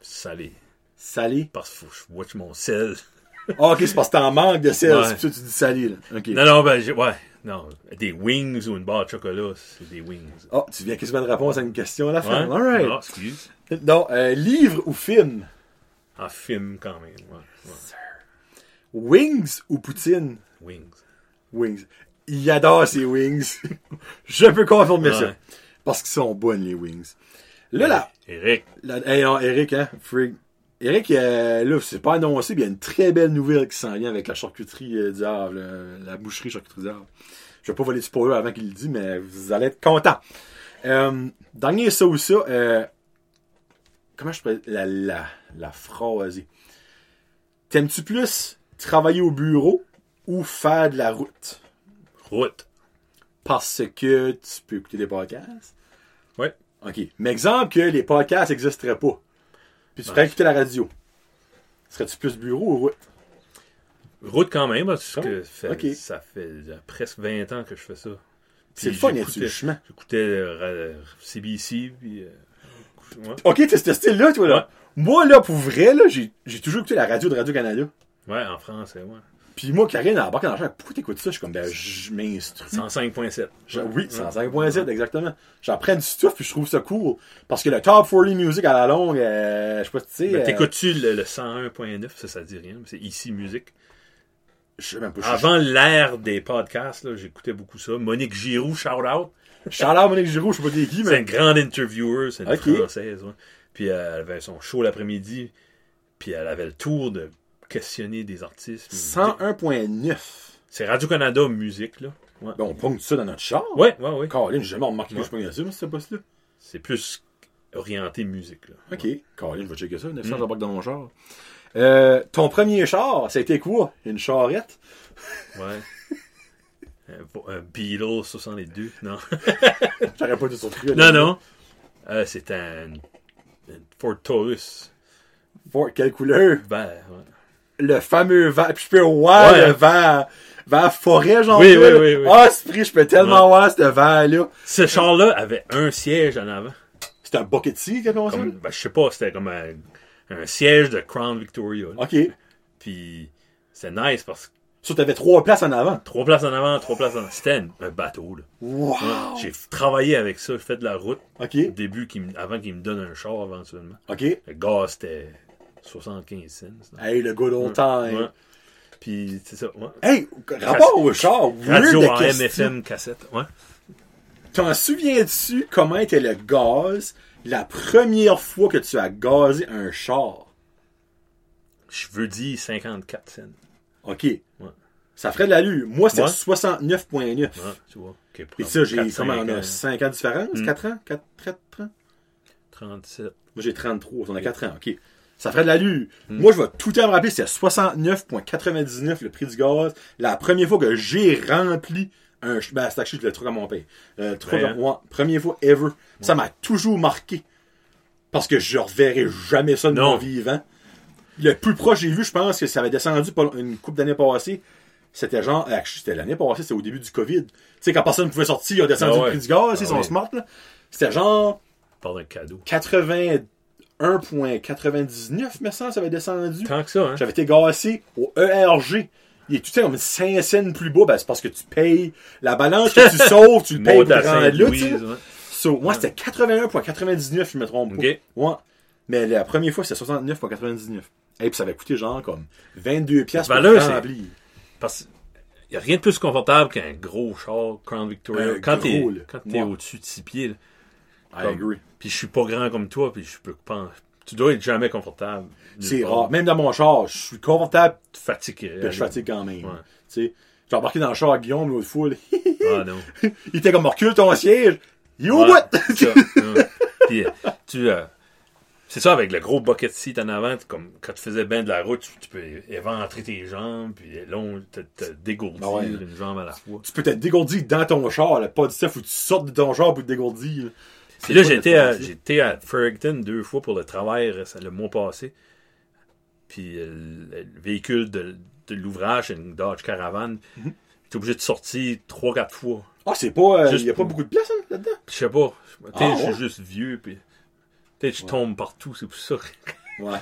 Speaker 2: Salé.
Speaker 1: Salé.
Speaker 2: Parce qu'il faut que je watch mon sel.
Speaker 1: Ah, ok, c'est parce que t'en manques de sel.
Speaker 2: Ouais.
Speaker 1: C'est pour ça que tu dis salé, là.
Speaker 2: Non, non, ben, j'ai- ouais. Non, des wings ou une barre de chocolat, c'est des wings.
Speaker 1: Oh, tu viens quasiment de répondre à une question à la
Speaker 2: Ouais.
Speaker 1: fin. Alright.
Speaker 2: Ah, excuse.
Speaker 1: Non, euh, livre ou film?
Speaker 2: En film, quand même. Ouais, ouais.
Speaker 1: Wings ou poutine?
Speaker 2: Wings.
Speaker 1: Wings. Il adore ses wings. <laughs> Je peux confirmer
Speaker 2: Ouais.
Speaker 1: ça. Parce qu'ils sont bonnes, les wings. Là, là,
Speaker 2: Eric.
Speaker 1: hey, non, Eric, hein, freak. Eric, euh, là, c'est pas annoncé, mais il y a une très belle nouvelle qui s'en vient avec la charcuterie euh, du Havre, la boucherie charcuterie du Havre. Je vais pas voler de spoiler avant qu'il le dise, mais vous allez être contents. Euh, dernier ça ou ça, euh, comment je peux la, la, la phrase T'aimes-tu plus travailler au bureau ou faire de la route?
Speaker 2: Route.
Speaker 1: Parce que tu peux écouter des podcasts?
Speaker 2: Ouais.
Speaker 1: OK. Mais exemple que les podcasts n'existeraient pas. Puis tu ferais écouter la radio. Serais-tu plus bureau ou route?
Speaker 2: Route quand même, parce que fait-
Speaker 1: ok.
Speaker 2: ça fait euh, presque 20 ans que je fais ça.
Speaker 1: C'est le fun, le chemin?
Speaker 2: J'écoutais euh, CBC, puis... euh, ouais.
Speaker 1: OK, t'es ce style-là, toi, là. Moi, là, pour vrai, là, j'ai j'ai toujours écouté la radio de Radio-Canada.
Speaker 2: Ouais, en français, ouais.
Speaker 1: Puis moi, Karine, à la banque en argent, pourquoi t'écoutes ça? Je suis comme, ben, je m'instruis.
Speaker 2: 105.7.
Speaker 1: Je- Oui, 105.7, exactement. J'apprends du stuff, puis je trouve ça cool. Parce que le Top 40 Music à la longue, euh, je sais pas si tu sais.
Speaker 2: Ben,
Speaker 1: euh,
Speaker 2: T'écoutes-tu le, le 101.9? Ça, ça dit rien. mais C'est ici musique.
Speaker 1: Je sais même pas.
Speaker 2: Avant l'ère des podcasts, j'écoutais beaucoup ça. Monique Giroux, shout out.
Speaker 1: Charles Monique Giroux, je sais pas t'es qui,
Speaker 2: C'est
Speaker 1: mais.
Speaker 2: une grande interviewer, c'est une
Speaker 1: Ok.
Speaker 2: française. ouais. Puis euh, elle avait son show l'après-midi. Puis elle avait le tour de questionner des artistes.
Speaker 1: 101.9.
Speaker 2: C'est Radio-Canada Musique, là. Ouais,
Speaker 1: Ben, on pogne ça dans notre char.
Speaker 2: ouais, ouais. ouais.
Speaker 1: Caroline, j'ai jamais remarqué
Speaker 2: Ouais.
Speaker 1: que je pognais ça, mais ce poste-là.
Speaker 2: C'est plus orienté musique, là.
Speaker 1: Ok. Caroline, je vais checker ça. 900,
Speaker 2: Mm.
Speaker 1: j'embarque dans mon char. Euh, ton premier char, ça a été quoi? Une charrette?
Speaker 2: Ouais. <laughs> un, un Beetle 62, non. <laughs>
Speaker 1: J'aurais pas été surpris.
Speaker 2: non, non. Euh, c'est un, un Ford Taurus.
Speaker 1: Fort, quelle couleur?
Speaker 2: Ben, ouais.
Speaker 1: Le fameux vert. Puis je peux voir
Speaker 2: Ouais.
Speaker 1: le vert. Vert forêt, genre.
Speaker 2: Oui, oui, oui, oui.
Speaker 1: Ah, ce prix, je peux tellement voir ce vert-là.
Speaker 2: Ce char-là avait un siège en avant.
Speaker 1: C'est un bucket seat, quelque chose?
Speaker 2: Comme, ben, je sais pas, c'était comme un, un siège de Crown Victoria. là.
Speaker 1: Ok.
Speaker 2: Puis c'était nice parce que
Speaker 1: Ça, t'avais trois places en avant?
Speaker 2: trois places en avant, trois places en C'était un, bateau. Là.
Speaker 1: Wow!
Speaker 2: Ouais. J'ai travaillé avec ça, j'ai fait de la route
Speaker 1: Ok.
Speaker 2: au début me- avant qu'il me donne un char éventuellement.
Speaker 1: Ok.
Speaker 2: Le gaz c'était 75 cents.
Speaker 1: Hey, le good old time.
Speaker 2: Ouais. Puis c'est ça, ouais.
Speaker 1: Hey, rapport au char,
Speaker 2: Radio
Speaker 1: weird de
Speaker 2: AM,
Speaker 1: question.
Speaker 2: FM, cassette. Ouais.
Speaker 1: T'en souviens-tu comment était le gaz la première fois que tu as gazé un char?
Speaker 2: Je veux dire 54 cents.
Speaker 1: OK. Ça ferait de l'allure. Moi,
Speaker 2: Ouais.
Speaker 1: 69.9.
Speaker 2: Ouais, tu vois. Ok,
Speaker 1: Et ça, j'ai,
Speaker 2: 4,
Speaker 1: comment, on a
Speaker 2: 5 ans,
Speaker 1: 5 ans de différence?
Speaker 2: Mm.
Speaker 1: 4 ans? 4, 4 ans?
Speaker 2: 37.
Speaker 1: Moi, j'ai 33. On a 4 ans. OK. Ça ferait de l'allure. Mm. Moi, je vais tout le temps me rappeler, c'est à 69,99 le prix du gaz. La première fois que j'ai rempli un, ben, c'est actually le truc à mon père. Euh, le
Speaker 2: truc
Speaker 1: à moi. première fois ever. Ça m'a toujours marqué. Parce que je reverrai jamais ça de
Speaker 2: non.
Speaker 1: mon vivant. Le plus proche j'ai vu, je pense que ça avait descendu une couple d'années passées. C'était genre, euh, c'était l'année passée, c'était au début du COVID. Tu sais, quand personne ne pouvait sortir, il a descendu
Speaker 2: ah
Speaker 1: le prix du gaz, ils
Speaker 2: ah
Speaker 1: sont smart, là. C'était genre.
Speaker 2: Pendant un cadeau.
Speaker 1: 82 1.99, mais ça, avait descendu.
Speaker 2: Tant que ça, hein?
Speaker 1: J'avais été gassé au ERG. Il est tout comme 5 cents plus bas, ben, c'est parce que tu payes la balance que tu <laughs> sauves, tu le payes pour rendre là, moi, c'était 81.99, je me trompe Mais la première fois, c'était 69.99. Et puis ça avait coûté genre comme 22 pièces ben
Speaker 2: Parce il n'y a rien de plus confortable qu'un gros char Crown Victoria.
Speaker 1: Euh,
Speaker 2: quand tu
Speaker 1: es,
Speaker 2: au-dessus de 6 pieds. Là.
Speaker 1: I agree
Speaker 2: puis je suis pas grand comme toi, puis je peux pas. Tu dois être jamais confortable.
Speaker 1: C'est rare. Même dans mon char, je suis confortable,
Speaker 2: Tu fatigues.
Speaker 1: puis je fatigue quand même.
Speaker 2: Ouais.
Speaker 1: Tu sais, j'ai embarqué dans le char à Guillaume l'autre fois. là.
Speaker 2: Ah <laughs> non.
Speaker 1: Il était comme recule ton siège. You
Speaker 2: Ouais,
Speaker 1: what? <laughs>
Speaker 2: Puis, euh, tu, euh, c'est ça, avec le gros bucket seat en avant, comme quand tu faisais bien de la route, tu, tu peux éventrer tes jambes, puis long, te, te dégourdir
Speaker 1: Ben ouais.
Speaker 2: une jambe à la fois.
Speaker 1: tu peux te dégourdir dans ton char, là, pas du stuff où tu sortes de ton char pour te dégourdir. Là.
Speaker 2: Puis là,
Speaker 1: pas
Speaker 2: j'étais à, j'étais à Fredericton deux fois pour le travail le mois passé. Puis euh, le, le véhicule de, de l'ouvrage, c'est une Dodge Caravan.
Speaker 1: Mhm.
Speaker 2: J'étais obligé de sortir trois, quatre fois.
Speaker 1: Ah, c'est pas. Il
Speaker 2: Juste
Speaker 1: y a pas beaucoup de place hein, là-dedans?
Speaker 2: Je sais pas.
Speaker 1: Ah,
Speaker 2: je suis juste vieux, puis peut-être je tombe partout, c'est pour ça.
Speaker 1: Ouais.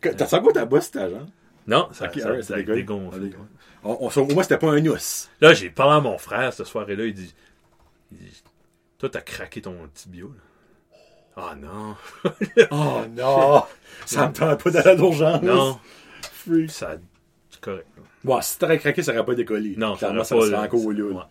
Speaker 1: <laughs> T'as ça quoi ta bosse, ta jambe?
Speaker 2: Non, ça,
Speaker 1: Ok,
Speaker 2: ça,
Speaker 1: alright,
Speaker 2: ça.
Speaker 1: Ah, dégueu. On, on, au moins, c'était pas un os.
Speaker 2: Là, j'ai parlé à mon frère cette soirée-là, il dit, il dit Toi, t'as craqué ton tibia, là. Ah non. <laughs>
Speaker 1: Oh non! <laughs> ça me tente pas d'aller à l'urgence.
Speaker 2: non.
Speaker 1: Freak.
Speaker 2: Ça, c'est correct.
Speaker 1: Bon, si t'aurais craqué, ça aurait pas décollé.
Speaker 2: Non, ça aurait
Speaker 1: ça
Speaker 2: pas,
Speaker 1: serait
Speaker 2: là,
Speaker 1: encore là.
Speaker 2: ouais.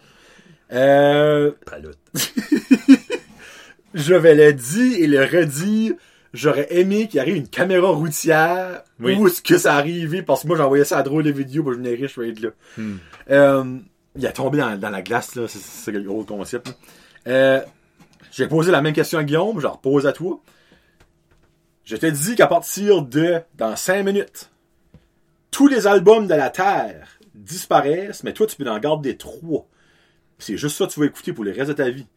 Speaker 1: Euh,
Speaker 2: Paloute. <laughs>
Speaker 1: je vais le dire et le redire. J'aurais aimé qu'il arrive une caméra routière.
Speaker 2: Oui.
Speaker 1: Où est-ce que ça arrivé? Parce que moi, j'envoyais ça à drôle de vidéo, moi, je venais riche, je vais être là.
Speaker 2: Hmm.
Speaker 1: Euh, il a tombé dans, dans la glace, là. C'est c'est le gros concept. là. Euh, j'ai posé la même question à Guillaume, je la repose à toi. Je te dis qu'à partir de, dans 5 minutes, tous les albums de la Terre disparaissent, mais toi, tu peux en garder trois. C'est juste ça que tu vas écouter pour le reste de ta vie.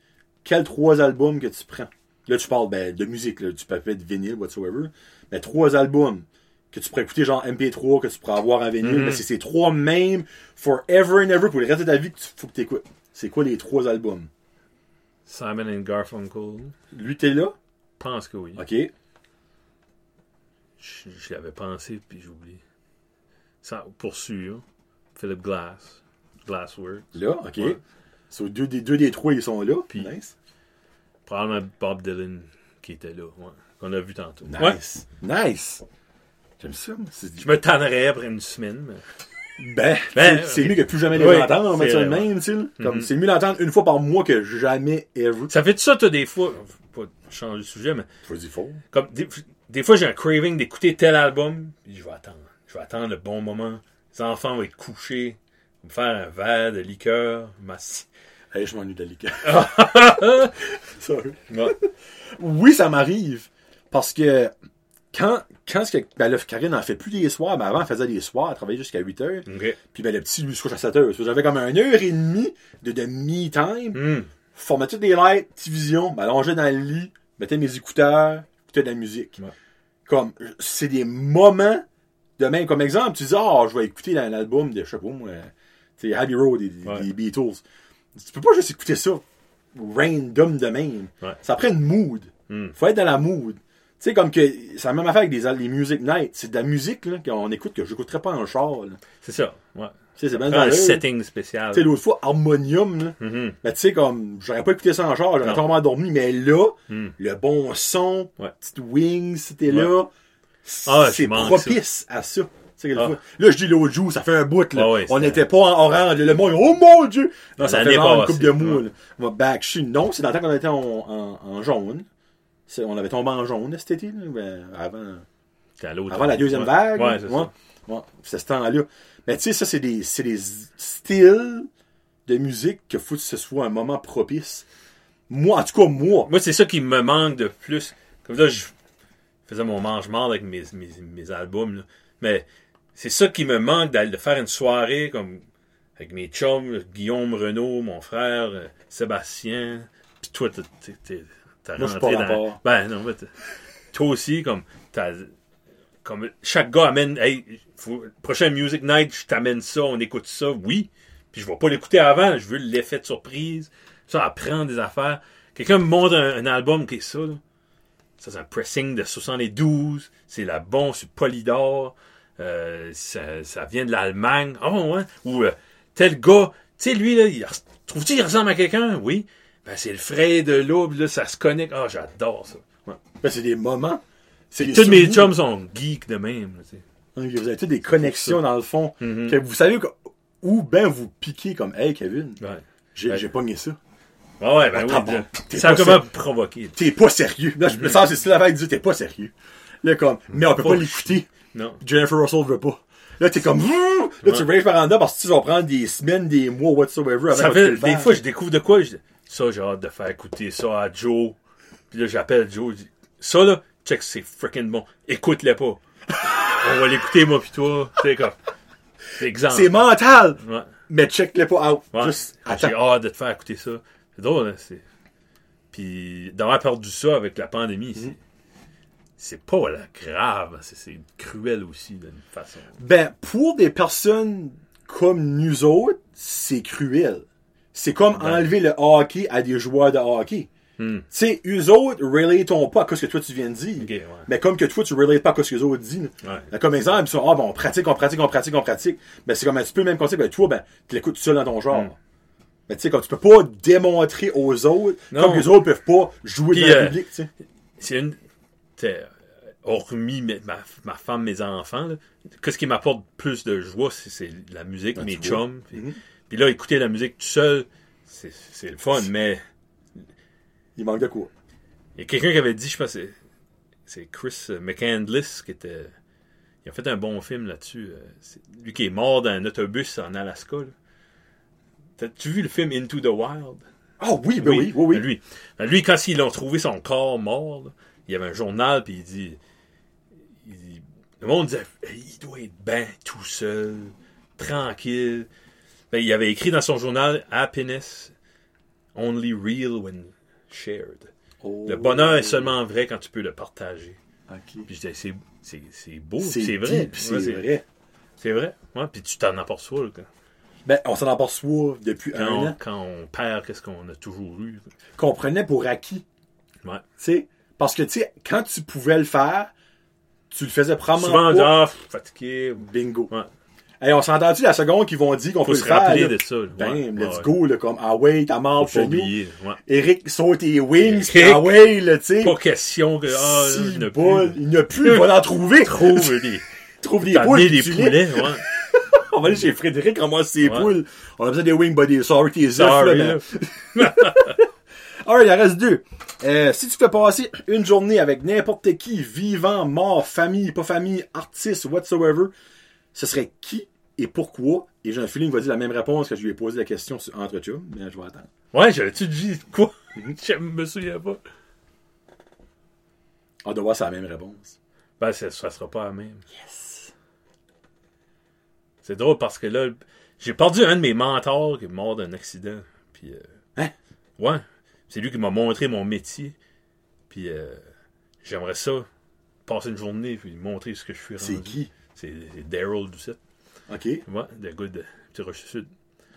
Speaker 1: Quels trois albums que tu prends? Là, tu parles ben, de musique, là, tu peux être vinyle, whatsoever. Mais trois albums que tu pourrais écouter, genre MP3, que tu pourrais avoir en vinyle. Mais c'est ces trois mêmes, forever and ever, pour le reste de ta vie, que tu faut que tu écoutes. C'est quoi les trois albums?
Speaker 2: Simon and Garfunkel.
Speaker 1: Lui, t'es là?
Speaker 2: Je pense que oui.
Speaker 1: OK.
Speaker 2: Je- J'y avais pensé, puis j'oublie. Ça, pour sûr. Philip Glass. Glassworks.
Speaker 1: Là, OK.
Speaker 2: Ouais.
Speaker 1: So, deux, des, deux des trois, ils sont là.
Speaker 2: Puis-
Speaker 1: nice.
Speaker 2: Probablement Bob Dylan qui était là. Ouais. Qu'on a vu tantôt. Ouais.
Speaker 1: Nice. Nice. J'aime ça. moi.
Speaker 2: Je me tannerais après une semaine. mais-
Speaker 1: Ben,
Speaker 2: Ben,
Speaker 1: c'est mieux que plus jamais les entendre, on
Speaker 2: vrai,
Speaker 1: même, tu sais. Comme,
Speaker 2: Mhm.
Speaker 1: c'est mieux d'entendre une fois par mois que jamais ever.
Speaker 2: Ça fait de ça, toi, des fois. Faut Pas changer de sujet, mais
Speaker 1: Faut dire faux.
Speaker 2: comme des, des fois, j'ai un craving d'écouter tel album, je vais attendre. Je vais attendre le bon moment. Les enfants vont être couchés. Me faire un verre de liqueur. m'assi-
Speaker 1: Hey, je m'ennuie de la liqueur. <laughs> Sorry.
Speaker 2: Ouais.
Speaker 1: Oui, ça m'arrive. Parce que quand, quand ce que, ben là, Karine en fait plus des soirs, mais avant, elle faisait des soirs, elle travaillait jusqu'à 8 heures. Puis ben, le petit, lui, se couche à 7 heures. J'avais comme une heure et demie de, de me time.
Speaker 2: Hmm.
Speaker 1: Formatais des lights, télévision, m'allongeais dans le lit, mettais mes écouteurs, écoutais de la musique.
Speaker 2: Ouais.
Speaker 1: Comme, c'est des moments de même. Comme exemple, tu dis, ah, je vais écouter la- l'album de, je sais pas moi, Road des, des-
Speaker 2: Ouais.
Speaker 1: des Beatles. Tu peux pas juste écouter ça random de même.
Speaker 2: Ouais.
Speaker 1: Ça prend une mood.
Speaker 2: Hmm.
Speaker 1: Faut être dans la mood. Tu sais, comme que, c'est la même affaire avec des, les music nights. C'est de la musique, là, qu'on écoute que j'écouterais pas en char, là.
Speaker 2: C'est ça. Ouais.
Speaker 1: Tu sais, c'est bien
Speaker 2: Un setting spécial.
Speaker 1: Tu sais, l'autre fois, Harmonium, là.
Speaker 2: Mhm.
Speaker 1: Ben, tu sais, comme, j'aurais pas écouté ça en char, j'aurais
Speaker 2: Non.
Speaker 1: totalement dormi, mais là,
Speaker 2: Hmm.
Speaker 1: le bon son,
Speaker 2: Ouais.
Speaker 1: petite wings, c'était
Speaker 2: Ouais.
Speaker 1: là,
Speaker 2: Ah,
Speaker 1: c'est
Speaker 2: je
Speaker 1: propice à ça. Tu sais,
Speaker 2: Ah.
Speaker 1: Là, je dis l'autre jour, ça fait un bout, là.
Speaker 2: Ah ouais,
Speaker 1: on n'était pas en orange, le monde, oh mon dieu! Non, ça fait genre une couple de mois,
Speaker 2: ouais.
Speaker 1: back, je suis- non, c'est dans le temps qu'on était en, en, en jaune. On avait tombé en jaune cet été, là, ben, avant, avant la deuxième vague.
Speaker 2: Ouais, c'est
Speaker 1: ouais.
Speaker 2: ça.
Speaker 1: Ouais, c'est ce temps-là. Mais tu sais, ça, c'est des, c'est des styles de musique que faut que ce soit un moment propice. Moi, en tout cas, moi.
Speaker 2: Moi, c'est ça qui me manque de plus. Comme ça, je faisais mon mange-marde avec mes, mes, mes albums. là. Mais c'est ça qui me manque d'aller de faire une soirée comme avec mes chums, Guillaume Renault, mon frère, euh, Sébastien. Puis toi, t'as
Speaker 1: Moi, je suis
Speaker 2: rentré
Speaker 1: pas
Speaker 2: dans...
Speaker 1: rapport.
Speaker 2: Ben non, toi aussi, comme t'as... Comme chaque gars amène, hey, faut, Music Night, je t'amène ça, on écoute ça, oui. Puis je vais pas l'écouter avant, je veux l'effet de surprise. Ça apprendre des affaires. Quelqu'un me montre un, un album qui est ça, là. Ça, c'est un pressing de 72. C'est la bon sur Polydor. Euh, ça, ça vient de l'Allemagne. Oh, ouais. Ou euh, tel gars, tu sais, lui, là, il, trouves-tu qu'il ressemble à quelqu'un? Oui. Ben, c'est le frère de l'aube, là, ça se connecte. Ah, j'adore ça. Ouais.
Speaker 1: Ben, c'est des moments. C'est
Speaker 2: Tous mes chums sont geeks de même. là,
Speaker 1: Vous avez toutes des connexions dans le fond.
Speaker 2: Mhm.
Speaker 1: Que vous savez que- où ben vous piquez comme Hey Kevin,
Speaker 2: Ouais.
Speaker 1: j'ai
Speaker 2: Ouais.
Speaker 1: j'ai pogné ça.
Speaker 2: Ah ouais, ben
Speaker 1: Ah,
Speaker 2: oui.
Speaker 1: bon,
Speaker 2: Ça a comment provoquer.
Speaker 1: T'es pas sérieux. Là, je me sens, c'est la vague de dire t'es pas sérieux. Là, comme, mais on peut pas
Speaker 2: Pas
Speaker 1: l'écouter.
Speaker 2: Non.
Speaker 1: Jennifer Russell veut pas. Là, t'es comme, là, tu rages par en parce que tu vas prendre des semaines, des mois, whatsoever. avant
Speaker 2: Ça fait, des fois, je découvre de quoi. je ça, j'ai hâte de faire écouter ça à Joe. Puis là, j'appelle Joe. Je dis, ça, là, check, c'est freaking bon. Écoute-le pas. On va l'écouter, moi, pis toi. C'est comme. C'est exemple.
Speaker 1: C'est mental,
Speaker 2: Ouais.
Speaker 1: mais check-le pas out.
Speaker 2: Ouais.
Speaker 1: Juste,
Speaker 2: J'ai hâte de te faire écouter ça. C'est drôle, hein, c'est. Puis d'avoir perdu ça avec la pandémie,
Speaker 1: Mhm.
Speaker 2: c'est. C'est pas là, grave, c'est- c'est cruel aussi d'une façon.
Speaker 1: Ben, pour des personnes comme nous autres, c'est cruel. C'est comme enlever le hockey à des joueurs de hockey.
Speaker 2: Hmm.
Speaker 1: Tu sais, eux autres relatons pas à ce que toi tu viens de dire.
Speaker 2: Ouais.
Speaker 1: Mais comme que toi, tu relates pas à ce que les autres disent.
Speaker 2: Ouais.
Speaker 1: Comme exemple, ils sont, ah, ben, on pratique, on pratique, on pratique, on pratique. Ben, c'est comme un petit peu le même concept. Ben, toi, ben, tu l'écoutes tout seul dans ton genre.
Speaker 2: Mm.
Speaker 1: Ben, tu sais, comme tu peux pas démontrer aux autres,
Speaker 2: Non.
Speaker 1: comme les autres peuvent pas jouer
Speaker 2: Puis,
Speaker 1: dans le
Speaker 2: euh,
Speaker 1: public, tu sais.
Speaker 2: c'est une. t'sais, hormis ma, ma femme, mes enfants, là, qu'est-ce qui m'apporte plus de joie, c'est, la musique,
Speaker 1: Ah,
Speaker 2: mes chums. Puis là, écouter la musique tout seul, c'est, le fun, mais
Speaker 1: Il manque de quoi?
Speaker 2: il y a quelqu'un qui avait dit, je pense, c'est, c'est Chris McCandless qui était. Il a fait un bon film là-dessus. euh, lui qui est mort dans un autobus en Alaska. T'as-tu vu le film Into the Wild?
Speaker 1: Ah oui, ben oui, oui, oui.
Speaker 2: Ben Lui, ben lui, quand ils l'ont trouvé son corps mort, là, il y avait un journal, puis il dit, il dit, le monde disait, Hey, il doit être bien tout seul, tranquille. Ben, il avait écrit dans son journal, Happiness, only real when shared.
Speaker 1: Oh.
Speaker 2: Le bonheur est seulement vrai quand tu peux le partager.
Speaker 1: Ok.
Speaker 2: Puis je disais, c'est, beau,
Speaker 1: C'est
Speaker 2: vrai.
Speaker 1: c'est
Speaker 2: Ouais,
Speaker 1: vrai.
Speaker 2: C'est vrai. Ouais, puis tu t'en aperçois là, quand,
Speaker 1: Ben, on s'en aperçoit depuis
Speaker 2: quand
Speaker 1: un
Speaker 2: on,
Speaker 1: an.
Speaker 2: quand on perd qu'est-ce qu'on a toujours eu.
Speaker 1: Qu'on prenait pour acquis.
Speaker 2: Ouais.
Speaker 1: Tu sais, parce que, tu sais, quand tu pouvais le faire, tu le faisais probablement
Speaker 2: Souvent,
Speaker 1: pas.
Speaker 2: ah, fatigué.
Speaker 1: Bingo.
Speaker 2: Ouais.
Speaker 1: Hey, on s'entend-tu la seconde qu'ils vont dire qu'on peut
Speaker 2: se
Speaker 1: faire?
Speaker 2: rappeler
Speaker 1: là?
Speaker 2: de ça. là.
Speaker 1: Bam,
Speaker 2: Ouais,
Speaker 1: let's
Speaker 2: ouais.
Speaker 1: go, là, comme, ah ouais, t'as
Speaker 2: pas
Speaker 1: chez nous.
Speaker 2: Ouais.
Speaker 1: Eric saute tes wings,
Speaker 2: Eric.
Speaker 1: ah ouais, là, tu sais.
Speaker 2: Pas question que, ah,
Speaker 1: Si,
Speaker 2: il n'y en a
Speaker 1: bol,
Speaker 2: plus.
Speaker 1: il n'y a plus, il va en trouver. <laughs>
Speaker 2: Trouve des,
Speaker 1: Trouve des poules.
Speaker 2: des poulets, ouais. <laughs>
Speaker 1: On va aller chez Frédéric, ramasse ses
Speaker 2: Ouais.
Speaker 1: poules. On a besoin des wing body. Sorry, tes
Speaker 2: Sorry,
Speaker 1: ben. <laughs> Alright, il en reste deux. Euh, si tu fais passer une journée avec n'importe qui, vivant, mort, famille, pas famille, artiste, whatsoever, ce serait qui et pourquoi? Et j'ai un feeling qu'il va dire la même réponse que je lui ai posé la question sur entre chums, mais je vais attendre.
Speaker 2: Ouais, j'avais-tu dit? Quoi? <laughs> Je me souviens pas.
Speaker 1: On doit voir c'est la même réponse.
Speaker 2: Ben, ça, ça sera pas la même. C'est drôle parce que là, j'ai perdu un de mes mentors qui est mort d'un accident. Puis, euh,
Speaker 1: Hein?
Speaker 2: Ouais. C'est lui qui m'a montré mon métier. Puis, euh, j'aimerais ça, passer une journée, puis montrer ce que je suis
Speaker 1: C'est qui?
Speaker 2: C'est Daryl Doucette.
Speaker 1: OK,
Speaker 2: Ouais, le gars de Petit Rocher Sud.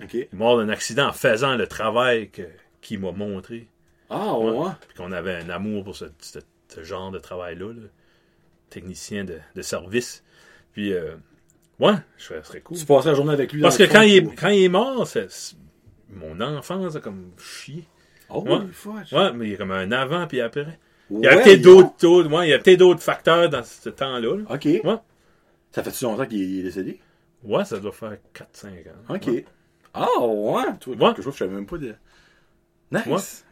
Speaker 1: OK.
Speaker 2: Il est mort d'un accident en faisant le travail que- qu'il m'a montré.
Speaker 1: Ah, ouais.
Speaker 2: Ouais. Puis qu'on avait un amour pour ce, ce- ce genre de travail-là, là. technicien de, de service. Puis, euh, ouais, je serais, ce serait cool.
Speaker 1: Tu passerais la journée avec lui.
Speaker 2: Parce
Speaker 1: dans
Speaker 2: que quand il, est, quand il est mort, c'est- c'est- mon enfance a comme chié.
Speaker 1: Oh,
Speaker 2: Ouais. mais il y a comme un avant puis après. Il y
Speaker 1: Ouais,
Speaker 2: a peut-être d'autres, d'autres- ouais, il y a peut-être d'autres facteurs dans ce temps-là. là.
Speaker 1: OK.
Speaker 2: Ouais.
Speaker 1: Ça fait-tu longtemps qu'il est décédé?
Speaker 2: Ouais, ça doit faire 4-5 ans.
Speaker 1: OK.
Speaker 2: Ouais,
Speaker 1: Ah, ouais. Toi,
Speaker 2: Ouais.
Speaker 1: quelque chose que je savais même pas de... Nice.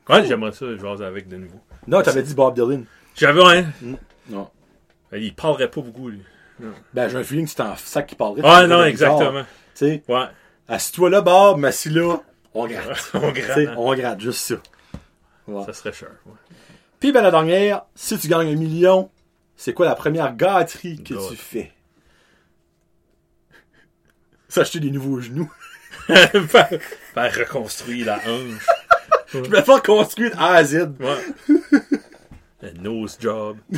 Speaker 2: Ouais. Ouais, j'aimerais ça, jaser avec de nouveau.
Speaker 1: Non, t'avais dit Bob Dylan.
Speaker 2: J'avais un.
Speaker 1: Non.
Speaker 2: Il parlerait pas beaucoup, lui.
Speaker 1: Ben, j'ai un feeling que c'est en sac qui parlerait.
Speaker 2: Ah non,
Speaker 1: sais, Tu
Speaker 2: exactement.
Speaker 1: sais,
Speaker 2: Ouais.
Speaker 1: assis-toi là, Bob, mais assis là, on gratte. <laughs>
Speaker 2: On gratte. hein.
Speaker 1: on gratte, juste ça. Ouais.
Speaker 2: Ça serait cher. Ouais.
Speaker 1: Puis, ben, la dernière, si tu gagnes un million, c'est quoi la première gâterie que
Speaker 2: God.
Speaker 1: tu fais? S'acheter des nouveaux genoux. <laughs>
Speaker 2: faire, faire reconstruire la hanche.
Speaker 1: Je faire construire de A à Z.
Speaker 2: Ouais. Un nose job. <laughs>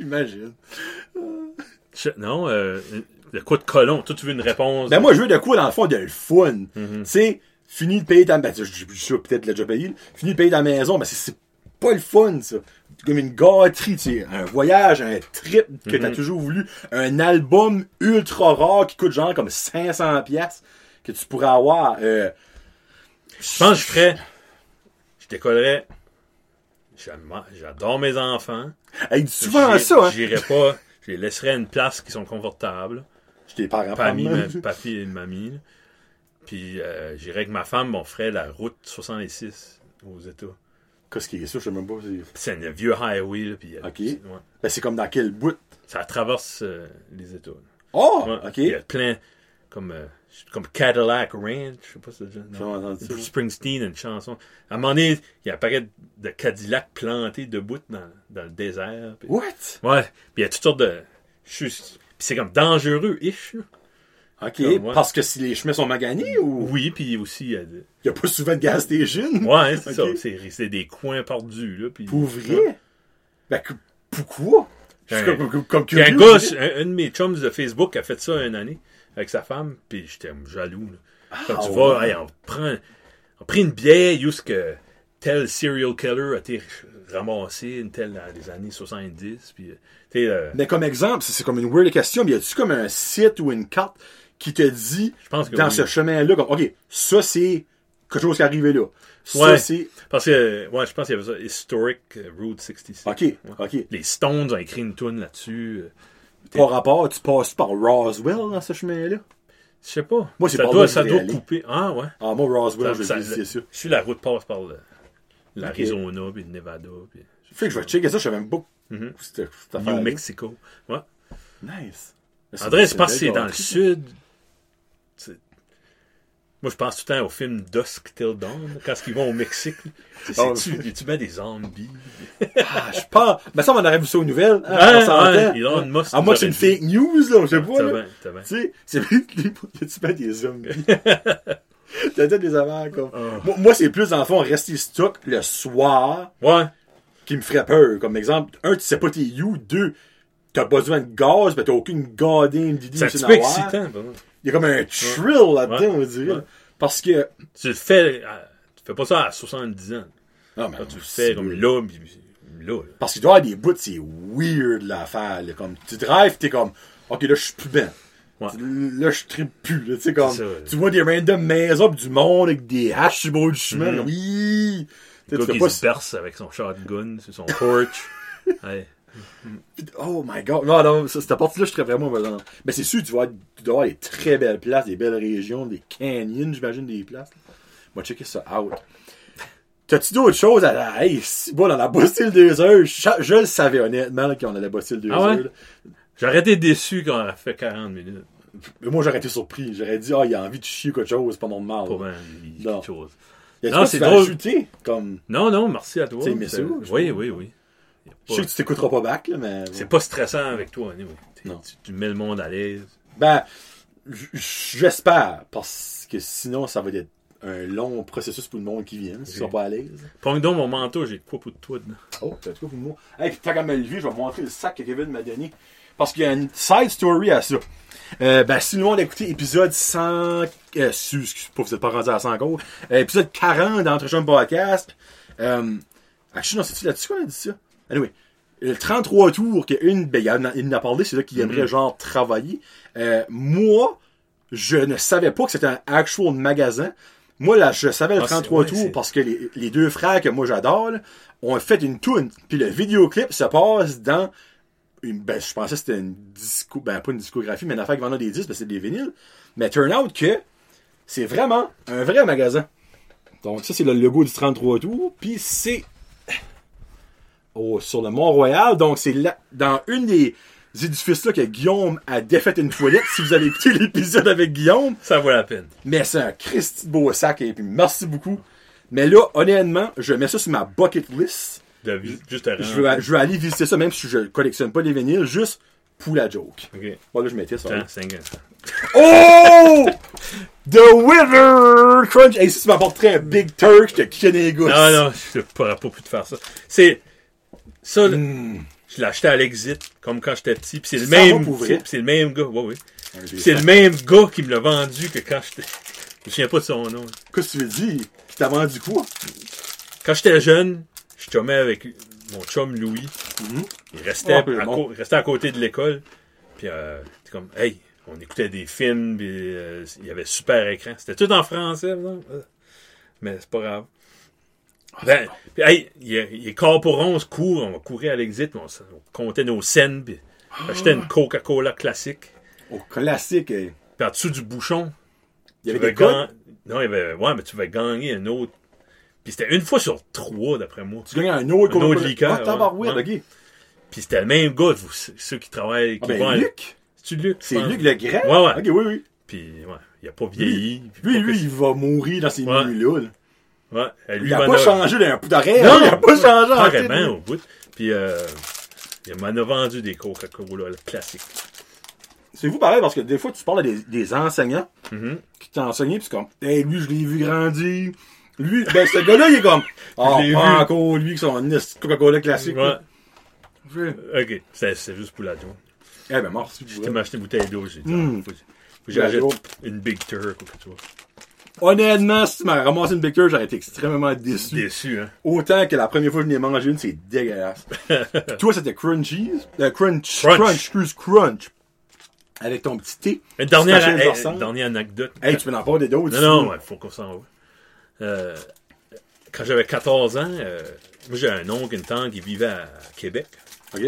Speaker 1: Imagine.
Speaker 2: Je- non, euh, le coup de colon. Toi, tu veux une réponse?
Speaker 1: Ben, moi, je veux de quoi, dans le fond, de le fun.
Speaker 2: Mhm.
Speaker 1: Tu sais, fini de payer ta... Ben, je je suis sûr, peut-être déjà payé. Fini de payer ta maison, mais c'est- c'est pas le fun, ça. C'est comme une gâterie, tu. Un voyage, un trip que t'as
Speaker 2: Mhm.
Speaker 1: toujours voulu. Un album ultra rare qui coûte genre comme 500 pièces que tu pourrais avoir. Euh,
Speaker 2: Je pense que je ferais. Je décollerais. J'adore mes enfants.
Speaker 1: hey, souvent
Speaker 2: J'irai-
Speaker 1: ça, hein.
Speaker 2: J'irai pas. Je les laisserais à une place qui sont confortables.
Speaker 1: Je t'ai parents
Speaker 2: Papy, ma, papy et mamie. Puis euh, j'irais avec ma femme, on ferait la route 66 aux États.
Speaker 1: Qu'est-ce qui est ça, je sais même pas. c'est-
Speaker 2: un vieux highway. Là, puis,
Speaker 1: Ok.
Speaker 2: ouais.
Speaker 1: Ben, c'est comme dans quel bout?
Speaker 2: Ça traverse euh, les États.
Speaker 1: Oh!
Speaker 2: Ouais.
Speaker 1: ok.
Speaker 2: Il y a plein, comme, euh, comme Cadillac Ranch, je sais pas si c'est. Bruce Springsteen, une chanson. À un moment donné, il y a un paquet de Cadillac plantés debout dans, dans le désert. Puis,
Speaker 1: What?
Speaker 2: ouais, puis il y a toutes sortes de. Puis c'est comme dangereux, ish. là.
Speaker 1: Ok,
Speaker 2: Comme,
Speaker 1: parce que si les chemins sont maganés ou?
Speaker 2: Oui, puis aussi, il y a
Speaker 1: pas souvent de gas station?
Speaker 2: Ouais, c'est ça. C'est, des coins perdus, là. Puis,
Speaker 1: Pour vrai? Ben, que- pourquoi?
Speaker 2: Ben,
Speaker 1: comme, comme,
Speaker 2: un gars, un, un de mes chums de Facebook a fait ça une année avec sa femme, puis j'étais jaloux. Là. Tu
Speaker 1: Ah,
Speaker 2: vois,
Speaker 1: ouais.
Speaker 2: hey, on prend, on prend une bière, juste que tel serial killer a été ramassé, une telle dans les années 70, puis, euh, tu euh,
Speaker 1: Mais comme exemple, c'est c'est comme une weird question, mais y a-tu comme un site ou une carte qui te dit,
Speaker 2: je pense que
Speaker 1: dans
Speaker 2: oui.
Speaker 1: ce chemin-là, comme, ok, ça c'est quelque chose qui est arrivé là. Ça
Speaker 2: Ouais.
Speaker 1: c'est.
Speaker 2: Parce que, ouais, je pense qu'il y avait ça, Historic euh, Route 66.
Speaker 1: Ok, ok.
Speaker 2: Les Stones ont écrit une tune là-dessus. euh,
Speaker 1: Par rapport, tu passes par Roswell dans ce chemin-là?
Speaker 2: Je sais pas.
Speaker 1: Moi, c'est
Speaker 2: ça doit, ça
Speaker 1: je
Speaker 2: doit couper. Ah, ouais.
Speaker 1: Ah, moi, Roswell, je
Speaker 2: Ça-
Speaker 1: vais
Speaker 2: ça-
Speaker 1: visiter ça.
Speaker 2: Je suis la route passe par l'Arizona, puis le Nevada, puis
Speaker 1: Fait que je vais checker ça, je savais même pas. C'était- cette
Speaker 2: New. Mexico. Ouais.
Speaker 1: Nice.
Speaker 2: André, c'est parce que c'est dans le sud. Moi, je pense tout le temps au film Dusk Till Dawn, quand ils vont au Mexique.
Speaker 1: Oh,
Speaker 2: tu tu mets des zombies?
Speaker 1: Ah, je pense. Mais ça, on aurait vu ça aux nouvelles. hein,
Speaker 2: Musk
Speaker 1: Ah, moi, c'est une fake news, là. Je sais pas,
Speaker 2: T'as
Speaker 1: là. Tu sais, c'est tu mets des zombies. <laughs> T'as des affaires comme.
Speaker 2: Oh.
Speaker 1: Moi, moi, c'est plus, dans le fond, rester stock le soir
Speaker 2: Ouais.
Speaker 1: qui me ferait peur. Comme exemple, un, tu sais pas t'es you. Deux, t'as besoin de gaz, mais t'as aucune goddamn.
Speaker 2: C'est un petit peu excitant.
Speaker 1: Il y a comme un thrill là-dedans, on dirait. Parce que.
Speaker 2: Tu le fais, à- tu fais pas ça à 70 ans.
Speaker 1: Non, mais
Speaker 2: Quand tu le
Speaker 1: c'est-
Speaker 2: fais comme là, là, là.
Speaker 1: Parce qu'il doit y avoir des bouts, c'est weird l'affaire. Comme tu drives, t'es comme, ok, là, je suis plus bien.
Speaker 2: Ouais.
Speaker 1: Là, je tripe plus. Là, tu comme,
Speaker 2: C'est ça, ouais.
Speaker 1: tu vois des random maisons pis du monde avec des haches sur le bord du chemin. Hi! Tu sais,
Speaker 2: Le gars
Speaker 1: tu
Speaker 2: qui
Speaker 1: pas
Speaker 2: se berce avec son shotgun sur son <laughs> porch. <laughs> Ouais.
Speaker 1: Oh my god. Non, non, ça, cette partie-là, je serais vraiment. Mais c'est sûr, tu vois, tu dois avoir des très belles places, des belles régions, des canyons, j'imagine, des places. Moi, checker ça out. T'as-tu d'autres choses à la. Hey, bon, dans la Bastille deux heures, je, je le savais honnêtement qu'on a la Bastille deux
Speaker 2: Ah ouais?
Speaker 1: heures.
Speaker 2: J'aurais été déçu quand on a fait 40 minutes.
Speaker 1: Mais moi, j'aurais été surpris. J'aurais dit, ah, il a envie de chier quelque chose, c'est pas.
Speaker 2: Pas mal, a
Speaker 1: Non.
Speaker 2: quelque chose.
Speaker 1: Y a
Speaker 2: Non, c'est
Speaker 1: tu vas
Speaker 2: drôle.
Speaker 1: ajouter? Comme,
Speaker 2: Non, non, merci à toi. C'est- Oui, oui, oui.
Speaker 1: Je sais que tu t'écouteras pas back, là, mais.
Speaker 2: C'est pas stressant avec toi, anyway.
Speaker 1: Non.
Speaker 2: Tu, tu mets le monde à l'aise.
Speaker 1: Ben, j'espère, parce que sinon, ça va être un long processus pour le monde qui vient, s'ils sont pas à l'aise.
Speaker 2: Prends donc mon manteau, j'ai de quoi pour toi dedans.
Speaker 1: Oh, t'as quoi pour moi? Hey, puis tant qu'à me lever, je vais montrer le sac que Kevin m'a donné. Parce qu'il y a une side story à ça. Euh, ben, si le monde a écouté épisode 100, euh, excuse, pas, vous êtes pas rendu à 100 encore, euh, épisode 40 d'Entretien Podcast, euh, actually, non, c'est-tu là-dessus qu'on a dit ça? Anyway, le 33 tours, une, ben, il en a, parlé, c'est là qu'il aimerait, genre, travailler. Euh, moi, je ne savais pas que c'était un actual magasin. Moi, là, je savais le
Speaker 2: Ah, c'est-
Speaker 1: 33
Speaker 2: ouais,
Speaker 1: tours parce que les, les deux frères que moi j'adore, ont fait une tune. Puis le vidéoclip se passe dans une, ben, je pensais que c'était une disco, ben, pas une discographie, mais une affaire qui vendait des disques, parce que c'est des vinyles. Mais turn out que c'est vraiment un vrai magasin. Donc, ça, c'est le logo du 33 tours. Puis c'est oh, sur le Mont-Royal. Donc, c'est là, dans une des édifices-là que Guillaume a défait une toilette. si vous avez écouté <laughs> l'épisode avec Guillaume.
Speaker 2: Ça vaut la peine.
Speaker 1: Mais c'est un Christy beau sac. Et puis, merci beaucoup. Mais là, honnêtement, je mets ça sur ma bucket list.
Speaker 2: De juste à
Speaker 1: Je veux, je veux aller visiter ça, même si je collectionne pas les vinyles, juste pour la joke.
Speaker 2: Ok.
Speaker 1: Bon, là, je mettais ça.
Speaker 2: Attends, 5 ans.
Speaker 1: Oh! The Wither Crunch! Hey, si tu m'apporterais un Big Turk, je te kick les gosses.
Speaker 2: Non, non, je ne pourrais pas plus te faire ça. C'est. Ça, là,
Speaker 1: Hmm.
Speaker 2: je l'ai acheté à l'exit, comme quand j'étais petit. Puis c'est le
Speaker 1: Ça
Speaker 2: même. c'est- le même gars. Ouais, oui.
Speaker 1: J'ai
Speaker 2: C'est le même gars qui me l'a vendu que quand j'étais. Je me souviens pas de son nom.
Speaker 1: Qu'est-ce que tu veux dire? Tu t'as vendu quoi?
Speaker 2: Quand j'étais jeune, je chumais avec mon chum Louis. Il restait,
Speaker 1: Ah,
Speaker 2: à,
Speaker 1: bon.
Speaker 2: il restait à côté de l'école. Puis, euh, comme, hey, on écoutait des films, puis euh, il y avait super écran. C'était tout en français, non? mais c'est pas grave. Ben, puis, hey, il est, corps pour 11, court, on va courir à l'exit, on, comptait nos scènes, puis achetait une Coca-Cola classique.
Speaker 1: Au classique, eh.
Speaker 2: Puis en dessous du bouchon,
Speaker 1: il y avait des
Speaker 2: Non, il y avait, ouais, mais tu vas gagner un autre. Puis c'était une fois sur trois, d'après moi.
Speaker 1: Tu gagnes un autre
Speaker 2: Un autre liqueur,
Speaker 1: Ah,
Speaker 2: ouais.
Speaker 1: ok.
Speaker 2: Puis c'était le même gars, vous, ceux qui travaillent,
Speaker 1: Ah,
Speaker 2: qui
Speaker 1: ben,
Speaker 2: vont à-
Speaker 1: Luc.
Speaker 2: C'est Luc.
Speaker 1: C'est. Luc le grand?
Speaker 2: Ouais, ouais.
Speaker 1: Ok, oui, oui.
Speaker 2: Puis, ouais, il a pas vieilli.
Speaker 1: Lui,
Speaker 2: pas
Speaker 1: lui, il va mourir dans ces
Speaker 2: Ouais.
Speaker 1: là.
Speaker 2: Ouais, lui
Speaker 1: Il a pas changé d'un coup d'arrêt.
Speaker 2: Non,
Speaker 1: il a pas changé en
Speaker 2: Carrément, au bout. Puis, euh, il m'en a vendu des Coca-Cola classiques.
Speaker 1: C'est vous pareil parce que des fois tu parles à des, des enseignants
Speaker 2: Mhm.
Speaker 1: qui t'ont enseigné c'est comme Hey lui je l'ai vu grandir. Lui, ben ce gars-là il est comme pas
Speaker 2: vu.
Speaker 1: encore lui qui son esti de Coca-Cola classique.
Speaker 2: Ouais, ok. C'est juste pour la joke.
Speaker 1: Eh ben.
Speaker 2: Je t'ai acheté une bouteille d'eau, j'ai dit.
Speaker 1: Mm.
Speaker 2: ah, faut, faut que j'achète une Big Turk ou quelque chose.
Speaker 1: Honnêtement, si tu m'as ramassé une Turk, j'aurais été extrêmement déçu.
Speaker 2: Déçu, hein.
Speaker 1: Autant que la première fois que je l'ai mangé une, c'est dégueulasse. <laughs> Toi, c'était Crunchies. Euh, crunch,
Speaker 2: Crunch.
Speaker 1: crunch. excuse, Crunch. Avec ton petit thé.
Speaker 2: Une dernière,
Speaker 1: Special
Speaker 2: hey,
Speaker 1: Versant.
Speaker 2: une dernière anecdote.
Speaker 1: Hey, tu peux en parler d'autres.
Speaker 2: Non, non,
Speaker 1: tu
Speaker 2: ouais, faut qu'on s'en va. Euh, quand j'avais 14 ans, euh, moi j'ai un oncle, une tante qui vivait à Québec.
Speaker 1: Ok.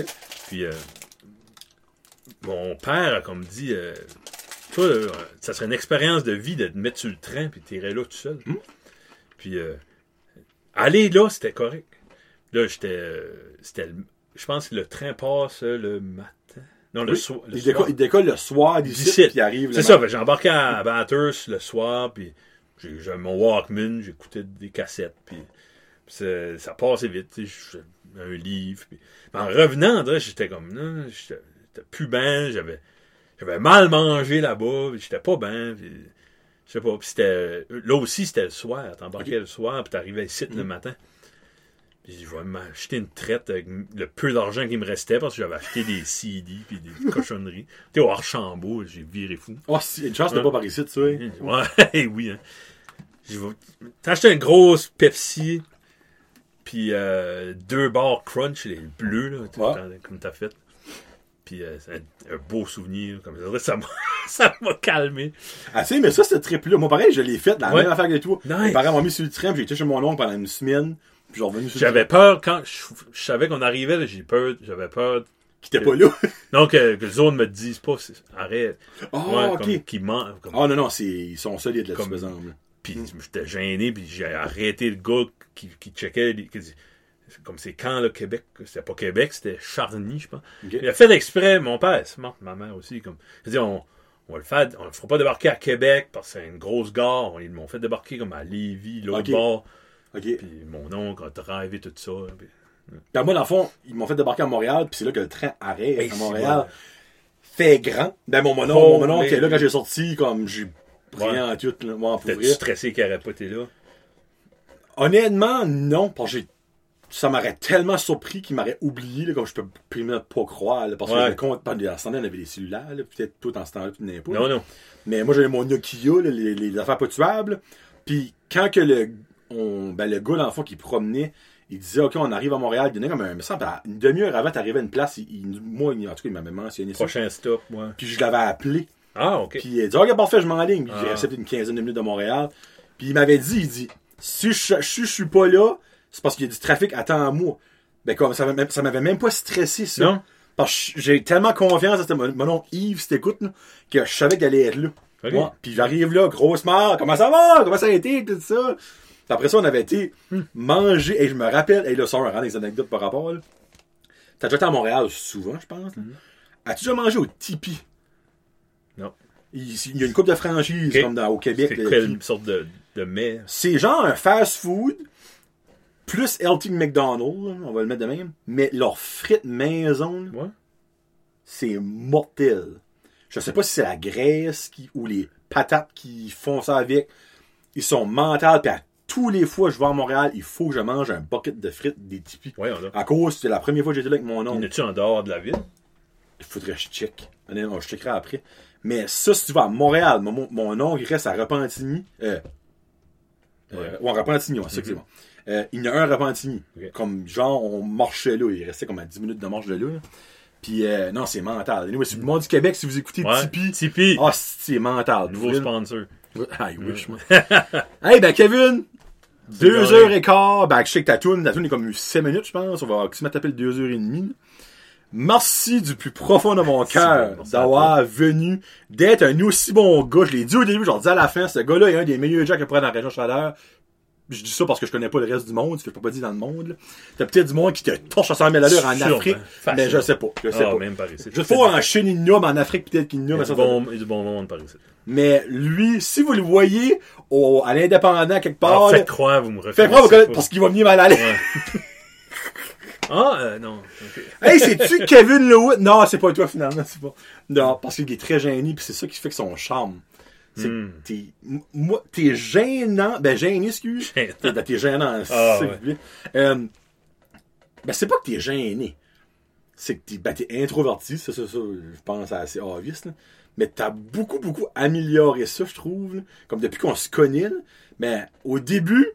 Speaker 2: Puis euh, mon père a comme dit, euh, toi, ça serait une expérience de vie de te mettre sur le train puis t'irais là tout seul.
Speaker 1: Hmm?
Speaker 2: Puis euh, aller là, c'était correct. Là, j'étais, euh, c'était, je pense que le train passe euh, le matin. Non, le,
Speaker 1: Oui.
Speaker 2: so- le
Speaker 1: Il,
Speaker 2: soir.
Speaker 1: décolle, il décolle le soir d'ici, puis il arrive
Speaker 2: C'est ça, ben, j'ai embarqué à Bathurst le soir, puis j'ai mon Walkman, j'écoutais des cassettes, puis, ça, ça passait vite, un livre. Puis, mais en revenant, j'étais comme, non, j'étais bien, j'avais, j'avais mal mangé là-bas, j'étais pas bien, je sais pas, puis c'était, là aussi, c'était le soir, t'embarquais le soir, puis t'arrivais ici le matin. Puis je vais m'acheter une traite avec le peu d'argent qui me restait parce que j'avais acheté des CD puis des <laughs> cochonneries. Tu sais, au Archambault, j'ai viré fou.
Speaker 1: Oh, si, une chance
Speaker 2: Ouais.
Speaker 1: pas par ici, tu sais.
Speaker 2: Ouais, <laughs> oui. Hein. T'as acheté une grosse Pepsi, puis euh, deux bars Crunch, les bleus, là,
Speaker 1: Ouais.
Speaker 2: comme t'as fait. Puis euh, un, beau souvenir, comme ça. Ça m'a, <laughs> ça m'a calmé.
Speaker 1: Ah, tu sais, mais ça, ce trip-là, moi, pareil, je l'ai fait, la
Speaker 2: Ouais.
Speaker 1: même affaire que toi.
Speaker 2: Nice.
Speaker 1: Mes parents m'ont mis sur le train, j'ai été chez mon oncle pendant une semaine, puis je suis revenu sur
Speaker 2: J'avais peur, quand je, je savais qu'on arrivait, j'ai peur, j'avais peur.
Speaker 1: Qui était pas là. <laughs>
Speaker 2: Donc, euh, que le zone me dise pas, arrête.
Speaker 1: Oh,
Speaker 2: Ouais,
Speaker 1: ok.
Speaker 2: comme, qu'il ment, comme-
Speaker 1: Oh, non, non, c'est, ils sont solides là-dessus,
Speaker 2: Comme-
Speaker 1: par exemple.
Speaker 2: Puis j'étais gêné, puis j'ai arrêté le gars qui, qui checkait. les- qui dit- comme c'est quand le Québec, c'était pas Québec, c'était Charny, je pense.
Speaker 1: Ok.
Speaker 2: Il a fait exprès, mon père, c'est mort, ma mère aussi. Comme, il dit, on, on va le faire, on le fera pas débarquer à Québec parce que c'est une grosse gare. Ils m'ont fait débarquer comme à Lévis, l'autre
Speaker 1: Ok.
Speaker 2: bord. Puis mon oncle a drivé tout ça. puis-
Speaker 1: Puis moi, dans le fond, ils m'ont fait débarquer à Montréal, puis c'est là que le train arrête
Speaker 2: Hey,
Speaker 1: à Montréal. Fait grand. Ben, mon monon,
Speaker 2: Oh,
Speaker 1: mon monon,
Speaker 2: mais-
Speaker 1: qui est là quand j'ai sorti, comme, j'ai pris
Speaker 2: Ouais.
Speaker 1: en tout, là, moi,
Speaker 2: T'es-tu
Speaker 1: vrai.
Speaker 2: stressé qu'il n'aurait pas été là?
Speaker 1: Honnêtement, non, parce que j'ai- ça m'aurait tellement surpris qu'il m'aurait oublié, là, comme je peux pas croire, là, parce que le compte, temps-là, on avait des cellulaires, là, peut-être tout en ce temps-là, n'avais pas.
Speaker 2: Non, non.
Speaker 1: Mais moi, j'avais mon Nokia, là, les, les affaires pas tuables. Puis quand que le, on, ben, le gars, dans le fond, qui promenait, il disait, OK, on arrive à Montréal, il donnait comme un, une demi-heure avant d'arriver à une place, il, il- moi, en tout cas, il m'avait mentionné ça.
Speaker 2: Prochain stop, ouais.
Speaker 1: Puis je l'avais appelé.
Speaker 2: Ah, ok.
Speaker 1: Puis il a dit, OK, parfait, je m'enligne. Puis j'ai
Speaker 2: Ah.
Speaker 1: resté peut-être une quinzaine de minutes de Montréal. Puis il m'avait dit, il dit, si je, si je suis pas là, c'est parce qu'il y a du trafic, attends à moi. Ben, comme, ça m'avait ça m'avait même pas stressé, ça.
Speaker 2: Non?
Speaker 1: Parce que j'ai tellement confiance à ce- mon, mon oncle Yves, si t'écoutes, que je savais qu'elle allait être là. Ouais. Puis j'arrive là, grosse mort, comment ça va? Comment ça a été? Tout ça? Puis après ça, on avait été
Speaker 2: Hmm.
Speaker 1: manger, et je me rappelle, et là, ça, on rend des anecdotes par rapport, là. T'as déjà été à Montréal souvent, je pense.
Speaker 2: Hmm.
Speaker 1: As-tu déjà mangé au Tipeee?
Speaker 2: Non.
Speaker 1: Il, il y a une coupe de franchise, comme dans, au Québec.
Speaker 2: C'est
Speaker 1: le
Speaker 2: quelle
Speaker 1: Tipeee.
Speaker 2: sorte de, de mets?
Speaker 1: C'est genre un fast-food, plus LT McDonald's, là, on va le mettre de même, mais leurs frites maison,
Speaker 2: Ouais.
Speaker 1: c'est mortel. Je sais pas si c'est la graisse qui, ou les patates qui font ça avec. Ils sont mentales, puis à tous les fois que je vais à Montréal, il faut que je mange un bucket de frites des tipis.
Speaker 2: Là.
Speaker 1: À cause, c'est la première fois que j'étais là avec mon
Speaker 2: en
Speaker 1: oncle.
Speaker 2: a-tu en dehors de la ville?
Speaker 1: Il faudrait que je check. Honnêtement, je checkerai après. Mais ça, si tu vas à Montréal, mon, mon oncle il reste à Repentigny. Euh, euh,
Speaker 2: Ouais.
Speaker 1: ouais, Repentigny, ouais, ça que c'est bon. Euh, il y en a un à Repentigny. Comme, genre, on marchait là. Il restait comme à 10 minutes de marche de là. là. Puis, euh, non, c'est mental. Anyway, si le monde du Québec, si vous écoutez
Speaker 2: Ouais.
Speaker 1: Tipeee,
Speaker 2: Tipeee.
Speaker 1: ah, c'est mental.
Speaker 2: Nouveau sponsor.
Speaker 1: I wish, moi. <laughs> hey, ben, Kevin, deux heures et quart. Ben, je sais que ta toune, ta est comme 7 minutes, je pense. On va se mettre à le deux heures et demie. Merci du plus profond de mon cœur d'avoir venu, d'être un aussi bon gars. Je l'ai dit au début, j'en dis à la fin, ce gars-là est un des meilleurs gens qu'il pourrait dans la région chaleur. Je dis ça parce que je connais pas le reste du monde, ce que je peux pas dire dans le monde. T'as peut-être du monde qui te torche à 100 000 à l'heure en
Speaker 2: Sûrement.
Speaker 1: Afrique,
Speaker 2: Facile.
Speaker 1: mais je sais pas. Je sais
Speaker 2: Ah,
Speaker 1: pas.
Speaker 2: même par ici.
Speaker 1: Je sais pas en Chine, il nomme, en Afrique, peut-être qu'il
Speaker 2: Il y
Speaker 1: nomme.
Speaker 2: a du bon, il y a du bon monde par ici.
Speaker 1: Mais lui, si vous le voyez au, à l'indépendant quelque part,
Speaker 2: Ah,
Speaker 1: là,
Speaker 2: faites croire, vous me refusez.
Speaker 1: faites croire que- parce qu'il va venir mal aller.
Speaker 2: Ouais. <laughs> ah, euh, non.
Speaker 1: hey, c'est-tu Kevin Lewitt? Non, c'est pas toi finalement, c'est pas. Non, parce qu'il est très gêné, puis c'est ça qui fait que son charme. C'est que t'es, moi, t'es gênant, ben gêné, excuse. <laughs>
Speaker 2: Gênant.
Speaker 1: T'es, ben, t'es gênant,
Speaker 2: Ah, ouais.
Speaker 1: plaît. Euh, ben c'est pas que t'es gêné. C'est que t'es, ben, t'es introverti, ça, ça, ça, je pense c'est assez obvious, là. Mais t'as beaucoup, beaucoup amélioré ça, je trouve, là. Comme depuis qu'on se connaît, là. Mais au début,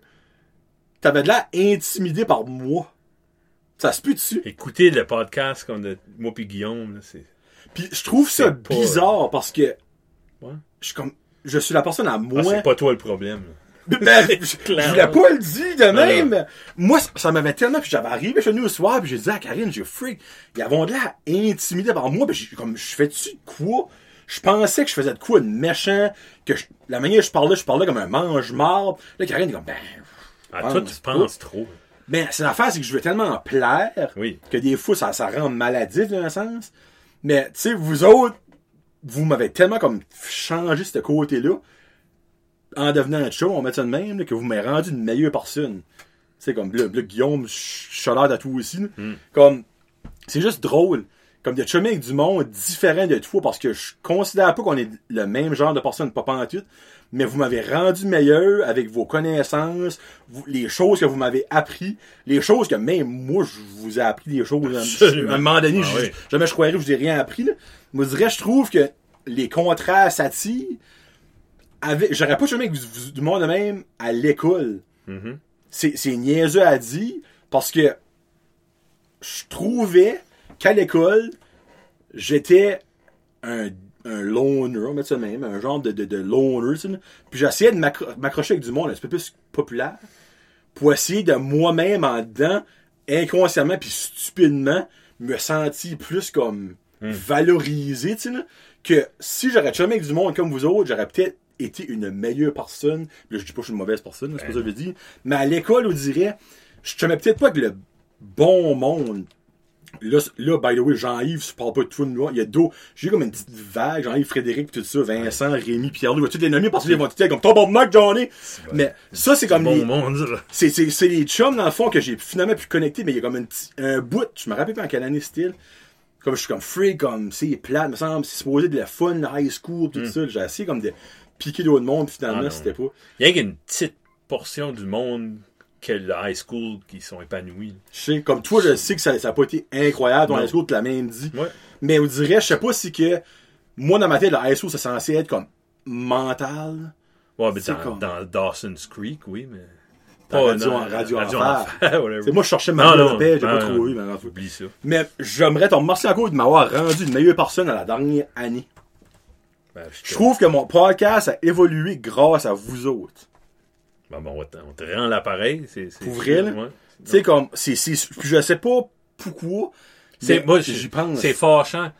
Speaker 1: t'avais de l'air intimidé par moi. Ça se peut dessus.
Speaker 2: Écoutez le podcast comme de moi puis Guillaume, là, c'est.
Speaker 1: Puis je trouve ça
Speaker 2: C'est pas-
Speaker 1: bizarre parce que
Speaker 2: Ouais.
Speaker 1: je suis comme je suis la personne à
Speaker 2: Ah,
Speaker 1: moi.
Speaker 2: c'est pas toi le problème. <laughs>
Speaker 1: Ben, <laughs> je, je voulais pas le dire de même. Moi, ça- m'avait tellement, puis j'avais arrivé chez nous au soir, puis j'ai dit à Karine, j'ai freak. Ils avaient de l'air intimidés par moi, puis comme, je fais-tu de quoi? Je pensais que je faisais de quoi de méchant, que je- la manière que je parlais, je parlais comme un mange-marbre. Là, Karine est comme, ben,
Speaker 2: Ah,
Speaker 1: pense
Speaker 2: toi, tu penses trop.
Speaker 1: ben, c'est l'affaire, c'est que je veux tellement en plaire,
Speaker 2: Oui.
Speaker 1: que des fois, ça, ça rend maladif, dans un sens. Mais, tu sais, vous autres, vous m'avez tellement comme changé ce côté-là. en devenant un show, on met ça de même, là, que vous m'avez rendu une meilleure personne. C'est comme, là, là, Guillaume, suis à toi aussi. là.
Speaker 2: Mm.
Speaker 1: Comme, c'est juste drôle. Comme de chummer avec du monde différent de toi parce que je considère pas qu'on est le même genre de personne, pas en tout. Mais vous m'avez rendu meilleur avec vos connaissances, vous- les choses que vous m'avez appris, les choses que même moi je vous ai appris des choses. À un moment donné,
Speaker 2: Ah
Speaker 1: je-
Speaker 2: oui.
Speaker 1: jamais je croirais que je vous ai rien appris. Là. Moi, je dirais, je trouve que les contrats s'attirent. Avec, j'aurais pas jamais du, monde de même à l'école.
Speaker 2: Mhm.
Speaker 1: C'est, c'est niaiseux à dire parce que je trouvais qu'à l'école, j'étais un, un loner, on va mettre ça même, un genre de, de, de loner, tu sais, là. Puis j'essayais de m'accro- m'accrocher avec du monde un petit peu plus populaire pour essayer de moi-même en dedans, inconsciemment puis stupidement, me sentir plus comme valorisé, tu sais, là, que si j'aurais jamais avec du monde comme vous autres, j'aurais peut-être été une meilleure personne. Là, je dis pas que je suis une mauvaise personne, c'est pas ça que je dis. Mais à l'école, on dirait, je chumais peut-être pas avec le bon monde. Là, là, by the way, Jean-Yves, je parle pas de tout de moi. Il y a d'autres. J'ai eu comme une petite vague. Jean-Yves, Frédéric, tout ça, Vincent, Rémi, Pierre-Loup, toutes les nommer parce qu'ils vont tout comme Tabarnak, Johnny. Mais ça, c'est comme
Speaker 2: Bon
Speaker 1: les,
Speaker 2: monde,
Speaker 1: c'est, les chums, dans le fond, que j'ai finalement pu connecter, mais il y a comme un bout, je me rappelle pas en quelle année c'était. Comme je suis comme freak, comme c'est plate, me semble, c'est supposé de la fun, la high school, tout ça. J'ai essayé comme de piquer d'autres mondes, puis finalement,
Speaker 2: Hmm. Ah,
Speaker 1: c'était pas.
Speaker 2: Il y a qu'une petite portion du monde que le high school qui sont épanouis.
Speaker 1: Je sais, comme toi, je sais que ça, ça a pas été incroyable, ton
Speaker 2: Non.
Speaker 1: high school, tu l'as même dit.
Speaker 2: Ouais.
Speaker 1: Mais on dirait, je sais pas si que, moi, dans ma tête, le high school, c'est censé être comme mental.
Speaker 2: Ouais, mais dans,
Speaker 1: comme-
Speaker 2: dans Dawson's Creek, oui, mais. Pas
Speaker 1: Radio-
Speaker 2: dans-
Speaker 1: Radio
Speaker 2: Radio
Speaker 1: Enfer.
Speaker 2: Enfer, whatever.
Speaker 1: C'est moi, je cherchais ma
Speaker 2: non,
Speaker 1: paix, j'ai pas trouvé, en.
Speaker 2: Oublie ça.
Speaker 1: Mais j'aimerais te remercier encore de m'avoir rendu une meilleure personne à la dernière année.
Speaker 2: Ben,
Speaker 1: Je trouve que mon podcast a évolué grâce à vous autres.
Speaker 2: Ben, on te- on te rend l'appareil.
Speaker 1: Pour vrai, là? Tu sais, comme, c'est, je sais pas pourquoi.
Speaker 2: C'est, moi,
Speaker 1: j'y pense.
Speaker 2: C'est fâchant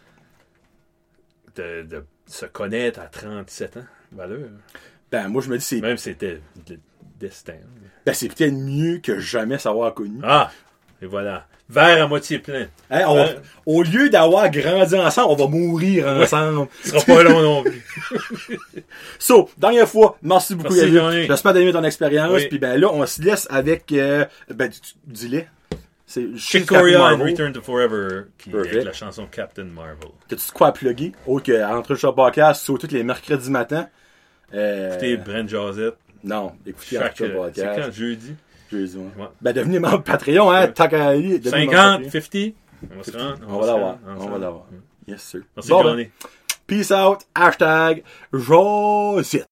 Speaker 2: de, de se connaître à 37 ans. Valeur.
Speaker 1: Ben, moi, je me dis, c'est,
Speaker 2: Même si c'était destin.
Speaker 1: ben, c'est peut-être mieux que jamais savoir connu.
Speaker 2: Ah! Et voilà. Verre à moitié plein.
Speaker 1: Hein, on au lieu d'avoir grandi ensemble, on va mourir ensemble.
Speaker 2: Ce sera pas long non plus. <laughs>
Speaker 1: So, dernière fois, merci beaucoup, Yannick. J'espère d'aimer ton expérience.
Speaker 2: Oui.
Speaker 1: Puis ben là, on se laisse avec, euh, ben, tu- dis-le. C'est
Speaker 2: Chick
Speaker 1: Captain
Speaker 2: Corea and
Speaker 1: Marvel.
Speaker 2: Return to Forever, qui
Speaker 1: Perfect.
Speaker 2: est la chanson Captain Marvel.
Speaker 1: T'as-tu quoi à plugger? Autre que entre le podcast, sur tous les mercredis matin. Euh,
Speaker 2: Écoutez, Brent Josette.
Speaker 1: Non, écoutez
Speaker 2: Chaque, euh,
Speaker 1: le
Speaker 2: c'est quand,
Speaker 1: podcast.
Speaker 2: jeudi?
Speaker 1: Jeudi, ouais.
Speaker 2: Ouais.
Speaker 1: Ben, devenez membre Patreon, hein, tant qu'à aller. devenez membre
Speaker 2: 50,
Speaker 1: Patreon.
Speaker 2: 50? On va se rendre.
Speaker 1: On va l'avoir. On va l'avoir. Yes, sir.
Speaker 2: Merci,
Speaker 1: Bon, ben. Peace out. Hashtag Josette.